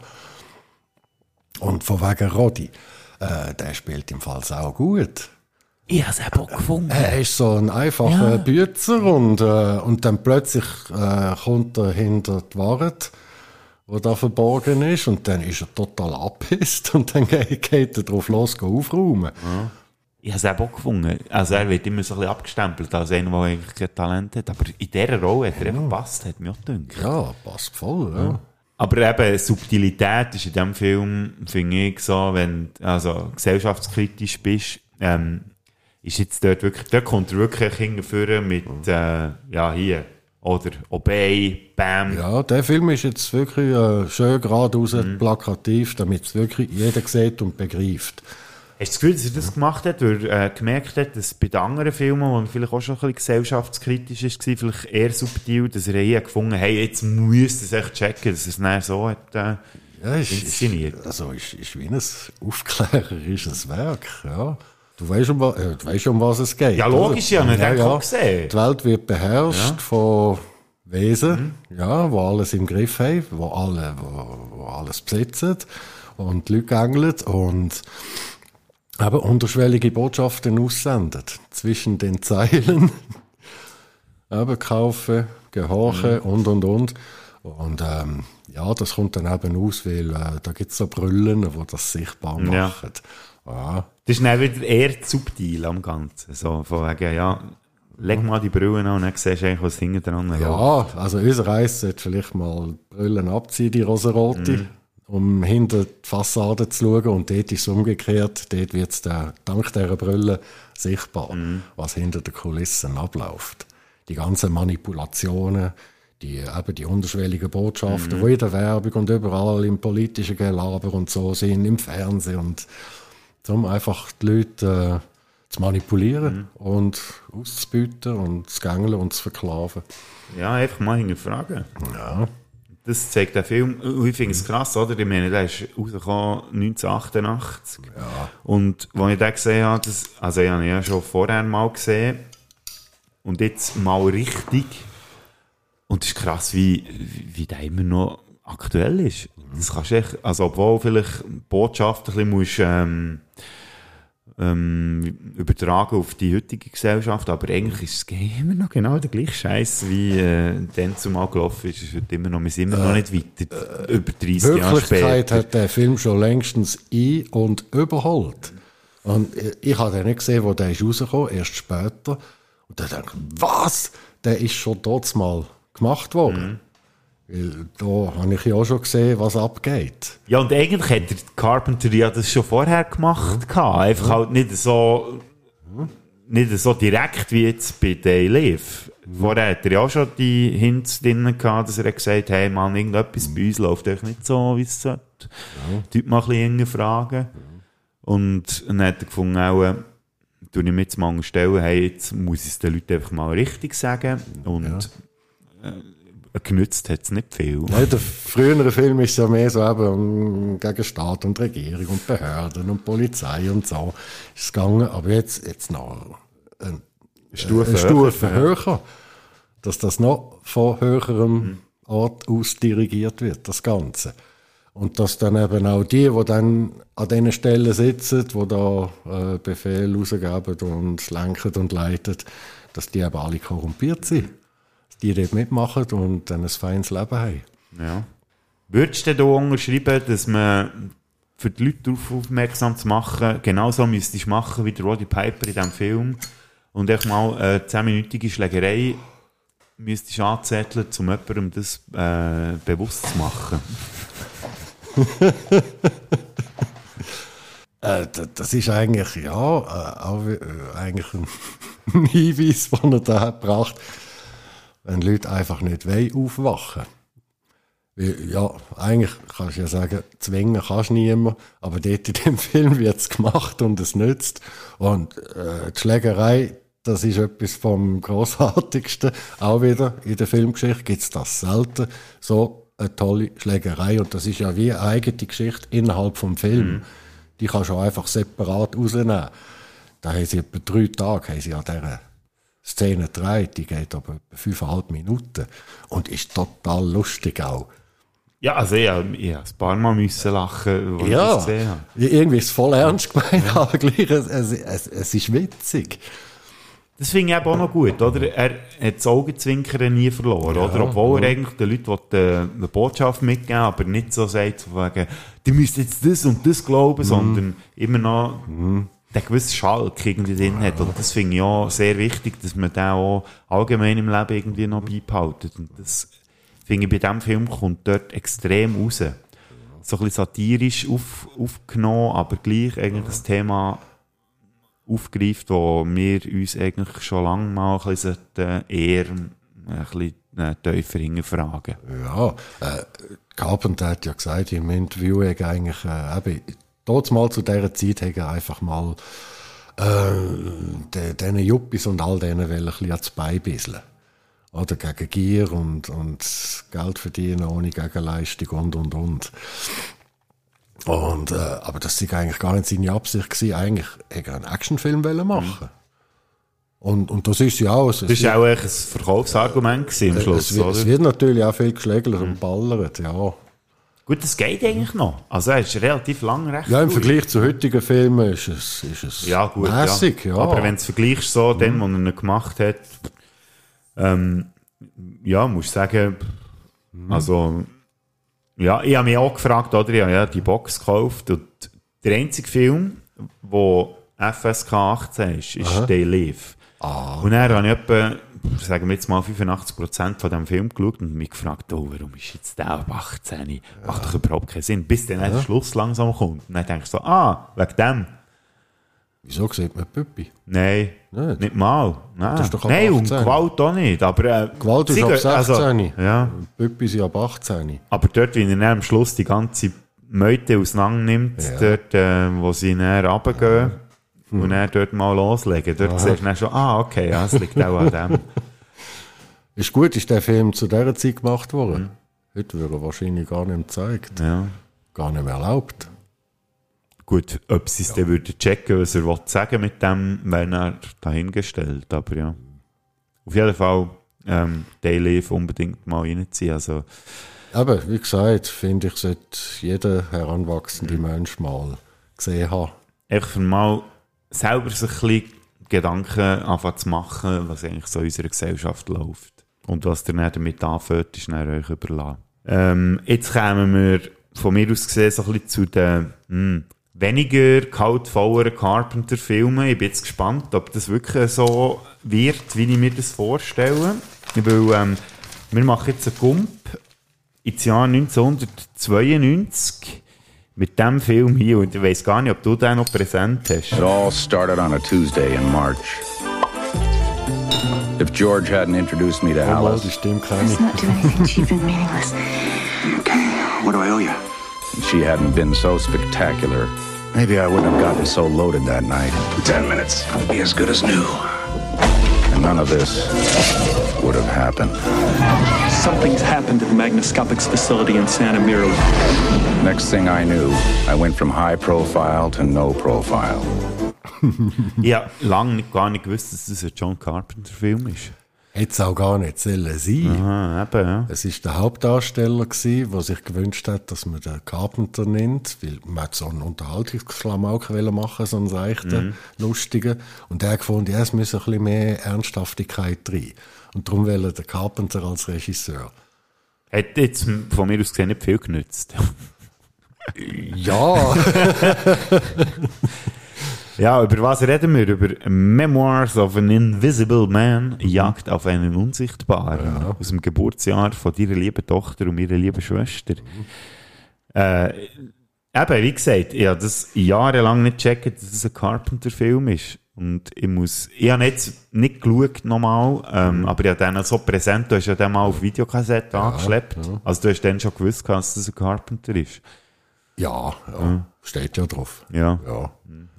Und von wegen Roddy, äh, der spielt im Fall auch gut. Ich habe es eben auch gefunden. Er ist so ein einfacher Ja. Bützer und, äh, und dann plötzlich äh, kommt er hinter die Wahrheit, wo da verborgen ist und dann ist er total abhisst und dann geht, er drauf los, geht aufräumen. Ich habe es eben auch gefunden. Also er wird immer so ein bisschen abgestempelt als einer, der eigentlich kein Talent hat. Aber in dieser Rolle hat er einfach gepasst, hat mich auch gedacht. Ja, passt voll, ja. Aber eben, Subtilität ist in diesem Film, finde ich, so, wenn du also, gesellschaftskritisch bist, ähm, ist jetzt dort wirklich, dort kommt er wirklich hingeführen mit, äh, ja, hier, oder Obey, Bam. Ja, der Film ist jetzt wirklich äh, schön geradeaus plakativ, damit es wirklich jeder sieht und begreift. Hast du das Gefühl, dass er das gemacht hat, weil er äh, gemerkt hat, dass bei den anderen Filmen, wo er vielleicht auch schon ein bisschen gesellschaftskritisch war, vielleicht eher subtil, dass er hier gefunden hat, hey, jetzt muss es echt checken, dass er es dann so hat äh, Ja, ist, inszeniert. Ist, also ist, ist wie ein aufklärerisches Werk, ja. Du weißt, um, äh, du weißt, um was es geht. Ja, logisch, ja, ich habe auch gesehen. Die Welt wird beherrscht Ja. von Wesen, ja, wo alles im Griff haben, wo alle, wo, wo alles besitzen und Leute gängeln und eben unterschwellige Botschaften aussenden zwischen den Zeilen. eben kaufen, gehorchen und und und. Und ähm, ja, das kommt dann eben aus, weil äh, da gibt es so Brüllen, die das sichtbar machen. Ja. Ja. Das ist dann wieder eher subtil am Ganzen. So, von wegen, ja, leg mal die Brille an und dann siehst du eigentlich, was hinten dran läuft. Ja, also unser Eis sollte vielleicht mal die Brillen abziehen, die rosarote, Mhm. um hinter die Fassade zu schauen. Und dort ist es umgekehrt. Dort wird es dank dieser Brille sichtbar, Mhm. was hinter den Kulissen abläuft. Die ganzen Manipulationen, die, eben die unterschwelligen Botschaften, Mhm. die in der Werbung und überall im politischen Gelaber und so sind, im Fernsehen und um einfach die Leute äh, zu manipulieren Mhm. und auszubieten und zu gängeln und zu verklaven. Ja, einfach mal hinterfragen. Ja. Das zeigt der Film. Ich finde es krass, oder? Ich meine, der ist rausgekommen 1988. Ja. Und als ich den gesehen habe, das, also ich habe ihn ja schon vorher mal gesehen. Und jetzt mal richtig. Und es ist krass, wie, wie, wie der immer noch aktuell ist. Das kannst du echt, also obwohl vielleicht Botschaft ein bisschen musst, ähm, ähm, übertragen auf die heutige Gesellschaft, aber eigentlich ist es immer noch genau der gleiche Scheiß, wie äh, dann zumal gelaufen ist. Es wird immer noch, wir sind immer noch nicht weiter, über 30 Jahre Wirklichkeit später. hat der Film schon längstens ein- und überholt. Und ich- ich habe den nicht gesehen, wo der ist rausgekommen, erst später. Und dann denke ich, was? Der ist schon dort mal gemacht worden. Weil da habe ich ja auch schon gesehen, was abgeht. Ja, und eigentlich hat der Carpenter ja das schon vorher gemacht. gehabt. Einfach halt nicht so, nicht so direkt wie jetzt bei Day Live. Vorher hat er ja auch schon die Hints drin gehabt, dass er gesagt hat, hey Mann, irgendetwas bei uns läuft echt nicht so, wie es sollte. Die Leute mal ein bisschen fragen. Und dann hat er gefunden, auch, äh, tue ich mir jetzt mal stellen, hey, jetzt muss ich es den Leuten einfach mal richtig sagen. Und äh, genützt hat es nicht viel. Ja, der frühere Film ist ja mehr so eben gegen Staat und Regierung und Behörden und Polizei und so ist es gegangen. Aber jetzt, jetzt noch eine Stufe eine Stufe höher, höher, dass das noch von höherem Ort aus dirigiert wird, das Ganze. Und dass dann eben auch die, die dann an diesen Stellen sitzen, die da äh, Befehle rausgeben und lenken und leiten, dass die eben alle korrumpiert sind. Die dort mitmachen und dann ein feines Leben haben. Ja. Würdest du da unterschreiben, dass man für die Leute darauf aufmerksam zu machen, genauso müsstest du machen wie der Roddy Piper in diesem Film und echt mal eine 10-minütige Schlägerei müsstest anzetteln, um jemandem das äh, bewusst zu machen? Äh, das ist eigentlich, ja, äh, auch, äh, eigentlich ein Hinweis, den er da hat wenn Leute einfach nicht wollen, aufwachen Ja, eigentlich kannst du ja sagen, zwingen kannst du niemand, aber dort in dem Film wird es gemacht und es nützt. Und äh, die Schlägerei, das ist etwas vom Grossartigsten. Auch wieder in der Filmgeschichte gibt es das selten. So eine tolle Schlägerei. Und das ist ja wie eine eigene Geschichte innerhalb vom Film. Die kannst du einfach separat rausnehmen. Da haben sie etwa drei Tage haben sie an dieser Szene gedreht. Die geht aber fünfeinhalb Minuten. Und ist total lustig auch. Ja, also ich, ich habe ein paar Mal müssen lachen, als ich Ja, das gesehen habe. irgendwie ist es voll ernst gemeint, aber gleich, es, es, es, ist witzig. Das finde ich eben auch noch gut, oder? Er hat das Augenzwinkern nie verloren, Ja, oder? Obwohl ja. er eigentlich den Leuten will, äh, eine Botschaft mitgeben aber nicht so sagt, von wegen, die müssen jetzt das und das glauben, Mhm. sondern immer noch den gewissen Schalk irgendwie drin hat. Und das finde ich auch sehr wichtig, dass man den auch allgemein im Leben irgendwie noch beibehaltet. Und das finde ich bei diesem Film kommt dort extrem raus. So ein bisschen satirisch auf, aufgenommen, aber gleich eigentlich das Thema aufgreift, wo wir uns eigentlich schon lange mal ein bisschen eher ein bisschen äh, tiefer hinterfragen. Ja, äh, Carpenter hat ja gesagt im Interview, er eigentlich, äh, dort mal zu dieser Zeit hat er einfach mal äh, diesen Yuppies und all denen will ein bisschen ans Bein bisseln. Oder gegen Gier und, und Geld verdienen ohne Gegenleistung und, und, und. Und, äh, aber das war eigentlich gar nicht seine Absicht gewesen. Eigentlich hätte er einen Actionfilm wollen machen. Und, und das ist ja auch... Es, Das war auch echt ein Verkaufsargument gewesen am Schluss, es, wird, es wird natürlich auch viel geschlägelt und ballert, ja. Gut, das geht eigentlich noch. Also er ist relativ lang recht Ja, im gut. Vergleich zu heutigen Filmen ist es, ist es Ja, gut, mässig, ja. ja. Aber wenn du es vergleichst so, den, was er noch gemacht hat, ähm, ja, musst du sagen, also, ja, ich habe mich auch gefragt, oder, ich habe ja die Box gekauft und der einzige Film, wo FSK 18 ist, ist Aha. They Live. Und dann habe ich etwa, sagen wir jetzt mal 85% von dem Film geschaut und mich gefragt, oh, warum ist jetzt der ab 18? Macht doch überhaupt keinen Sinn. Bis dann der Schluss langsam kommt. Und dann denkst du so, ah, wegen dem. Wieso sieht man Püppi? Nein, nicht, mal. Nein, Nein und 18. Gewalt auch nicht. Aber, äh, Gewalt ist ab gehen- 16. Also, ja, Püppi sind ab 18. aber dort, wie er am Schluss die ganze Meute auseinander nimmt, Ja. dort, äh, wo sie näher runtergehen und dann dort mal loslegen, dort Aha. siehst du dann schon, ah, okay, ja, es liegt auch an dem. Ist gut, ist der Film zu dieser Zeit gemacht worden. Heute wird er wahrscheinlich gar nicht mehr gezeigt. Ja. Gar nicht mehr erlaubt. Gut, ob sie es dann würden checken, was er will sagen mit dem, wäre er dahingestellt. Aber ja. Auf jeden Fall, ähm, Daily unbedingt mal reinziehen. Also, Aber wie gesagt, finde ich, sollte jeder heranwachsende Mhm. Mensch mal gesehen haben. einfach mal selber sich ein bisschen Gedanken anfangen zu machen, was eigentlich so in unserer Gesellschaft läuft. Und was ihr dann damit anfängt, ist dann euch überlassen. Ähm, jetzt kommen wir von mir aus gesehen so ein bisschen zu den hm, weniger kaltvolleren Carpenter-Filmen. Ich bin jetzt gespannt, ob das wirklich so wird, wie ich mir das vorstelle. Weil ähm, wir machen jetzt einen Gump ins Jahr 1992 mit dem Film hier. Und ich weiß gar nicht, ob du den noch präsent hast. It all started on a Tuesday in March. If George hadn't introduced me to oh, Alice, die Stimme kenne ich. not do anything cheap and meaningless. Okay, what do I owe you? and she hadn't been so spectacular, maybe I wouldn't have gotten so loaded that night. Ten minutes. I'll be as good as new. And none of this would have happened. Something's happened at the Magnascopics facility in Santa Mira. Next thing I knew, I went from high profile to no profile. Ich habe lange nicht, gar nicht gewusst, dass das ein John Carpenter-Film ist. Hätte es auch gar nicht sollen sein. Aha, eben, ja. Es war der Hauptdarsteller, gewesen, der sich gewünscht hat, dass man den Carpenter nennt, weil man so einen Unterhaltungsklamauk machen, so einen seichten, Mhm. lustigen. Und der hat gefunden, ja, es müsse ein bisschen mehr Ernsthaftigkeit rein. Und darum will er den Carpenter als Regisseur. Hat jetzt von mir aus gesehen nicht viel genützt. Ja. ja, über was reden wir? Über Memoirs of an Invisible Man, Jagd auf einen Unsichtbaren. Aus dem Geburtsjahr von deiner lieben Tochter und meiner lieben Schwester. Äh, eben, wie gesagt, ich habe das jahrelang nicht gecheckt, dass es ein Carpenter-Film ist. Und ich muss, ich habe jetzt nicht geschaut nochmal, ähm, aber ich habe den so präsent, du hast ja den mal auf Videokassette angeschleppt. Also du hast dann schon gewusst, dass das ein Carpenter ist. Ja, ja. steht ja drauf. Ja. ja.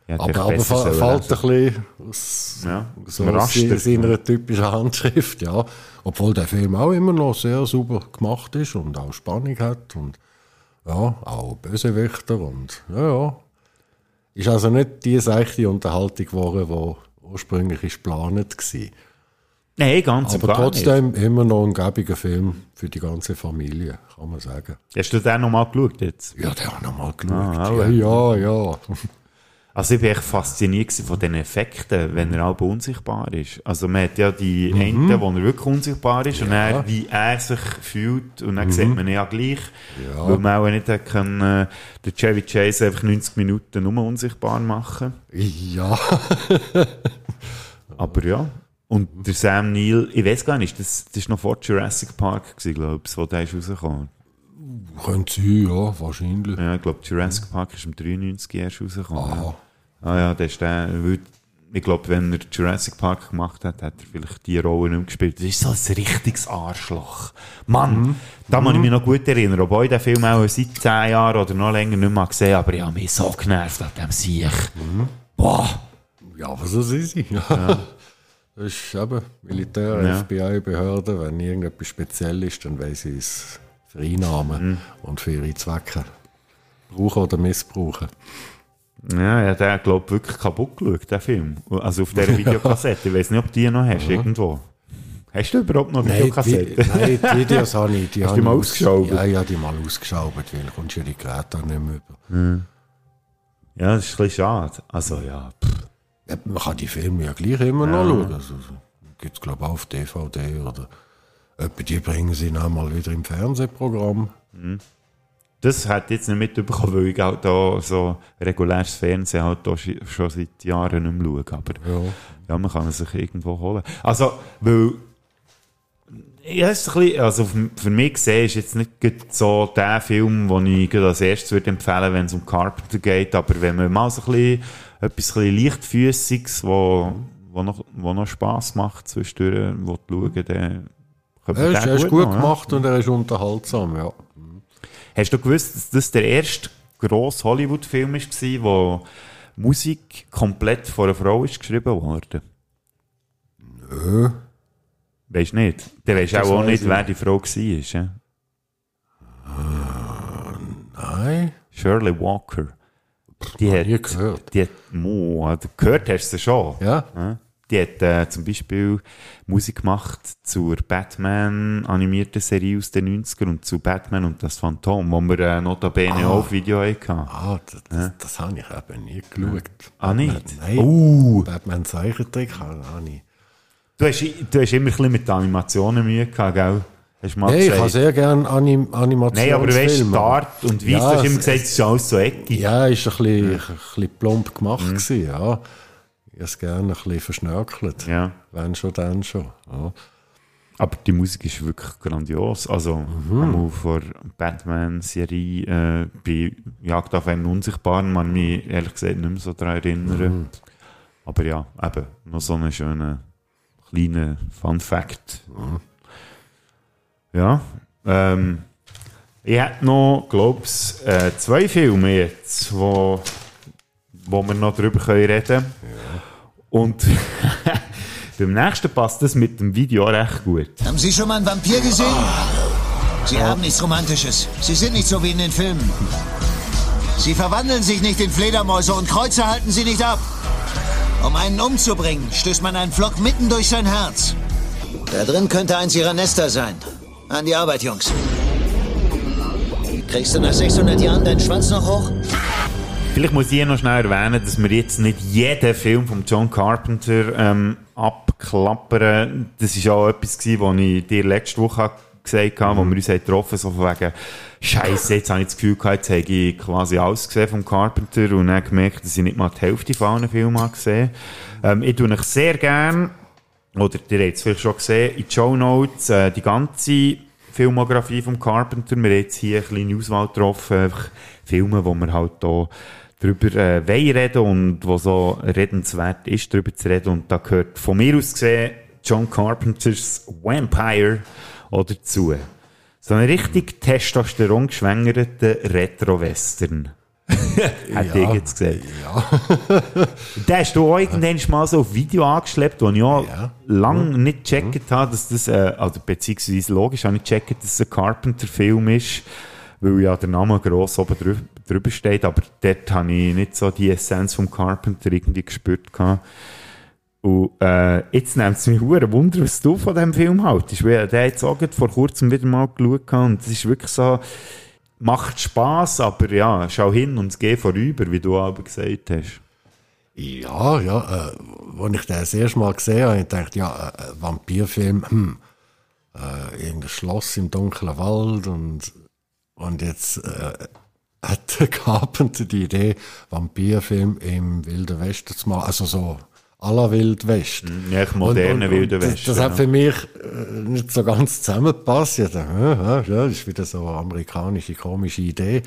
Ja, aber aber fällt ein bisschen aus, Ja, so aus seiner typischen Handschrift, ja. Obwohl der Film auch immer noch sehr super gemacht ist und auch Spannung hat und ja, auch Bösewichter und ja, ja. Ist also nicht die seichte Unterhaltung geworden, die ursprünglich geplant war. Nein, ganz Aber trotzdem immer noch ein gäbiger Film für die ganze Familie, kann man sagen. Hast du den nochmal geschaut jetzt? Ja, den habe ich nochmal geschaut. Ah, ja, ja, ja. Also ich bin echt fasziniert von den Effekten, wenn er auch unsichtbar ist. Also man hat ja die Mhm. einen, wo er wirklich unsichtbar ist und Ja. dann, wie er sich fühlt und dann Mhm. sieht man ihn ja gleich, Ja. weil man auch nicht hat können, äh, den Chevy Chase einfach 90 Minuten nur unsichtbar machen. Ja. Aber ja. Und der Sam Neill, ich weiß gar nicht, das, das ist noch vor Jurassic Park glaube ich, wo der ist rausgekommen. Könnte sein, ja, wahrscheinlich. Ja, ich glaube, Jurassic Park ist im 93 erst rausgekommen. Ja. Ah ja, der ist der, ich glaube, wenn er Jurassic Park gemacht hat, hat er vielleicht die Rolle nicht mehr gespielt. Das ist so ein richtiges Arschloch. Mann, da muss ich mich noch gut erinnern, obwohl ich den Film auch seit 10 Jahren oder noch länger nicht mehr gesehen aber ich habe mich so genervt an dem Sieg. Boah! Ja, aber so sind sie. Ja. Das ist eben Militär, Ja. FBI-Behörde. Wenn irgendetwas speziell ist, dann wollen sie es für Einnahmen Mhm. und für ihre Zwecke brauchen oder missbrauchen. Ja, ja, der glaube wirklich kaputt geschaut, der Film. Also auf dieser Videokassette. Ich weiß nicht, ob du die noch hast, Ja. irgendwo. Hast du überhaupt noch Nein, Videokassette? nein, die Videos habe ich. Die Hast du mal aus- ausgeschraubt? Ja, ja, die mal ausgeschraubt, weil kommst die Geräte nicht mehr über. Hm. Ja, das ist ein bisschen schade. Also, ja. Ja, man kann die Filme ja gleich immer Ja. noch schauen. Also, Gibt es, glaube ich, auch auf DVD oder etwa die bringen sie noch mal wieder im Fernsehprogramm. Mhm. Das hat jetzt nicht mitbekommen, weil ich auch da so reguläres Fernsehen halt da schon seit Jahren nicht mehr schaue. Aber Ja. ja, man kann es sich irgendwo holen. Also, weil ja, ist ein bisschen, also für- mich gesehen ist jetzt nicht so der Film, den ich als erstes würde empfehlen, wenn es um Carpenter geht, aber wenn man mal so ein bisschen, etwas ein bisschen leichtfüssiges, wo, wo noch, wo noch Spass macht zwischendurch, wo du schauen, dann Er ist, er ist gut noch, ja. gemacht und er ist unterhaltsam, ja. Hast du gewusst, dass das der erste grosse Hollywood-Film war, wo Musik komplett von einer Frau ist geschrieben wurde? Nö. Weisst du nicht? Dann du Das auch, auch nicht, ich wer die Frau war. Ja? Nein. Shirley Walker. Die hat, gehört. Die hat, Mo, also gehört hast du sie schon. Ja. Die hat äh, zum Beispiel Musik gemacht zur Batman animierten Serie aus den 90ern und zu Batman und das Phantom, wo wir äh, notabene Ah. auch auf Video hatten. Ah, das, das, das habe ich eben nie geschaut. Ah, nicht? Nein. Uh. Batman Zeichentrick habe ich nicht. Du hast, du hast immer ein bisschen mit den Animationen Mühe gehabt, gell? Hast du mal ich habe sehr gerne Anim Animationsfilme. Nein, aber du weißt, Start und Weiss, du hast immer es- gesagt, es ist alles so eckig. Ja, ist ein bisschen, ein bisschen plump gemacht gewesen, ja. Ich es gerne ein bisschen verschnörkelt. Ja. Wenn schon, dann schon. Ja. Aber die Musik ist wirklich grandios. Also, mhm. vor Batman-Serie, äh, bei Jagd auf einen Unsichtbaren, man mich ehrlich gesagt nicht mehr so daran erinnern. Mhm. Aber ja, eben, noch so einen schönen kleinen Fun-Fact. Ja, ähm, ich hätte noch, glaube ich, äh, zwei Filme jetzt, wo, wo wir noch drüber können reden können. Und beim nächsten passt das mit dem Video recht gut. Haben Sie schon mal einen Vampir gesehen? Sie haben nichts Romantisches. Sie sind nicht so wie in den Filmen. Sie verwandeln sich nicht in Fledermäuse und Kreuze halten sie nicht ab. Um einen umzubringen, stößt man einen Flock mitten durch sein Herz. Da drin könnte eins ihrer Nester sein. An die Arbeit, Jungs. Kriegst du nach 600 Jahren deinen Schwanz noch hoch? Vielleicht muss ich hier noch schnell erwähnen, dass wir jetzt nicht jeden Film von John Carpenter ähm, abklappern. Das war auch etwas, gewesen, was ich dir letzte Woche gesagt habe, wo wir uns haben getroffen so von wegen Scheiße, jetzt habe ich das Gefühl gehabt, jetzt habe ich quasi alles gesehen vom Carpenter und dann gemerkt, dass ich nicht mal die Hälfte von allen Filmen habe gesehen ähm, Ich tue euch sehr gern, oder ihr habt es vielleicht schon gesehen, in die Show Notes äh, die ganze Filmografie vom Carpenter. Wir haben jetzt hier eine kleine Auswahl getroffen, einfach Filme, wo wir halt hier drüber äh, wollen reden und wo so redenswert ist, drüber zu reden. Und da gehört von mir aus gesehen John Carpenters Vampire auch dazu. So ein richtig Testosteron geschwängerter Retro-Western. Hat Ja, ich jetzt gesehen. Ja. Den hast du auch irgendwann mal so auf Video angeschleppt, wo ich auch lange nicht gecheckt habe, dass das, äh, also beziehungsweise logisch habe ich gecheckt, dass es ein Carpenter-Film ist, weil ja der Name gross oben drüber steht, aber dort habe ich nicht so die Essenz vom Carpenter irgendwie gespürt gehabt. Und äh, jetzt nimmt es mich hure Wunder, was du von diesem Film haltest. Weil der jetzt auch vor kurzem wieder mal geschaut und es ist wirklich so, macht Spaß, aber ja, schau hin und es geht vorüber, wie du aber gesagt hast. Ja, ja. Äh, als ich den das erste Mal gesehen habe, ich gedacht, ja, äh, äh, Vampirfilm, hm, äh, irgendein Schloss im dunklen Wald und, und jetzt äh, hat der Carpenter die Idee, Vampirfilm im Wilden Westen zu machen, also so la Wild West. Ja, ich moderne Und- und- Wilde und das- Westen, Das hat ja. für mich äh, nicht so ganz zusammengepasst. Ich dachte, ja, ja, das ist wieder so eine amerikanische, komische Idee.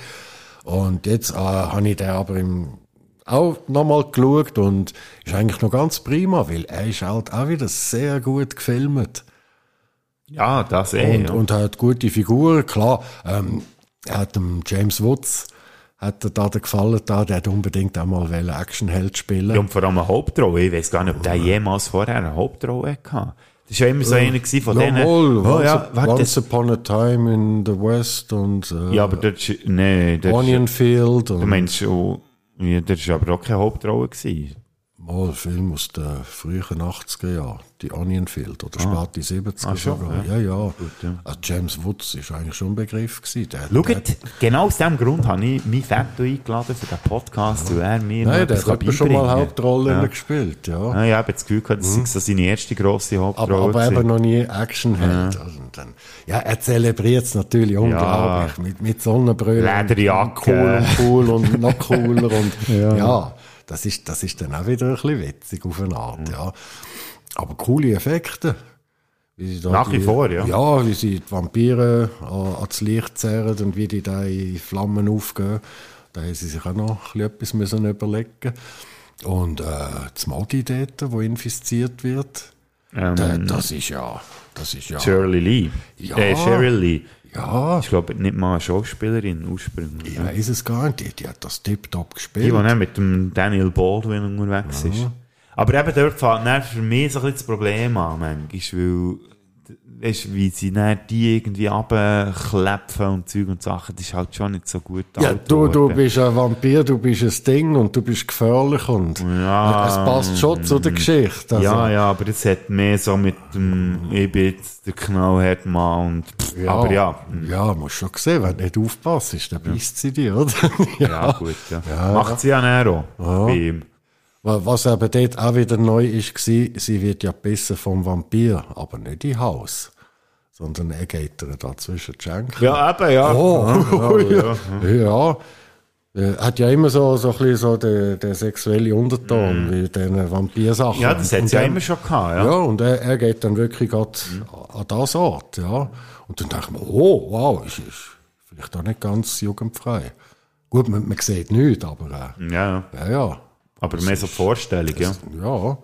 Und jetzt äh, habe ich den aber im, auch nochmal geschaut und ist eigentlich noch ganz prima, weil er ist halt auch wieder sehr gut gefilmt. Ja, das eh. Und, ja. und hat gute Figuren, klar. Ähm, hat dem James Woods hat er da den gefallen da, der hat unbedingt auch mal wollen Actionheld spielen. Ja, und vor allem eine Hauptrolle. Ich weiß gar nicht, ob der jemals vorher eine Hauptrolle hatte. Das war ja immer so einer von denen. Jawohl, Oh, once, ja, warte, once upon a time in the West und äh, ja, aber dort, nee, dort, Onion Field du meinst schon, Ja, das war aber auch keine Hauptrolle. Gewesen. Mal ein Film aus den frühen 80er Jahren, die Onion Field oder Ah. späte 70er Ah, schon, ja. Ja, ja. Gut, ja. Also James Woods ist eigentlich schon ein Begriff gewesen. Der, Schaut, der, genau aus diesem Grund habe ich meinen Vetto eingeladen für den Podcast, weil er mir Nein, der hat schon mal. Hauptrollen ja. gespielt, ja. Ja, ich habe das Gefühl gehabt, das Mhm. sei seine erste grosse Hauptrolle. aber, aber eben noch nie Actionheld. Ja. Also dann, ja, er zelebriert es natürlich unglaublich. Mit, mit Sonnenbrille. Lederjacke. Cool und cool und noch cooler. Und, Ja. Das, ist, das ist dann auch wieder ein bisschen witzig auf eine Art, ja. Aber coole Effekte. Nach wie die, vor, ja. Ja, wie sie die Vampire an, ans Licht zerren und wie die da in Flammen aufgehen. Da haben sie sich auch noch etwas müssen überlegen Und äh, das Modi dort, wo infiziert wird, Ähm, da, das ist ja... Das ist ja Shirley Lee. Ja. Äh, Cheryl Lee. Ja. Ich glaube nicht mal eine Schauspielerin ursprünglich. Ich weiß es gar nicht. Die, die hat das tipptopp Die, gespielt. die dann mit dem Daniel Baldwin unterwegs ist. Aber eben dort fängt für mich so ein bisschen das Problem an, manchmal, weil, weißt, wie sie dann die irgendwie abklepfen und Zeug und Sachen, das ist halt schon nicht so gut Ja, du, du bist ein Vampir, du bist ein Ding und du bist gefährlich und Ja, es passt schon zu der Geschichte. Also, Ja, ja, aber das hat mehr so mit dem, ich bin jetzt der knallharte Mann und, pff, Ja, aber ja. Ja, musst schon sehen, wenn du nicht aufpasst, dann beißt sie dir, oder? Ja, gut, ja. Ja. Macht sie ja dann auch. Ja. Bei ihm. Wa- Was eben dort auch wieder neu ist, war, sie wird ja besser vom Vampir, aber nicht im Haus. Sondern er geht ihr da zwischen die Schenkel. Ja, eben, ja. Oh, Ja, ja. ja. Äh, Hat ja immer so, so ein bisschen so den, den sexuellen Unterton, wie den Vampirsachen. Ja, das hat sie ja er- immer schon gehabt, ja. Ja, und er, er geht dann wirklich grad an das Ort, ja. Und dann denkt man, oh, wow, ist, ist vielleicht auch nicht ganz jugendfrei. Gut, man, man sieht nichts, aber äh, Ja, ja, ja. Aber mehr so die Vorstellung, ja. Ja.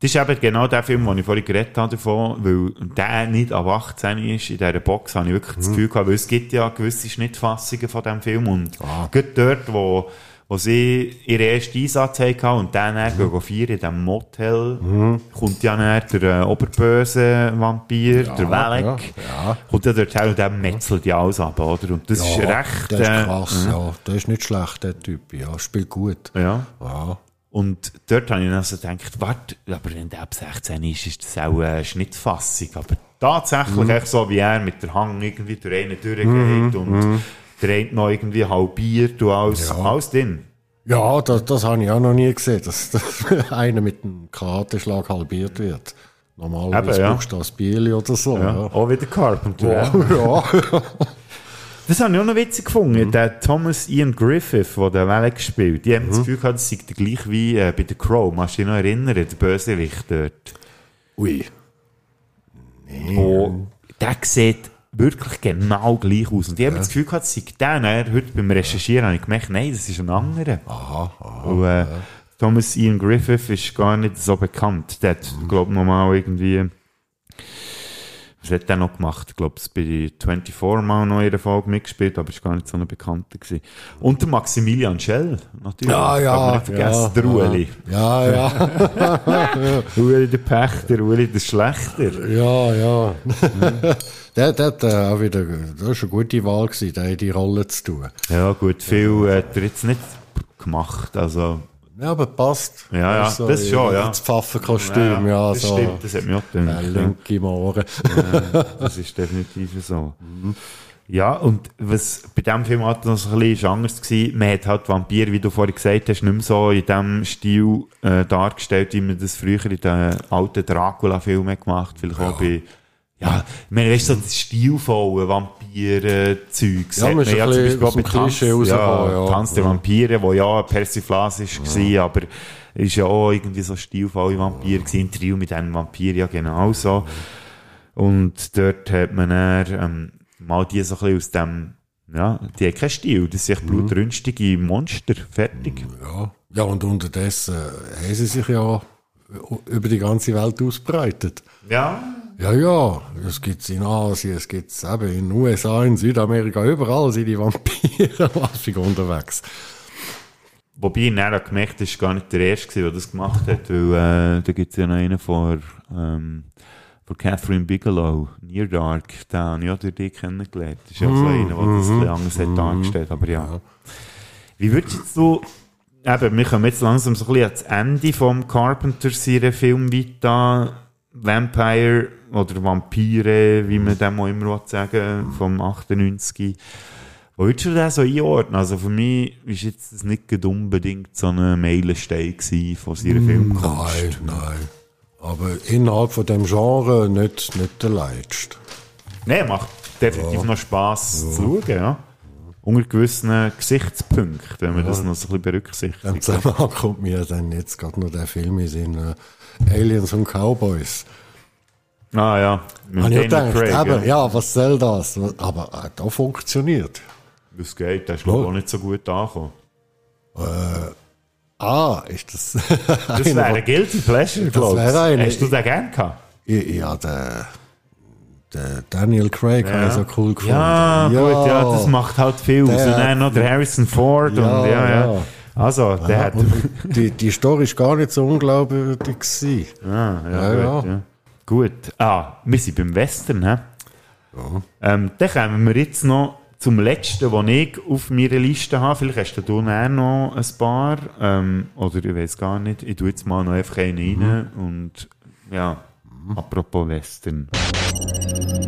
Das ist eben genau der Film, den ich vorhin geredet habe davon, weil der nicht ab 18 ist. In dieser Box habe ich wirklich das Gefühl gehabt, weil es gibt ja gewisse Schnittfassungen von diesem Film und gerade dort, wo, wo sie ihren ersten Einsatz hatten und dann mhm. gehen feiern in diesem Motel, kommt ja dann der äh, oberböse Vampir, der Welek, ja, ja. kommt ja dort her und der metzelt ja alles ab, oder? Und das ist Ja, recht... Der ist äh, krass, mhm. ja. Der ist nicht schlecht, der Typ, ja. Spielt gut. Ja. Ja. Und dort habe ich dann so gedacht, warte, aber wenn der ab 16 ist, ist das auch eine Schnittfassung. Aber tatsächlich Mhm. echt so, wie er mit der Hang irgendwie durch einen durchgeht Mhm, und mhm. Der eine noch irgendwie halbiert und alles, Ja. alles drin. Ja, das, das habe ich auch noch nie gesehen, dass, dass einer mit einem Karateschlag halbiert wird. Normalerweise Eben, ja. brauchst du das Bieli oder so. Ja, Ja. Auch wieder Carpenter. Ja, ja. Das habe ich auch noch witzig gefunden. Der Thomas Ian Griffith, der den Welek spielt, die haben das Gefühl gehabt, das sei der gleich wie äh, bei The Crow. Machst du dich noch erinnern, der Bösewicht dort? Ui. Und der sieht wirklich genau gleich aus. Und ich habe das Gefühl gehabt, sei der. Dann, heute beim Recherchieren habe ich gemerkt, nein, das ist ein anderer. Aha, aha. Und, äh, Thomas Ian Griffith ist gar nicht so bekannt. Der hat, glaube ich, mal irgendwie, was hat der noch gemacht? Ich glaube, es bei 24 mal noch in einer Folge mitgespielt, aber ist gar nicht so ein Bekannter gewesen. Und der Maximilian Schell, natürlich. Ja, ja, Darf man nicht vergessen, ja, der Ueli. Ja, ja. Ueli der Pächter, Ueli der Schlechter. Ja, ja. der, der hat äh, auch wieder, das war eine gute Wahl gewesen, der die Rolle zu tun. Ja, gut, viel hat er jetzt nicht gemacht, also... Ja, aber passt. Ja, ja, So das schon, ja. Das Pfaffenkostüm, ja. das so. stimmt, das hat mich auch gedacht. Der ja. linke Mohren. Ja, das ist definitiv so. Ja, und was bei diesem Film hat noch so ein bisschen anders gewesen, man hat halt Vampir, wie du vorhin gesagt hast, nicht mehr so in dem Stil äh, dargestellt, wie man das früher in den alten Dracula-Filmen gemacht Vielleicht auch bei, ja, ich meine, weißt du, so das stilvolle Vampir-Zeugs. Ja, man bisschen aus dem Klischee ja, ja. Tanz der Ja. Vampire, wo ja Persiflage war, aber ist ja auch irgendwie so stilvolle Vampir gewesen, ein Trio mit einem Vampir ja genauso. Und dort hat man dann, ähm, mal die so ein bisschen aus dem, ja, die haben keinen Stil, das sind echt blutrünstige Monster, fertig. Ja. ja, und unterdessen äh, haben sie sich ja über die ganze Welt ausbreitet. Ja. Ja, ja, es gibt's in Asien, es gibt's eben in den USA, in Südamerika, überall sind die Vampire häufig unterwegs. Wobei ich dann gemerkt habe, war gar nicht der Erste, der das gemacht hat, weil äh, da gibt es ja noch einen von, ähm, von Catherine Bigelow, Near Dark, den habe ich auch durch dich kennengelernt. Das ist ja auch so Mhm, einer, der das ein bisschen mhm, anders hat mhm. dargestellt, aber ja. Wie würdest du, eben, wir kommen jetzt langsam so ein bisschen ans Ende vom Carpenter seiner Film Vita, Vampire oder Vampire, wie man dem auch immer sagen vom 98. Wo würdest du den so einordnen? Also für mich war jetzt das nicht unbedingt so ein Meilenstein von seiner Filmkunst. Nein, nein. Aber innerhalb von dem Genre nicht, nicht der leidste. Nein, macht definitiv Ja. noch Spass zu schauen, ja. Unter gewissen Gesichtspunkten, wenn man das noch so ein bisschen Im berücksichtigt. Zusammenhang kommt mir dann jetzt gerade noch der Film in Sinn, äh, Aliens und Cowboys. Ah ja, mit Habe ich gedacht, Craig, eben, ja. was soll das? Aber äh, da funktioniert. Das geht, der ist glaube ich auch nicht so gut angekommen. Äh, ah, ist das. Das wäre ein Guilty Pleasure, Das glaube eine. Hast du den gern gehabt? Ja, der, der Daniel Craig habe ich so cool gefunden. Ja, gut, ja, das macht halt viel aus. Der Und dann noch der Harrison Ford und ja, ja. ja. Also, der Ja, hat. die, die Story ist gar nicht so unglaubwürdig gewesen. Ah, ja, Ja, gut, ja. ja. Gut. Ah, wir sind beim Western, hä? Ähm, dann kommen wir jetzt noch zum letzten, den ich auf meiner Liste habe. Vielleicht hast du da noch ein paar. Ähm, oder ich weiß gar nicht. Ich tue jetzt mal noch einfach einen rein. Und ja, apropos Western.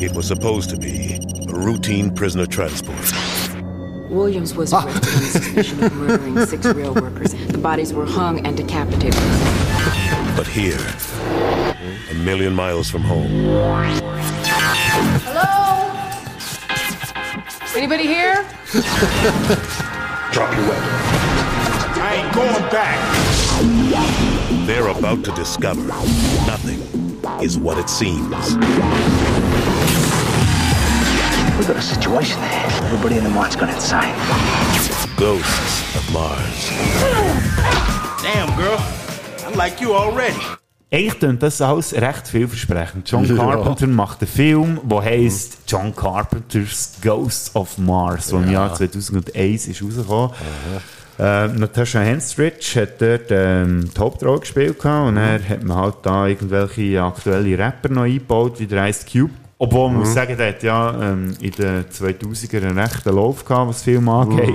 It was supposed to be a routine prisoner transport. Williams was ah. arrested on suspicion of murdering six rail workers. The bodies were hung and decapitated. But here, a million miles from home, Hello? Anybody here? drop your weapon. I ain't going back. They're about to discover nothing is what it seems. We got a situation here. Everybody in the mart's gone inside. Ghosts of Mars. Damn, girl. I like you already. Eigentlich klingt das alles recht vielversprechend. John Ja. Carpenter macht einen Film, der heisst John Carpenter's Ghosts of Mars, der im Jahr 2001 ist rausgekommen. Äh, Natasha Henstridge hat dort ähm, die Hauptrolle gespielt und dann hat man halt da irgendwelche aktuelle Rapper noch eingebaut, wie der Ice Cube. Obwohl man muss sagen, der hat ja ähm, in den 2000er einen rechten Lauf gehabt, was Film angeht.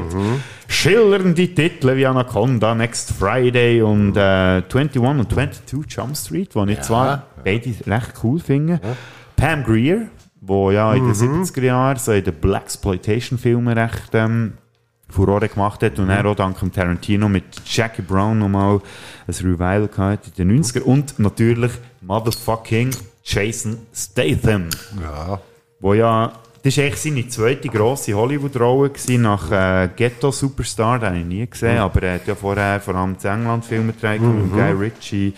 Schillernde Titel wie Anaconda, Next Friday und äh, 21 und 22 Jump Street, die ich zwar beide recht cool finde. Pam Grier, wo ja in den 70er Jahren so in den Blaxploitation-Filmen recht ähm, Furore gemacht hat und er auch dank dem Tarantino mit Jackie Brown nochmal ein Revival gehabt in den 90er und natürlich Motherfucking Jason Statham. Ja. Wo ja, das war eigentlich seine zweite grosse Hollywood-Rolle nach äh, Ghetto Superstar, den habe ich nie gesehen, aber er hat ja vorher vor allem die England-Filme getragen, mit Mhm. Guy Ritchie,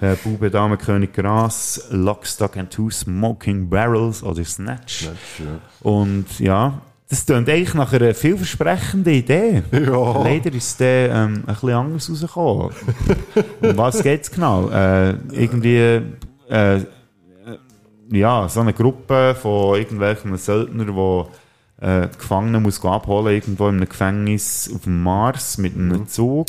äh, Bube, Dame, König, Gras, Lock, Stock and Two Smoking Barrels oder Snatch. Und ja, das klingt eigentlich nach einer vielversprechenden Idee. Ja. Leider ist der ähm, ein bisschen anders rausgekommen. um was geht es genau? Äh, irgendwie, äh, ja, so eine Gruppe von irgendwelchen Söldnern, die äh, Gefangene muss abholen irgendwo in einem Gefängnis auf dem Mars mit einem Zug.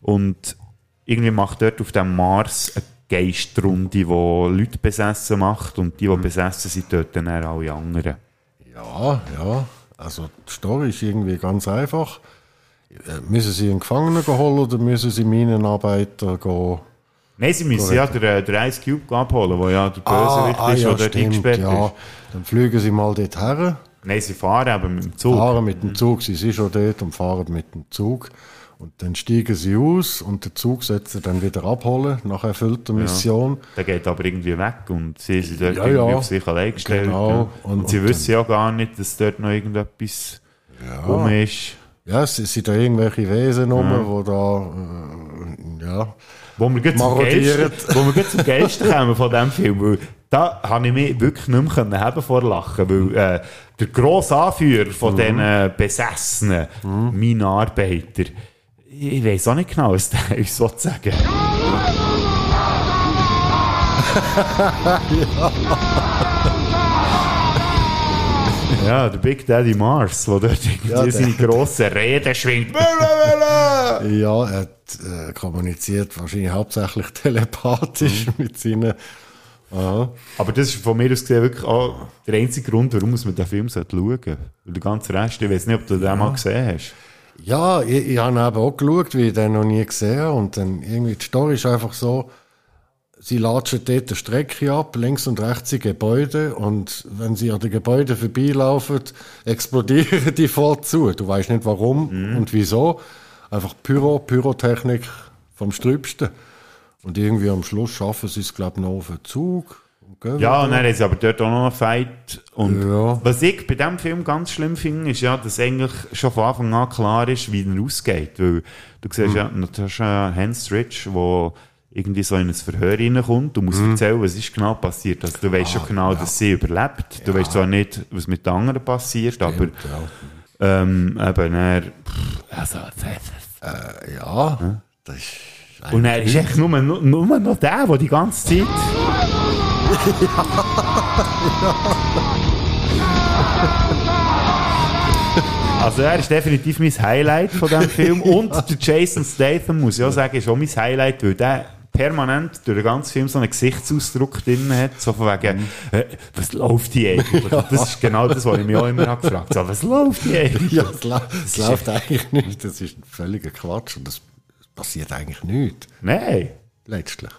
Und irgendwie macht dort auf dem Mars eine Geistrunde, die Leute besessen macht und die, die besessen sind, töten dann alle anderen. Ja, ja. Also die Story ist irgendwie ganz einfach. Äh, Müssen sie einen Gefangenen holen oder müssen sie Minenarbeiter gehen? Nein, sie müssen ja den, den Ice Cube abholen, der ja der Bösewicht ah, ist, ja, der dort stimmt, eingesperrt ja. ist. Dann fliegen sie mal dort her. Nein, sie fahren eben mit dem Zug. Fahren mit dem Zug, sie sind schon dort und fahren mit dem Zug. Und dann steigen sie aus und der Zug setzt sie dann wieder abholen nach erfüllter Mission. Ja. Der geht aber irgendwie weg und sie sind dort Ja, irgendwie ja. auf sich allein gestellt. Genau. ja. Und, Und- sie und wissen ja gar nicht, dass dort noch irgendetwas rum ist. Ja, es sind da irgendwelche Wesen rum, Ja. die da, äh, ja, Wo wir zum Geilsten kommen von diesem Film, weil da habe ich mich wirklich nicht mehr haben vor Lachen, weil äh, der grosse Anführer von Mhm. diesen äh, Besessenen, mein Arbeiter, ich weiß auch nicht genau, was der ist, sozusagen. Ja, der Big Daddy Mars, der dort Ja, seine grossen Reden schwingt. Ja, er hat äh, kommuniziert wahrscheinlich hauptsächlich telepathisch Mhm. mit seinen. Aha. Aber das ist von mir aus gesehen wirklich auch der einzige Grund, warum man den Film schauen sollte. Weil der ganze Rest, ich weiß nicht, ob du den mal gesehen hast. Ja, ich, ich habe eben auch geschaut, wie ich den noch nie gesehen habe. Und dann irgendwie, die Story ist einfach so, sie latschen dort eine Strecke ab, links und rechts sind Gebäude. Und wenn sie an den Gebäuden vorbeilaufen, explodieren die voll zu. Du weißt nicht warum und wieso. Einfach Pyro, Pyrotechnik vom Strübsten. Und irgendwie am Schluss schaffen sie es, glaube ich, noch auf den Zug. Ja, und dann sie aber dort auch noch einen Fight. Und was ich bei diesem Film ganz schlimm finde, ist ja, dass eigentlich schon von Anfang an klar ist, wie er ausgeht. Weil du siehst Mhm. ja, du hast ja Hans Rich, der irgendwie so in ein Verhör reinkommt und muss Mhm. erzählen, was ist genau passiert. Also du weißt schon genau, dass sie überlebt. Du weißt zwar nicht, was mit den anderen passiert, aber ähm, eben, er, pff, also, äh, ja, das ist und er ist echt nur, nur, nur noch der, der die ganze Zeit... Also er ist definitiv mein Highlight von diesem Film. Und der Jason Statham, muss ich auch sagen, ist auch mein Highlight, weil der permanent durch den ganzen Film so einen Gesichtsausdruck drin hat, so von wegen, äh, was läuft hier eigentlich? Das ist genau das, was ich mich auch immer habe gefragt habe. So, was läuft hier eigentlich? Ja, es, lau- es läuft eigentlich nicht. Das ist ein völliger Quatsch und es passiert eigentlich nichts. Nein. Letztlich.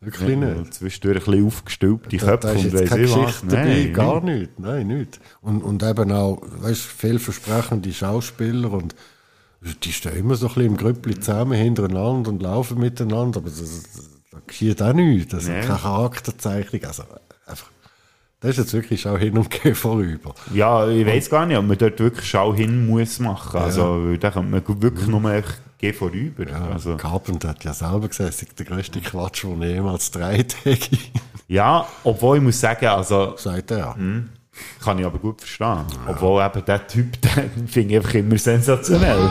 Wirklich nicht. Zwischendurch ein bisschen aufgestülpte Da, da Köpfe ist und weiss keine ich was. Dabei, Nein, gar nicht. nicht. Nein, nicht. Und, und eben auch, weißt du, vielversprechende Schauspieler und die stehen immer so ein bisschen im Grüppli zusammen hintereinander und laufen miteinander, aber das, das, da geschieht auch nichts. Also Nee. keine Charakterzeichnung. Also einfach, das ist jetzt wirklich auch hin und her vorüber. Ja, ich weiß gar nicht, ob man dort wirklich Schau hin muss machen. Also, Ja. weil da könnte man wirklich nur echt gehen vorüber. Also, Carpenter hat ja selber gesagt, es ist der größte Quatsch, den er jemals gedreht hätte. ja, obwohl ich muss sagen, also. Sagt er. Hm, kann ich aber gut verstehen. Obwohl eben der Typ, den finde ich einfach immer sensationell.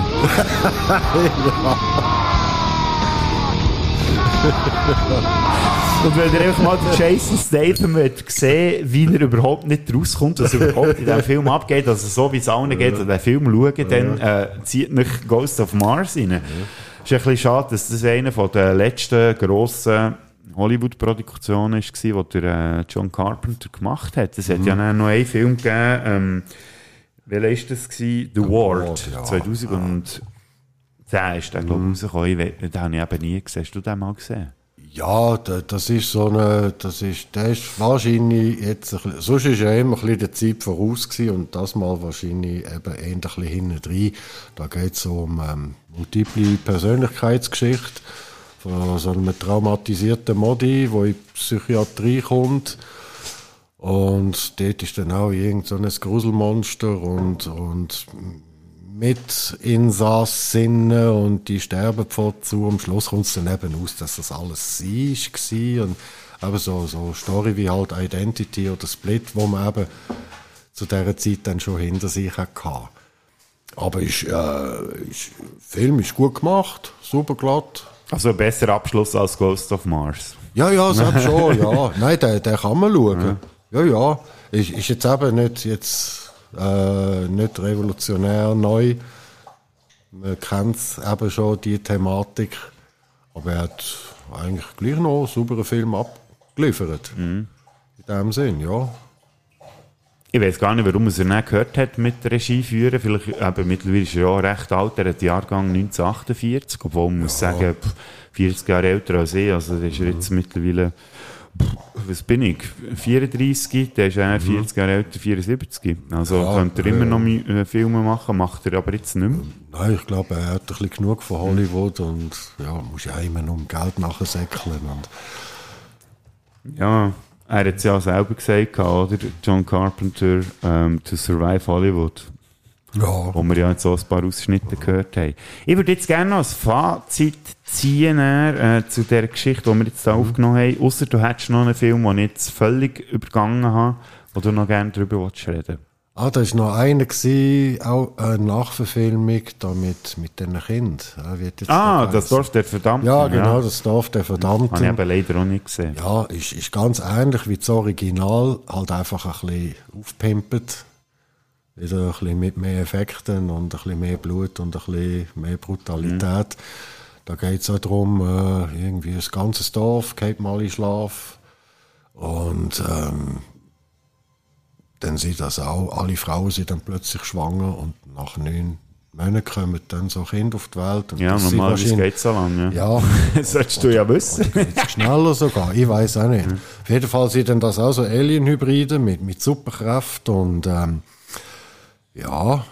Und wenn ihr einfach mal den Jason Statham gesehen, wie er überhaupt nicht rauskommt, was überhaupt in diesem Film abgeht, also so wie es allen geht, an den Film schauen, dann äh, zieht mich Ghost of Mars rein. Es ist ein bisschen schade, dass das einer von der letzten grossen Hollywood-Produktionen war, die der äh, John Carpenter gemacht hat. Es hat Mhm. ja dann noch einen Film gegeben, ähm, welcher ist das gewesen? The Ward, Ward, ja. 2010 ist der, glaube ich, rausgekommen. Ich we- Den habe ich eben nie gesehen. Hast du den mal gesehen? Ja, da- das ist so eine, das ist, der ist wahrscheinlich jetzt, ein bisschen, sonst ist er immer ein bisschen der Zeit voraus gewesen und das mal wahrscheinlich eben eher ein bisschen hinten drin. Da geht es um ähm, multiple Persönlichkeitsgeschichte von so einem traumatisierten Modi, der in die Psychiatrie kommt. Und dort ist dann auch irgend so ein Gruselmonster und, und mit Insassinnen und die sterben vorzu. Am Schluss kommt es dann eben aus, dass das alles sie war. Und eben so, so Story wie halt Identity oder Split, wo man eben zu dieser Zeit dann schon hinter sich hatte. Aber ist, äh, ist, Film ist gut gemacht, super glatt. Also ein besserer Abschluss als Ghost of Mars. Ja, ja, selbst schon, ja. Nein, den, den kann man schauen. Ja, ja. Ist, ist jetzt eben nicht, jetzt, äh, nicht revolutionär neu. Man kennt eben schon, die Thematik. Aber er hat eigentlich gleich noch einen sauberen Film abgeliefert. In dem Sinn, ja. Ich weiß gar nicht, warum er es nicht gehört hat mit Regie führen. Vielleicht, eben, mittlerweile ist er ja auch recht alt. Er hat Jahrgang 1948, obwohl man muss sagen, pff, 40 Jahre älter als ich. Also, der ist er jetzt mittlerweile, pff, was bin ich? 34, der ist ja 40 Jahre älter, 74. Also, Ja, könnte er ja, immer ja. noch äh, Filme machen, macht er aber jetzt nicht mehr. Nein, ich glaube, er hat ein bisschen genug von Hollywood und ja, muss ja immer nur um Geld nachsäckeln. Und Ja, er hat es ja selber gesagt, oder? John Carpenter, ähm, To Survive Hollywood. Ja. Wo wir ja jetzt auch ein paar Ausschnitte gehört haben. Ich würde jetzt gerne noch ein Fazit ziehen äh, zu der Geschichte, die wir jetzt hier aufgenommen haben. Außer du hättest noch einen Film, den ich jetzt völlig übergangen habe, wo du noch gerne darüber willst reden Ah, da war noch einer, gewesen, auch eine Nachverfilmung da mit, mit diesen Kindern. Ah, das? Dorf der Verdammten. Ja, genau, das Dorf der Verdammten. Habe ich eben leider auch nicht gesehen. Ja, ist, ist ganz ähnlich wie das Original, halt einfach ein bisschen aufpimpert. Wieder ein bisschen mit mehr Effekten und ein bisschen mehr Blut und ein bisschen mehr Brutalität. Da geht es auch darum, äh, irgendwie das ganze Dorf geht mal in Schlaf. Und ähm, dann sieht das auch, alle Frauen sind dann plötzlich schwanger und nach neun Monate kommen dann so Kinder auf die Welt. Und Ja, sind normalerweise geht es so lange. Ja. das solltest du ja wissen. Schneller sogar, ich weiß auch nicht. Auf jeden Fall sind dann das auch so Alien-Hybride mit, mit Superkraft und ähm, ja,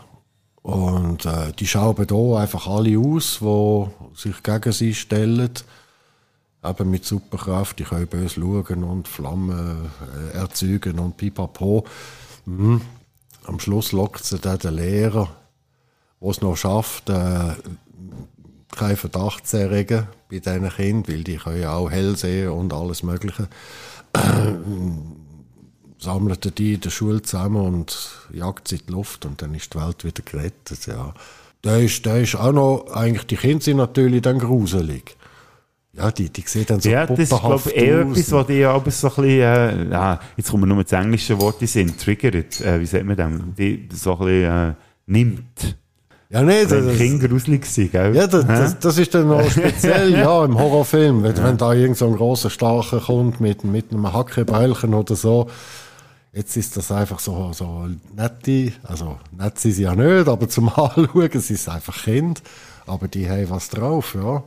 und äh, die schauen da einfach alle aus, die sich gegen sie stellen. Eben mit Superkraft, die können böse schauen und Flammen äh, erzeugen und pipapo. Mhm. Am Schluss lockt sie dann den Lehrer, der es noch schafft, äh, keinen Verdacht zu erregen bei diesen Kindern, weil die können ja auch hell sehen und alles Mögliche. Sammelt die in der Schule zusammen und jagt sie in die Luft und dann ist die Welt wieder gerettet. Ja. Der ist, der ist auch noch, eigentlich, die Kinder sind natürlich dann gruselig. Ja, die, die sehen dann so ja, das ist, glaube ich, eher aus. etwas, was die aber so ein bisschen, äh, ja, jetzt kommen nur das englische Wort, die sind triggert, äh, wie sagt man dem, die so ein bisschen äh, nimmt. Ja, nee, Wenn das- Kinder gruselig sind, gell? Ja, das, das, das ist dann noch speziell, ja, im Horrorfilm. Wenn, wenn da irgend so ein grosser Starker kommt mit, mit einem Hackebeilchen oder so. Jetzt ist das einfach so, so nette, also nett sind sie ja nicht, aber zum Anschauen, es ist einfach Kind. Aber die haben was drauf, ja.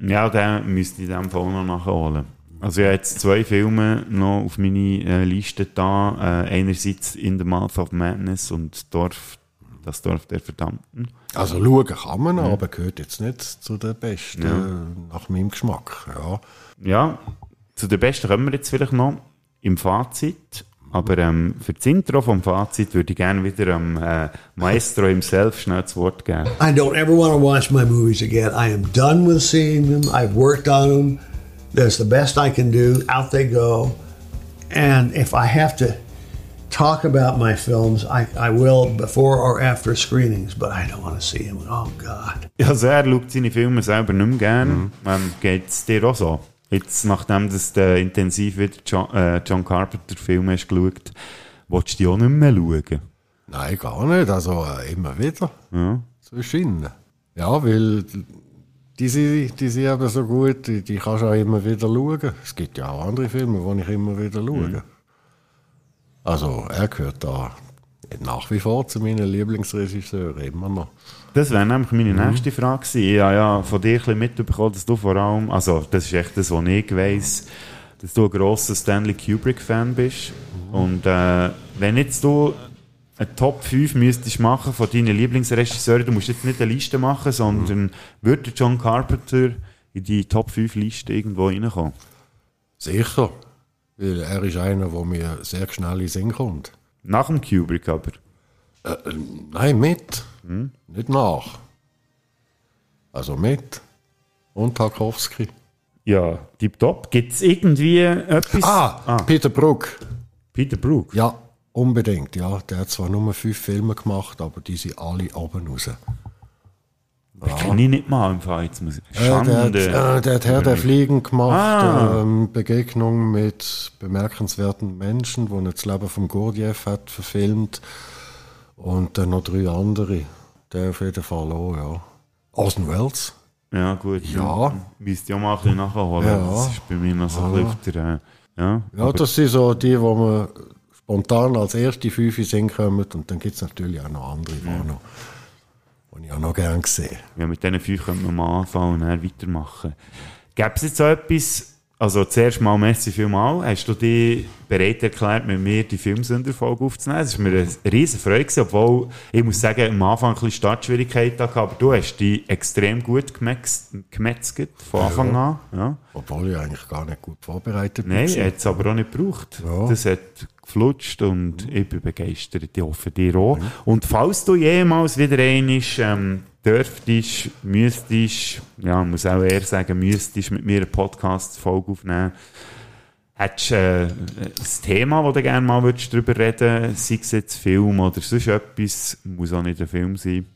Ja, den müsste ich in dem Fall noch nachholen. Also ich habe jetzt zwei Filme noch auf meine äh, Liste da. Äh, einerseits In the Mouth of Madness und Dorf, das Dorf der Verdammten. Also schauen kann man, Ja. aber gehört jetzt nicht zu den Besten, Ja. nach meinem Geschmack, ja. Ja, zu den Besten kommen wir jetzt vielleicht noch im Fazit. Aber ähm, für das Intro vom Fazit würde ich gerne wieder am äh, Maestro himself schnell das Wort geben. I don't ever want to watch my movies again. I am done with seeing them. I've worked on them. That's the best I can do. Out they go. And if I have to talk about my films, I, I will before or after screenings, but I don't want to see them. Oh, God. Also er schaut seine Filme selber nicht mehr gerne. Ähm, Geht es dir auch so? Jetzt, nachdem du intensiv wieder John, äh, John Carpenter Filme hast geschaut, willst du die auch nicht mehr schauen? Nein, gar nicht. Also äh, immer wieder. Ja. Zwischen. Ja, weil die sind, die sind eben so gut, die, die kannst du auch immer wieder schauen. Es gibt ja auch andere Filme, die ich immer wieder schaue. Also er gehört da nach wie vor zu meinen Lieblingsregisseuren, immer noch. Das wäre nämlich meine Mhm. nächste Frage gewesen. Ich habe ja von dir ein bisschen mitbekommen, dass du vor allem, also das ist echt das, was ich weiss, dass du ein grosser Stanley Kubrick-Fan bist. Mhm. Und äh, wenn jetzt du eine Top 5 müsstest machen von deinen Lieblingsregisseuren, du musst jetzt nicht eine Liste machen, sondern würde John Carpenter in die Top 5 Liste irgendwo reinkommen? Sicher, weil er ist einer, der mir sehr schnell in den Sinn kommt. Nach dem Kubrick aber? Äh, nein, mit. Hm? Nicht nach. Also mit. Und Tarkovsky. Ja, tipptopp. Gibt es irgendwie etwas? Ah, Peter Brook. Peter Brook? Ja, unbedingt. Ja, der hat zwar nur fünf Filme gemacht, aber die sind alle oben raus. Ich kenne ihn nicht mal im muss ich, Äh, der, hat, Schande. äh, der hat Herr der Fliegen gemacht, Ah. ähm, Begegnung mit bemerkenswerten Menschen, wo er das Leben von Gurdjieff hat verfilmt und dann noch drei andere. Der auf jeden Fall auch, ja. Orson Welles. Ja, gut. Ja. Müsste auch mal ein bisschen nachholen. Ja. Das ist bei mir noch so ein Ja. bisschen der. Äh, ja, Ja, das sind so die, wo man spontan als erste fünf in Sinn kommen und dann gibt es natürlich auch noch andere, die noch, die ich auch noch gerne sehe. ja, mit diesen fünf könnte man mal anfangen und dann weitermachen. Gäbe es jetzt so etwas, also zuerst mal Messi vielmal, hast du dich bereit erklärt, mit mir die Filmsünderfolge aufzunehmen? Es war mir eine riesen Freude, gewesen, obwohl ich muss sagen, am Anfang ein bisschen Startschwierigkeiten hatte, aber du hast dich extrem gut gemetzelt, von Anfang an. Ja. Obwohl ich eigentlich gar nicht gut vorbereitet Nein, bin. er hat es aber auch nicht gebraucht. Ja. Das hat geflutscht und ich bin begeistert. Ich hoffe, dir auch. Und falls du jemals wieder einmal ähm, dürftest, müsstest, ja, muss auch eher sagen, müsstest mit mir eine Podcast-Folge aufnehmen, hättest du äh, ein Thema, wo du gerne mal würdest drüber reden sei es jetzt Film oder sonst etwas, muss auch nicht ein Film sein.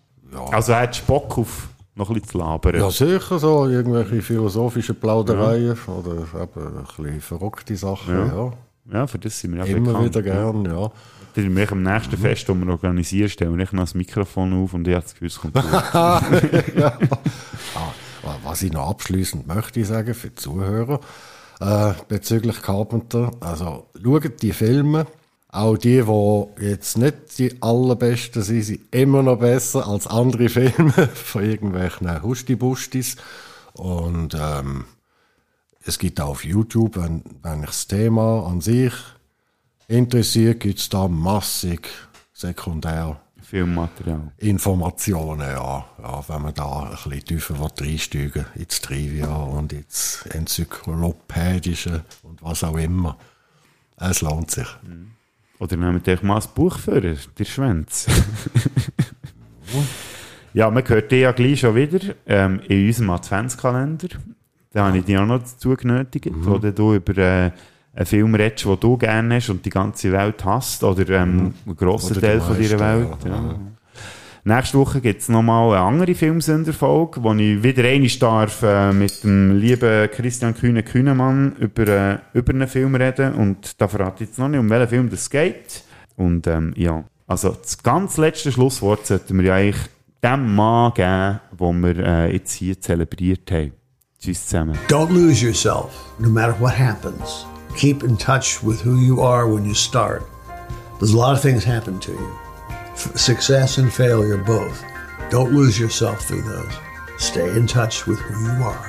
Also hättest du Bock auf noch ein bisschen zu labern? Ja, sicher so, irgendwelche philosophischen Plaudereien oder eben ein bisschen verrückte Sachen, Ja. ja. Ja, für das sind wir auch Immer bekannt. wieder gern, ja. Dann mich am nächsten Fest, das wir organisieren, stellen wir noch das Mikrofon auf und ich habe das Gefühl, es kommt ja. ah, was ich noch abschließend möchte sagen für die Zuhörer äh, bezüglich Carpenter, also schaut die Filme, Auch die, die jetzt nicht die allerbesten sind, sind immer noch besser als andere Filme von irgendwelchen Husti-Bustis. Und ähm, es gibt auch auf YouTube, wenn, wenn ich das Thema an sich interessiert, gibt es da massig sekundär Filmmaterial. Informationen, ja. ja. Wenn man da ein bisschen tiefer reinsteigen ins Trivia und ins Enzyklopädische und was auch immer. Es lohnt sich. Oder nehmt euch mal ein Buch für, der Schwänz. ja, man hört die ja gleich schon wieder ähm, in unserem Adventskalender. Da habe ich dich auch noch dazu genötigt, Mhm. wo du über äh, einen Film redest, den du gerne hast und die ganze Welt hast. Oder ähm, einen grossen Oder Teil von deiner Welt. ja. Ja. Nächste Woche gibt es nochmal eine andere Filmsünderfolge, wo ich wieder einmal darf äh, mit dem lieben Christian Kühne Kühnemann über, äh, über einen Film reden. Und da verrate ich jetzt noch nicht, um welchen Film es geht. Und ähm, ja, also das ganz letzte Schlusswort sollten wir ja eigentlich dem Mann geben, den wir äh, jetzt hier zelebriert haben. Don't lose yourself, no matter what happens. Keep in touch with who you are when you start. There's a lot of things happen to you. F- success and failure both. Don't lose yourself through those. Stay in touch with who you are.